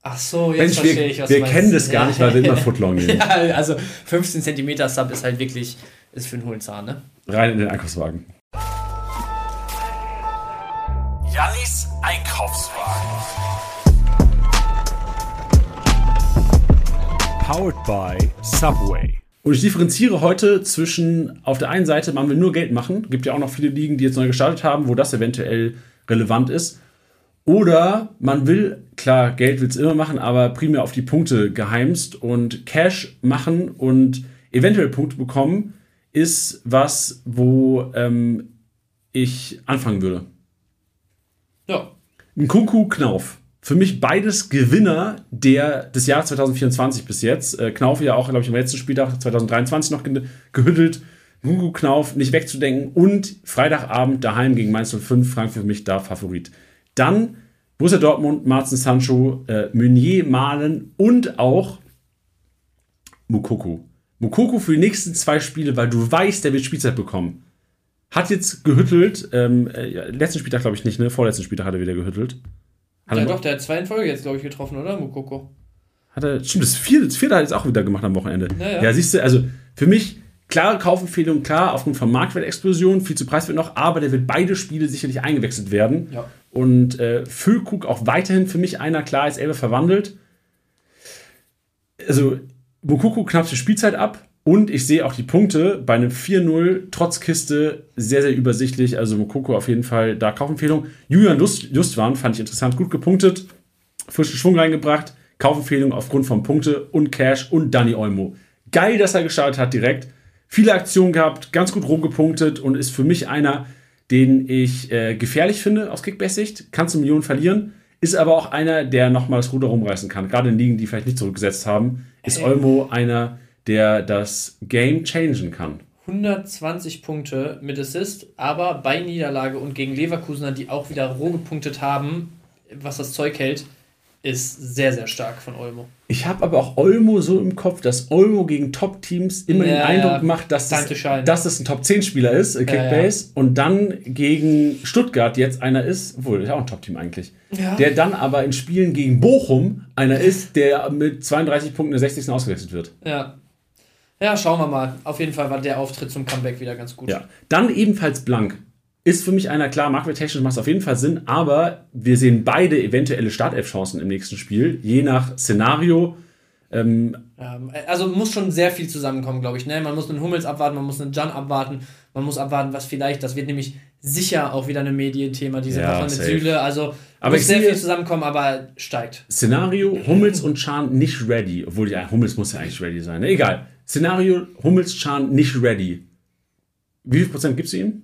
Ach so, jetzt Mensch, verstehe wir, ich, was Wir kennen das gar nicht, weil wir immer Footlong nehmen. [LAUGHS] ja, also 15 cm Sub ist halt wirklich, ist für einen hohen Zahn, ne? Rein in den Einkaufswagen. Jannis Einkaufswagen. Powered by Subway. Und ich differenziere heute zwischen, auf der einen Seite, man will nur Geld machen. Gibt ja auch noch viele Ligen, die jetzt neu gestartet haben, wo das eventuell relevant ist. Oder man will, klar, Geld will es immer machen, aber primär auf die Punkte geheimst und Cash machen und eventuell Punkte bekommen, ist was, wo ähm, ich anfangen würde. Ja. Ein Kuckuck, Knauf. Für mich beides Gewinner der, des Jahres 2024 bis jetzt. Äh, Knauf ja auch, glaube ich, im letzten Spieltag 2023 noch ge gehüttelt. Kuckuck, Knauf nicht wegzudenken. Und Freitagabend daheim gegen Mainz 05, Frankfurt für mich da Favorit. Dann Borussia Dortmund, Marzen Sancho, äh, Meunier, Malen und auch Mukoko. Mukoko für die nächsten zwei Spiele, weil du weißt, der wird Spielzeit bekommen. Hat jetzt gehüttelt. Ähm, äh, letzten Spieltag glaube ich nicht, ne? Vorletzten Spieltag hat er wieder gehüttelt. Hat ja, doch, der hat zwei in Folge jetzt, glaube ich, getroffen, oder? Mukoko. Hat er, stimmt, das vierte, das vierte hat er jetzt auch wieder gemacht am Wochenende. Ja, ja. ja siehst du, also für mich klare Kaufempfehlung, klar, aufgrund von Marktwertexplosion, viel zu preiswert noch, aber der wird beide Spiele sicherlich eingewechselt werden. Ja. Und äh, Füllkrug auch weiterhin für mich einer, klar, ist Elbe verwandelt. Also, Mukoko knappt die Spielzeit ab, und ich sehe auch die Punkte bei einem 4-0 trotz Kiste sehr, sehr übersichtlich. Also Mokoko auf jeden Fall da Kaufempfehlung. Julian Just, Justwan fand ich interessant, gut gepunktet, frischen Schwung reingebracht. Kaufempfehlung aufgrund von Punkte und Cash und Danny Olmo. Geil, dass er gestartet hat direkt. Viele Aktionen gehabt, ganz gut rumgepunktet und ist für mich einer, den ich äh, gefährlich finde aus Kickbase-Sicht. Kannst du Millionen verlieren. Ist aber auch einer, der nochmal das Ruder rumreißen kann. Gerade in Ligen, die vielleicht nicht zurückgesetzt haben, ist Olmo einer, der das Game changen kann. 120 Punkte mit Assist, aber bei Niederlage und gegen Leverkusener, die auch wieder roh gepunktet haben, was das Zeug hält, ist sehr, sehr stark von Olmo. Ich habe aber auch Olmo so im Kopf, dass Olmo gegen Top-Teams immer ja, den Eindruck ja. macht, dass das, dass es ein Top-10-Spieler ist, äh, Kickbase, ja, und dann gegen Stuttgart jetzt einer ist, obwohl, ist auch ein Top-Team eigentlich, der dann aber in Spielen gegen Bochum einer ist, der mit 32 Punkten in der 60. ausgewechselt wird. Ja. Ja, schauen wir mal. Auf jeden Fall war der Auftritt zum Comeback wieder ganz gut. Ja. Dann ebenfalls blank ist für mich einer klar, marktwerttechnisch macht es auf jeden Fall Sinn, aber wir sehen beide eventuelle Startelf-Chancen im nächsten Spiel, je nach Szenario. Ähm, also muss schon sehr viel zusammenkommen, glaube ich. Ne? Man muss einen Hummels abwarten, man muss einen Jan abwarten, man muss abwarten, was vielleicht, das wird nämlich sicher auch wieder ein Medienthema, diese ja, Woche mit Süle. Also aber muss sehr viel zusammenkommen, aber steigt. Szenario, Hummels und Chan nicht ready. Obwohl, ja, Hummels muss ja eigentlich ready sein. Ne? Egal. Szenario, Hummels, Chan nicht ready. Wie viel Prozent gibst du ihm?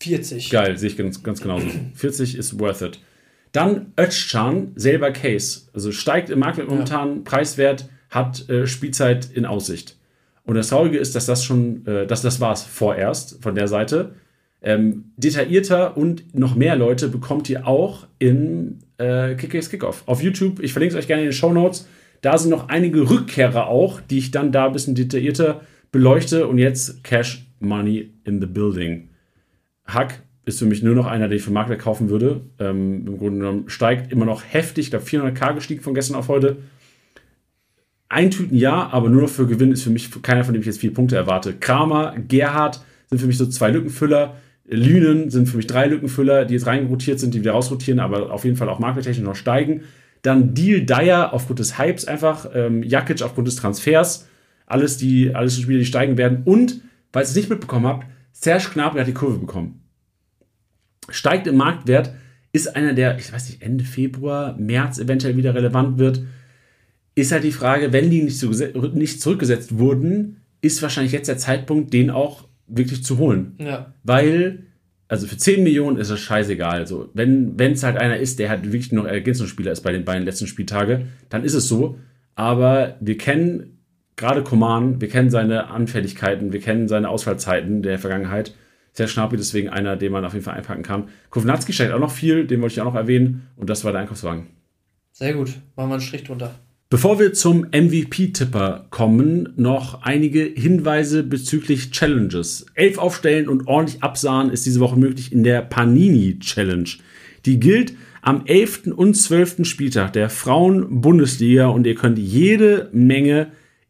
40. Geil, sehe ich ganz, ganz genauso. [CLEARS THROAT] 40 ist worth it. Dann Özcan, selber Case. Also steigt im Markt momentan, ja. preiswert, hat äh, Spielzeit in Aussicht. Und das Traurige ist, dass das schon, äh, dass das war es vorerst von der Seite. Ähm, detaillierter und noch mehr Leute bekommt ihr auch in äh, Kickers Kickoff auf YouTube. Ich verlinke es euch gerne in den Show Notes. Da sind noch einige Rückkehrer auch, die ich dann da ein bisschen detaillierter beleuchte. Und jetzt Cash Money in the Building. Hack ist für mich nur noch einer, den ich für Makler kaufen würde. Ähm, Im Grunde genommen steigt immer noch heftig. Ich glaube, 400k gestiegen von gestern auf heute. Eintüten ja, aber nur noch für Gewinn ist für mich keiner, von dem ich jetzt viele Punkte erwarte. Kramer, Gerhard sind für mich so zwei Lückenfüller. Lünen sind für mich drei Lückenfüller, die jetzt reingerotiert sind, die wieder rausrotieren, aber auf jeden Fall auch markettechnisch noch steigen. Dann Deal Dyer aufgrund des Hypes einfach, ähm, Jakic aufgrund des Transfers. Alles die, alles die Spieler, die steigen werden. Und, weil ihr es nicht mitbekommen habt, Serge Gnabry hat die Kurve bekommen. Steigt im Marktwert, ist einer, der, ich weiß nicht, Ende Februar, März eventuell wieder relevant wird. Ist halt die Frage, wenn die nicht, nicht zurückgesetzt wurden, ist wahrscheinlich jetzt der Zeitpunkt, den auch wirklich zu holen. Ja. Weil, also für 10 Millionen ist es scheißegal. Also, wenn es halt einer ist, der halt wirklich noch Ergänzungsspieler ist bei den beiden letzten Spieltage, dann ist es so. Aber wir kennen gerade Koman, wir kennen seine Anfälligkeiten, wir kennen seine Ausfallzeiten der Vergangenheit. Sehr Schnappi, deswegen einer, den man auf jeden Fall einpacken kann. Kovnatski steigt auch noch viel, den wollte ich auch noch erwähnen. Und das war der Einkaufswagen. Sehr gut, machen wir einen Strich drunter. Bevor wir zum MVP-Tipper kommen, noch einige Hinweise bezüglich Challenges. Elf aufstellen und ordentlich absahen ist diese Woche möglich in der Panini Challenge. Die gilt am 11. und 12. Spieltag der Frauen-Bundesliga und ihr könnt jede Menge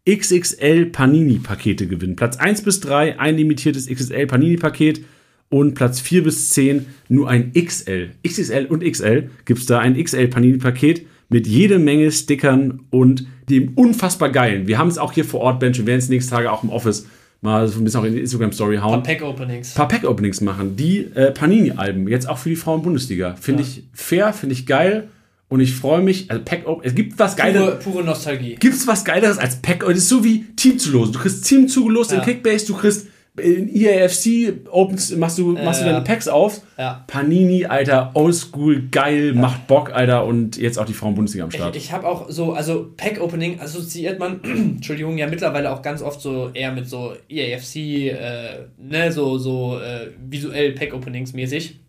XXL Panini-Pakete gewinnen. Platz 1 bis 3 ein limitiertes XXL Panini-Paket und Platz 4 bis 10 nur ein XL. XXL und XL gibt es da ein XL Panini-Paket mit jede Menge Stickern und dem unfassbar geilen. Wir haben es auch hier vor Ort, Bench, wir werden es nächste Tage auch im Office mal so ein bisschen auch in die Instagram-Story hauen. Ein paar Pack-Openings. Ein paar Pack-Openings machen. Die äh, Panini-Alben, jetzt auch für die Frauen-Bundesliga. Finde ja. ich fair, finde ich geil. Und ich freue mich, also Pack es gibt was Geileres. Pure, pure Nostalgie. Gibt es was Geileres als Pack? Das ist so wie Team zu losen. Du kriegst Team zugelost ja. in Kickbase, du kriegst in EAFC Opens, machst du, machst äh, du deine Packs auf. Ja. Panini, Alter, oldschool, geil, ja. macht Bock, Alter. Und jetzt auch die Frauen-Bundesliga am Start. Ich, ich habe auch so, also Pack-Opening assoziiert man, [CLEARS THROAT] Entschuldigung, ja mittlerweile auch ganz oft so eher mit so EAFC, äh, ne, so, so äh, visuell Pack-Openings mäßig.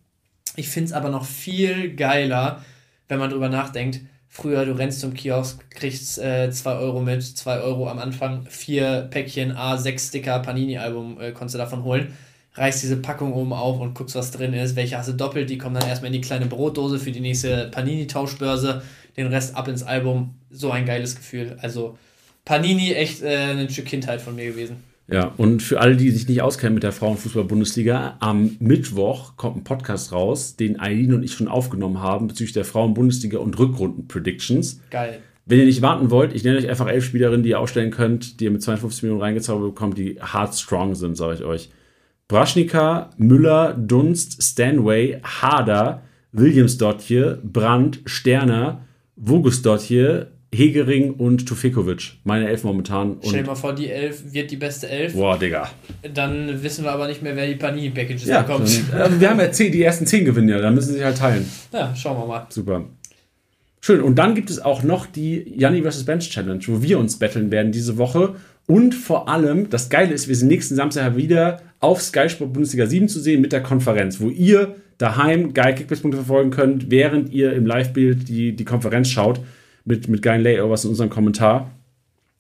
Ich finde es aber noch viel geiler, wenn man drüber nachdenkt, früher du rennst zum Kiosk, kriegst 2 äh, Euro mit, 2 Euro am Anfang, vier Päckchen A6 Sticker Panini-Album äh, konntest du davon holen. Reißt diese Packung oben auf und guckst, was drin ist. Welche hast du doppelt? Die kommen dann erstmal in die kleine Brotdose für die nächste Panini-Tauschbörse. Den Rest ab ins Album. So ein geiles Gefühl. Also Panini echt äh, ein Stück Kindheit von mir gewesen. Ja, und für alle, die sich nicht auskennen mit der Frauenfußball-Bundesliga, am Mittwoch kommt ein Podcast raus, den Eileen und ich schon aufgenommen haben bezüglich der Frauen-Bundesliga und Rückrunden-Predictions. Geil. Wenn ihr nicht warten wollt, ich nenne euch einfach elf Spielerinnen, die ihr aufstellen könnt, die ihr mit 52 Millionen reingezaubert bekommt, die hard strong sind, sage ich euch. Braschnika, Müller, Dunst, Stanway, Harder, Williams dort hier, Brandt, Sterner, Vogus dort hier, Hegering und Tufekovic. Meine Elf momentan. Stell dir mal vor, die Elf wird die beste Elf. Boah, Digga. Dann wissen wir aber nicht mehr, wer die Panini-Packages ja, bekommt. Dann, wir haben ja zehn, die ersten zehn gewinnen ja, dann müssen sie sich halt teilen. Ja, schauen wir mal. Super. Schön. Und dann gibt es auch noch die Janni vs. Bench Challenge, wo wir uns betteln werden diese Woche. Und vor allem, das Geile ist, wir sind nächsten Samstag wieder auf Sky Sport Bundesliga 7 zu sehen mit der Konferenz, wo ihr daheim geil Kickbase-Punkte verfolgen könnt, während ihr im Live-Bild die, die Konferenz schaut mit, mit geilen Layovers in unserem Kommentar.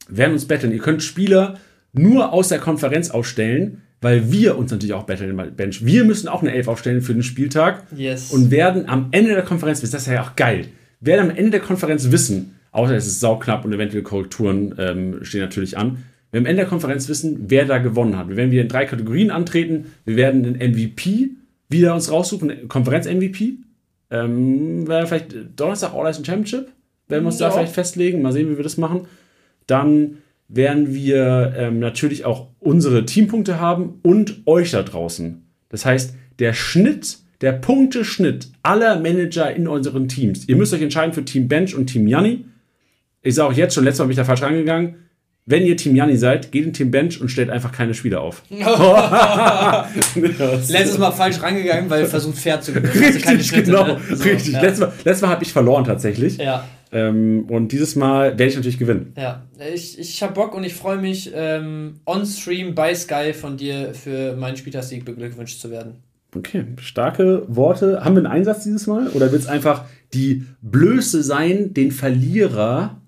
Werden uns betteln. Ihr könnt Spieler nur aus der Konferenz ausstellen, weil wir uns natürlich auch im Bench. Wir müssen auch eine Elf aufstellen für den Spieltag Yes. und werden am Ende der Konferenz, das ist ja auch geil, werden am Ende der Konferenz wissen, außer es ist sauknapp und eventuell Korrekturen ähm, stehen natürlich an, wir am Ende der Konferenz wissen, wer da gewonnen hat. Wir werden wieder in drei Kategorien antreten. Wir werden den MVP wieder uns raussuchen, Konferenz-MVP. Ähm, wäre vielleicht Donnerstag All-Ice Championship. Werden wir uns da vielleicht festlegen. Mal sehen, wie wir das machen. Dann werden wir ähm, natürlich auch unsere Teampunkte haben und euch da draußen. Das heißt, der Schnitt, der Punkteschnitt aller Manager in unseren Teams. Ihr müsst euch entscheiden für Team Bench und Team Janni. Ich sage auch jetzt schon, letztes Mal bin ich da falsch rangegangen. Wenn ihr Team Janni seid, geht in Team Bench und stellt einfach keine Spieler auf. [LAUGHS] [LAUGHS] Letztes Mal falsch rangegangen, weil versucht fair zu gewinnen. [LAUGHS] Also Richtig, Schritte, genau. ne? So, richtig. Ja. Letztes Mal, letztes Mal habe ich verloren tatsächlich. ja. Ähm, und dieses Mal werde ich natürlich gewinnen. Ja, ich, ich hab Bock und ich freue mich, ähm, on-stream bei Sky von dir für meinen Spieltagssieg beglückwünscht zu werden. Okay, starke Worte. Haben wir einen Einsatz dieses Mal? Oder wird es einfach die Blöße sein, den Verlierer?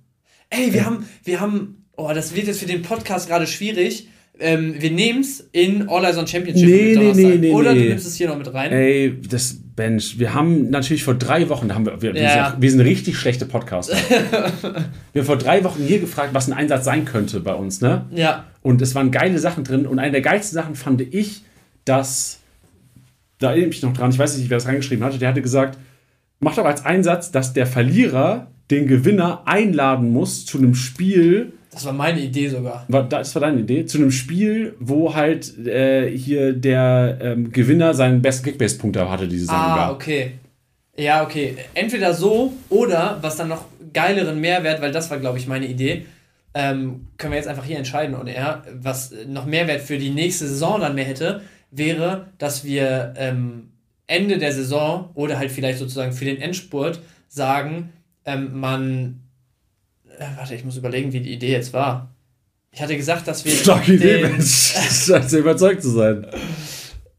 Ey, wir haben, wir haben, oh, das wird jetzt für den Podcast gerade schwierig. Ähm, wir nehmen es in All Eyes on Championship Nee, nee, nee, nee, Oder nee. du nimmst es hier noch mit rein. Ey, das Bench. Wir haben natürlich vor drei Wochen, da haben wir, wir, Ja. sind, wir sind richtig schlechte Podcaster. [LAUGHS] wir haben vor drei Wochen hier gefragt, was ein Einsatz sein könnte bei uns, ne? Ja, Und es waren geile Sachen drin. Und eine der geilsten Sachen fand ich, dass, da erinnere ich mich noch dran, ich weiß nicht, wer das reingeschrieben hatte, der hatte gesagt, mach doch als Einsatz, dass der Verlierer den Gewinner einladen muss zu einem Spiel, das war meine Idee sogar. war, das war deine Idee, zu einem Spiel, wo halt äh, hier der ähm, Gewinner seinen besten Kickbase-Punkt hatte diese Saison. Ah, okay. Ja, okay. Entweder so oder, was dann noch geileren Mehrwert, weil das war, glaube ich, meine Idee, ähm, können wir jetzt einfach hier entscheiden. Und er, was noch Mehrwert für die nächste Saison dann mehr hätte, wäre, dass wir ähm, Ende der Saison oder halt vielleicht sozusagen für den Endspurt sagen, ähm, man. Äh, warte, ich muss überlegen, wie die Idee jetzt war. Ich hatte gesagt, dass wir. Starke Idee, Mensch. Scheint sehr überzeugt zu sein.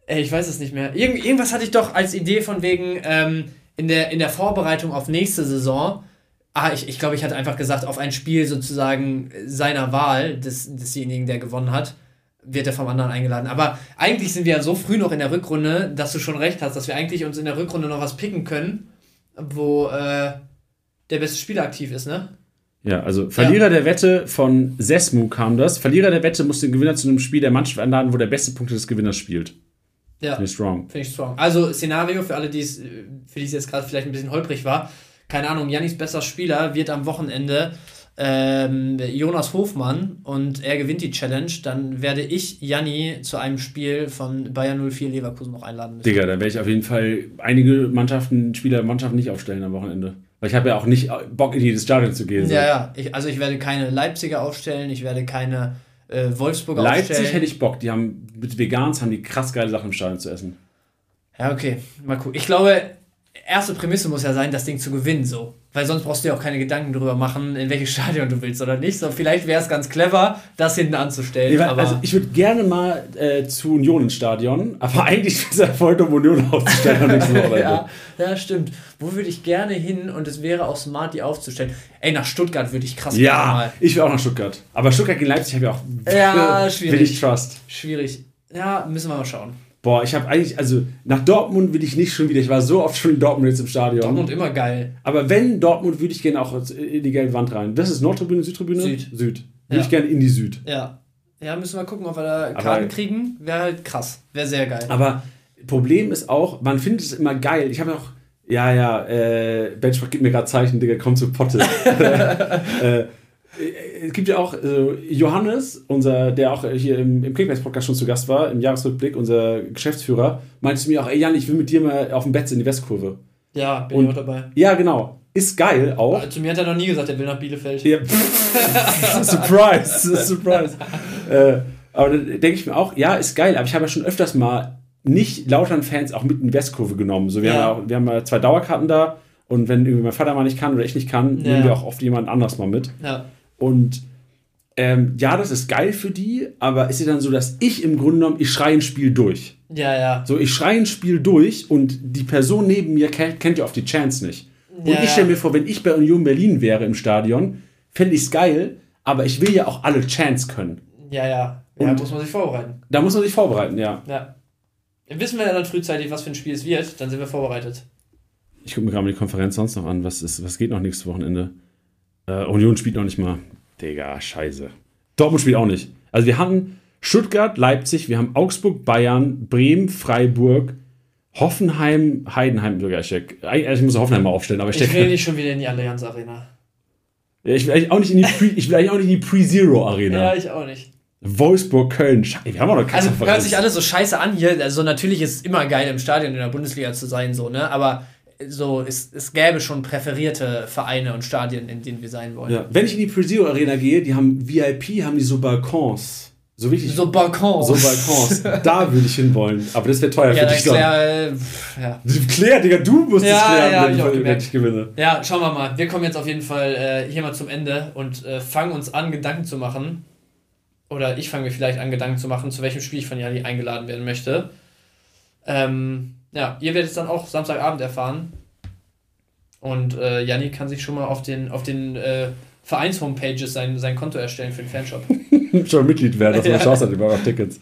Ey, ich weiß es nicht mehr. Irgend, irgendwas hatte ich doch als Idee von wegen ähm, in, der, in der Vorbereitung auf nächste Saison. Ah, ich, ich glaube, ich hatte einfach gesagt, auf ein Spiel sozusagen seiner Wahl, des, desjenigen, der gewonnen hat, wird er vom anderen eingeladen. Aber eigentlich sind wir ja so früh noch in der Rückrunde, dass du schon recht hast, dass wir eigentlich uns in der Rückrunde noch was picken können, wo äh, der beste Spieler aktiv ist, ne? Ja, also Verlierer der Wette von Sesmu kam das. Verlierer der Wette muss den Gewinner zu einem Spiel der Mannschaft einladen, wo der beste Punkte des Gewinners spielt. Ja. Finde ich strong. Finde ich strong. Also Szenario für alle, die es, für die es jetzt gerade vielleicht ein bisschen holprig war. Keine Ahnung, Jannis bester Spieler wird am Wochenende ähm, Jonas Hofmann und er gewinnt die Challenge. Dann werde ich Janni zu einem Spiel von Bayern 04 Leverkusen noch einladen müssen. Digga, da werde ich auf jeden Fall einige Mannschaften, Spieler, Mannschaften nicht aufstellen am Wochenende. Weil ich habe ja auch nicht Bock, in jedes Stadion zu gehen. so. Ja, ja. Ich, also ich werde keine Leipziger aufstellen, ich werde keine äh, Wolfsburger Leipzig aufstellen. hätte ich Bock. Die haben mit Vegans haben die krass geile Sachen im Stadion zu essen. Ja, okay. Mal gucken. Ich glaube, erste Prämisse muss ja sein, das Ding zu gewinnen, so. Weil sonst brauchst du ja auch keine Gedanken drüber machen, in welches [LAUGHS] Stadion du willst oder nicht. So, vielleicht wäre es ganz clever, das hinten anzustellen. Nee, also ich würde gerne mal äh, zu Union ins Stadion, aber [LAUGHS] eigentlich ist es ja voll dumm, Union aufzustellen nächsten [LAUGHS] Wochenende. ja, ja, stimmt. Wo würde ich gerne hin und es wäre auch smart, die aufzustellen? Ey, nach Stuttgart würde ich krass gerne Ja, mal. ich will auch nach Stuttgart. Aber Stuttgart gegen Leipzig habe ich auch Ja, will schwierig. ich Trust. Schwierig. Ja, müssen wir mal schauen. Boah, ich habe eigentlich, also nach Dortmund will ich nicht schon wieder. Ich war so oft schon in Dortmund jetzt im Stadion. Dortmund immer geil. Aber wenn Dortmund, würde ich gerne auch in die gelbe Wand rein. Das ist Nordtribüne, Südtribüne? Süd. Süd. Würde Ja. ich gerne in die Süd. Ja. Ja, müssen wir gucken, ob wir da Aber- Karten kriegen. Wäre halt krass. Wäre sehr geil. Aber Problem ist auch, man findet es immer geil. Ich habe auch, ja, ja, äh, Benchmark gibt mir gerade Zeichen, Digga, komm zur Potte. [LAUGHS] [LAUGHS] äh, es gibt ja auch äh, Johannes, unser, der auch hier im, im Kickbase-Podcast schon zu Gast war, im Jahresrückblick, unser Geschäftsführer, meinte zu mir auch, ey Jan, ich will mit dir mal auf dem Bett in die Westkurve. ja, bin ich auch dabei. Ja, genau. Ist geil auch. Zu mir hat er noch nie gesagt, er will nach Bielefeld. Ja. [LAUGHS] surprise, [LAUGHS] surprise. äh, aber dann denke ich mir auch, ja, ist geil, aber ich habe ja schon öfters mal nicht Lautern-Fans auch mit in die Westkurve genommen. So, wir, Ja. haben ja auch, wir haben ja zwei Dauerkarten da und wenn irgendwie mein Vater mal nicht kann oder ich nicht kann, Ja. nehmen wir auch oft jemand anders mal mit. Ja. Und ähm, ja, das ist geil für die, aber ist es dann so, dass ich im Grunde genommen, ich schreie ein Spiel durch. Ja, ja. So, ich schreie ein Spiel durch und die Person neben mir kennt, kennt ja auf die Chance nicht. Und Ja, ich stelle ja. mir vor, wenn ich bei Union Berlin wäre im Stadion, fände ich es geil, aber ich will ja auch alle Chance können. Ja, ja. Ja, Und- muss man sich vorbereiten. Da muss man sich vorbereiten, ja. Ja. Wissen wir ja dann frühzeitig, was für ein Spiel es wird, dann sind wir vorbereitet. Ich gucke mir gerade mal die Konferenz sonst noch an. Was, ist, was geht noch nächstes Wochenende? Äh, Union spielt noch nicht mal. Digga, scheiße. Dortmund spielt auch nicht. Also wir hatten Stuttgart, Leipzig, wir haben Augsburg, Bayern, Bremen, Freiburg, Hoffenheim, Heidenheim sogar. Ich, ich muss Hoffenheim mal aufstellen, aber ich, Ich will nicht schon wieder in die Allianz Arena. Ja, ich will eigentlich auch nicht in die Pre, ich will eigentlich auch nicht in die Pre-Zero Arena. Ja, ich auch nicht. Wolfsburg, Köln. Scheiße, wir haben auch noch keine Also hört sich alles so scheiße an hier. Also natürlich ist es immer geil im Stadion in der Bundesliga zu sein, so, ne? Aber so, es, es gäbe schon präferierte Vereine und Stadien, in denen wir sein wollen. Ja, wenn ich in die Pre-Zero Arena gehe, die haben VIP, haben die so Balkons. So richtig. So Balkons. so Balkons. da würde ich hinwollen. Aber das wäre teuer Ja, für dann dich. dann. Claire, pff, ja. Klär, Digga, du musst Ja, es klären, ja, wenn, ich wenn ich gewinne. ja, schauen wir mal. Wir kommen jetzt auf jeden Fall äh, hier mal zum Ende und äh, fangen uns an, Gedanken zu machen. Oder ich fange mir vielleicht an, Gedanken zu machen, zu welchem Spiel ich von Jani eingeladen werden möchte. Ähm, ja, ihr werdet es dann auch Samstagabend erfahren. Und äh, Janni kann sich schon mal auf den, auf den äh, Vereins-Homepages sein, sein Konto erstellen für den Fanshop. [LAUGHS] Schon Mitglied werden, dass man Ja. eine Chance hat über Tickets.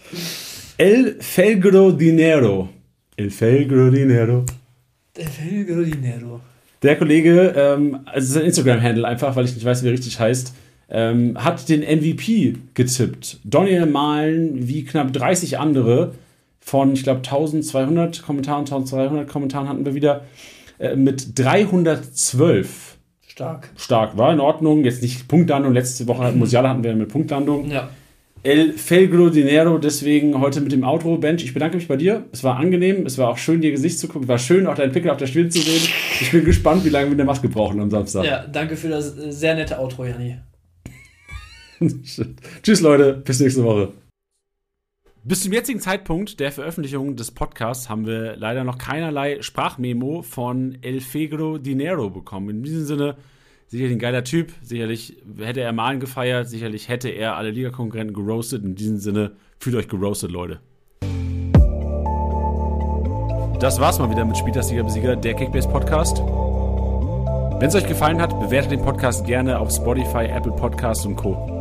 El Felgro Dinero. El Felgro Dinero. Der Felgo Dinero. Der Kollege, ähm, also es ist ein Instagram-Handle einfach, weil ich nicht weiß, wie er richtig heißt, ähm, hat den MVP getippt. Daniel Mahlen wie knapp 30 andere von, ich glaube, 1200 Kommentaren, 1200 Kommentaren hatten wir wieder äh, mit 312. Stark. Stark, war in Ordnung. Jetzt nicht Punktlandung. Letzte Woche hatten Musiala hatten wir mit Punktlandung. Ja. El Felgro Dinero, deswegen heute mit dem Outro Bench. Ich bedanke mich bei dir. Es war angenehm. Es war auch schön, dir Gesicht zu gucken. War schön, auch deinen Pickel auf der Stirn zu sehen. Ich bin gespannt, wie lange wir eine Maske brauchen am Samstag. ja, danke für das äh, sehr nette Outro, Janni. [LAUGHS] Tschüss, Leute. Bis nächste Woche. Bis zum jetzigen Zeitpunkt der Veröffentlichung des Podcasts haben wir leider noch keinerlei Sprachmemo von El Fegro Dinero bekommen. In diesem Sinne, sicherlich ein geiler Typ, sicherlich hätte er Malen gefeiert, sicherlich hätte er alle Ligakonkurrenten geroastet. In diesem Sinne, fühlt euch geroastet, Leute. Das war's mal wieder mit Spieltagsliga Besieger, der Kickbase Podcast. Wenn es euch gefallen hat, bewertet den Podcast gerne auf Spotify, Apple Podcasts und Co.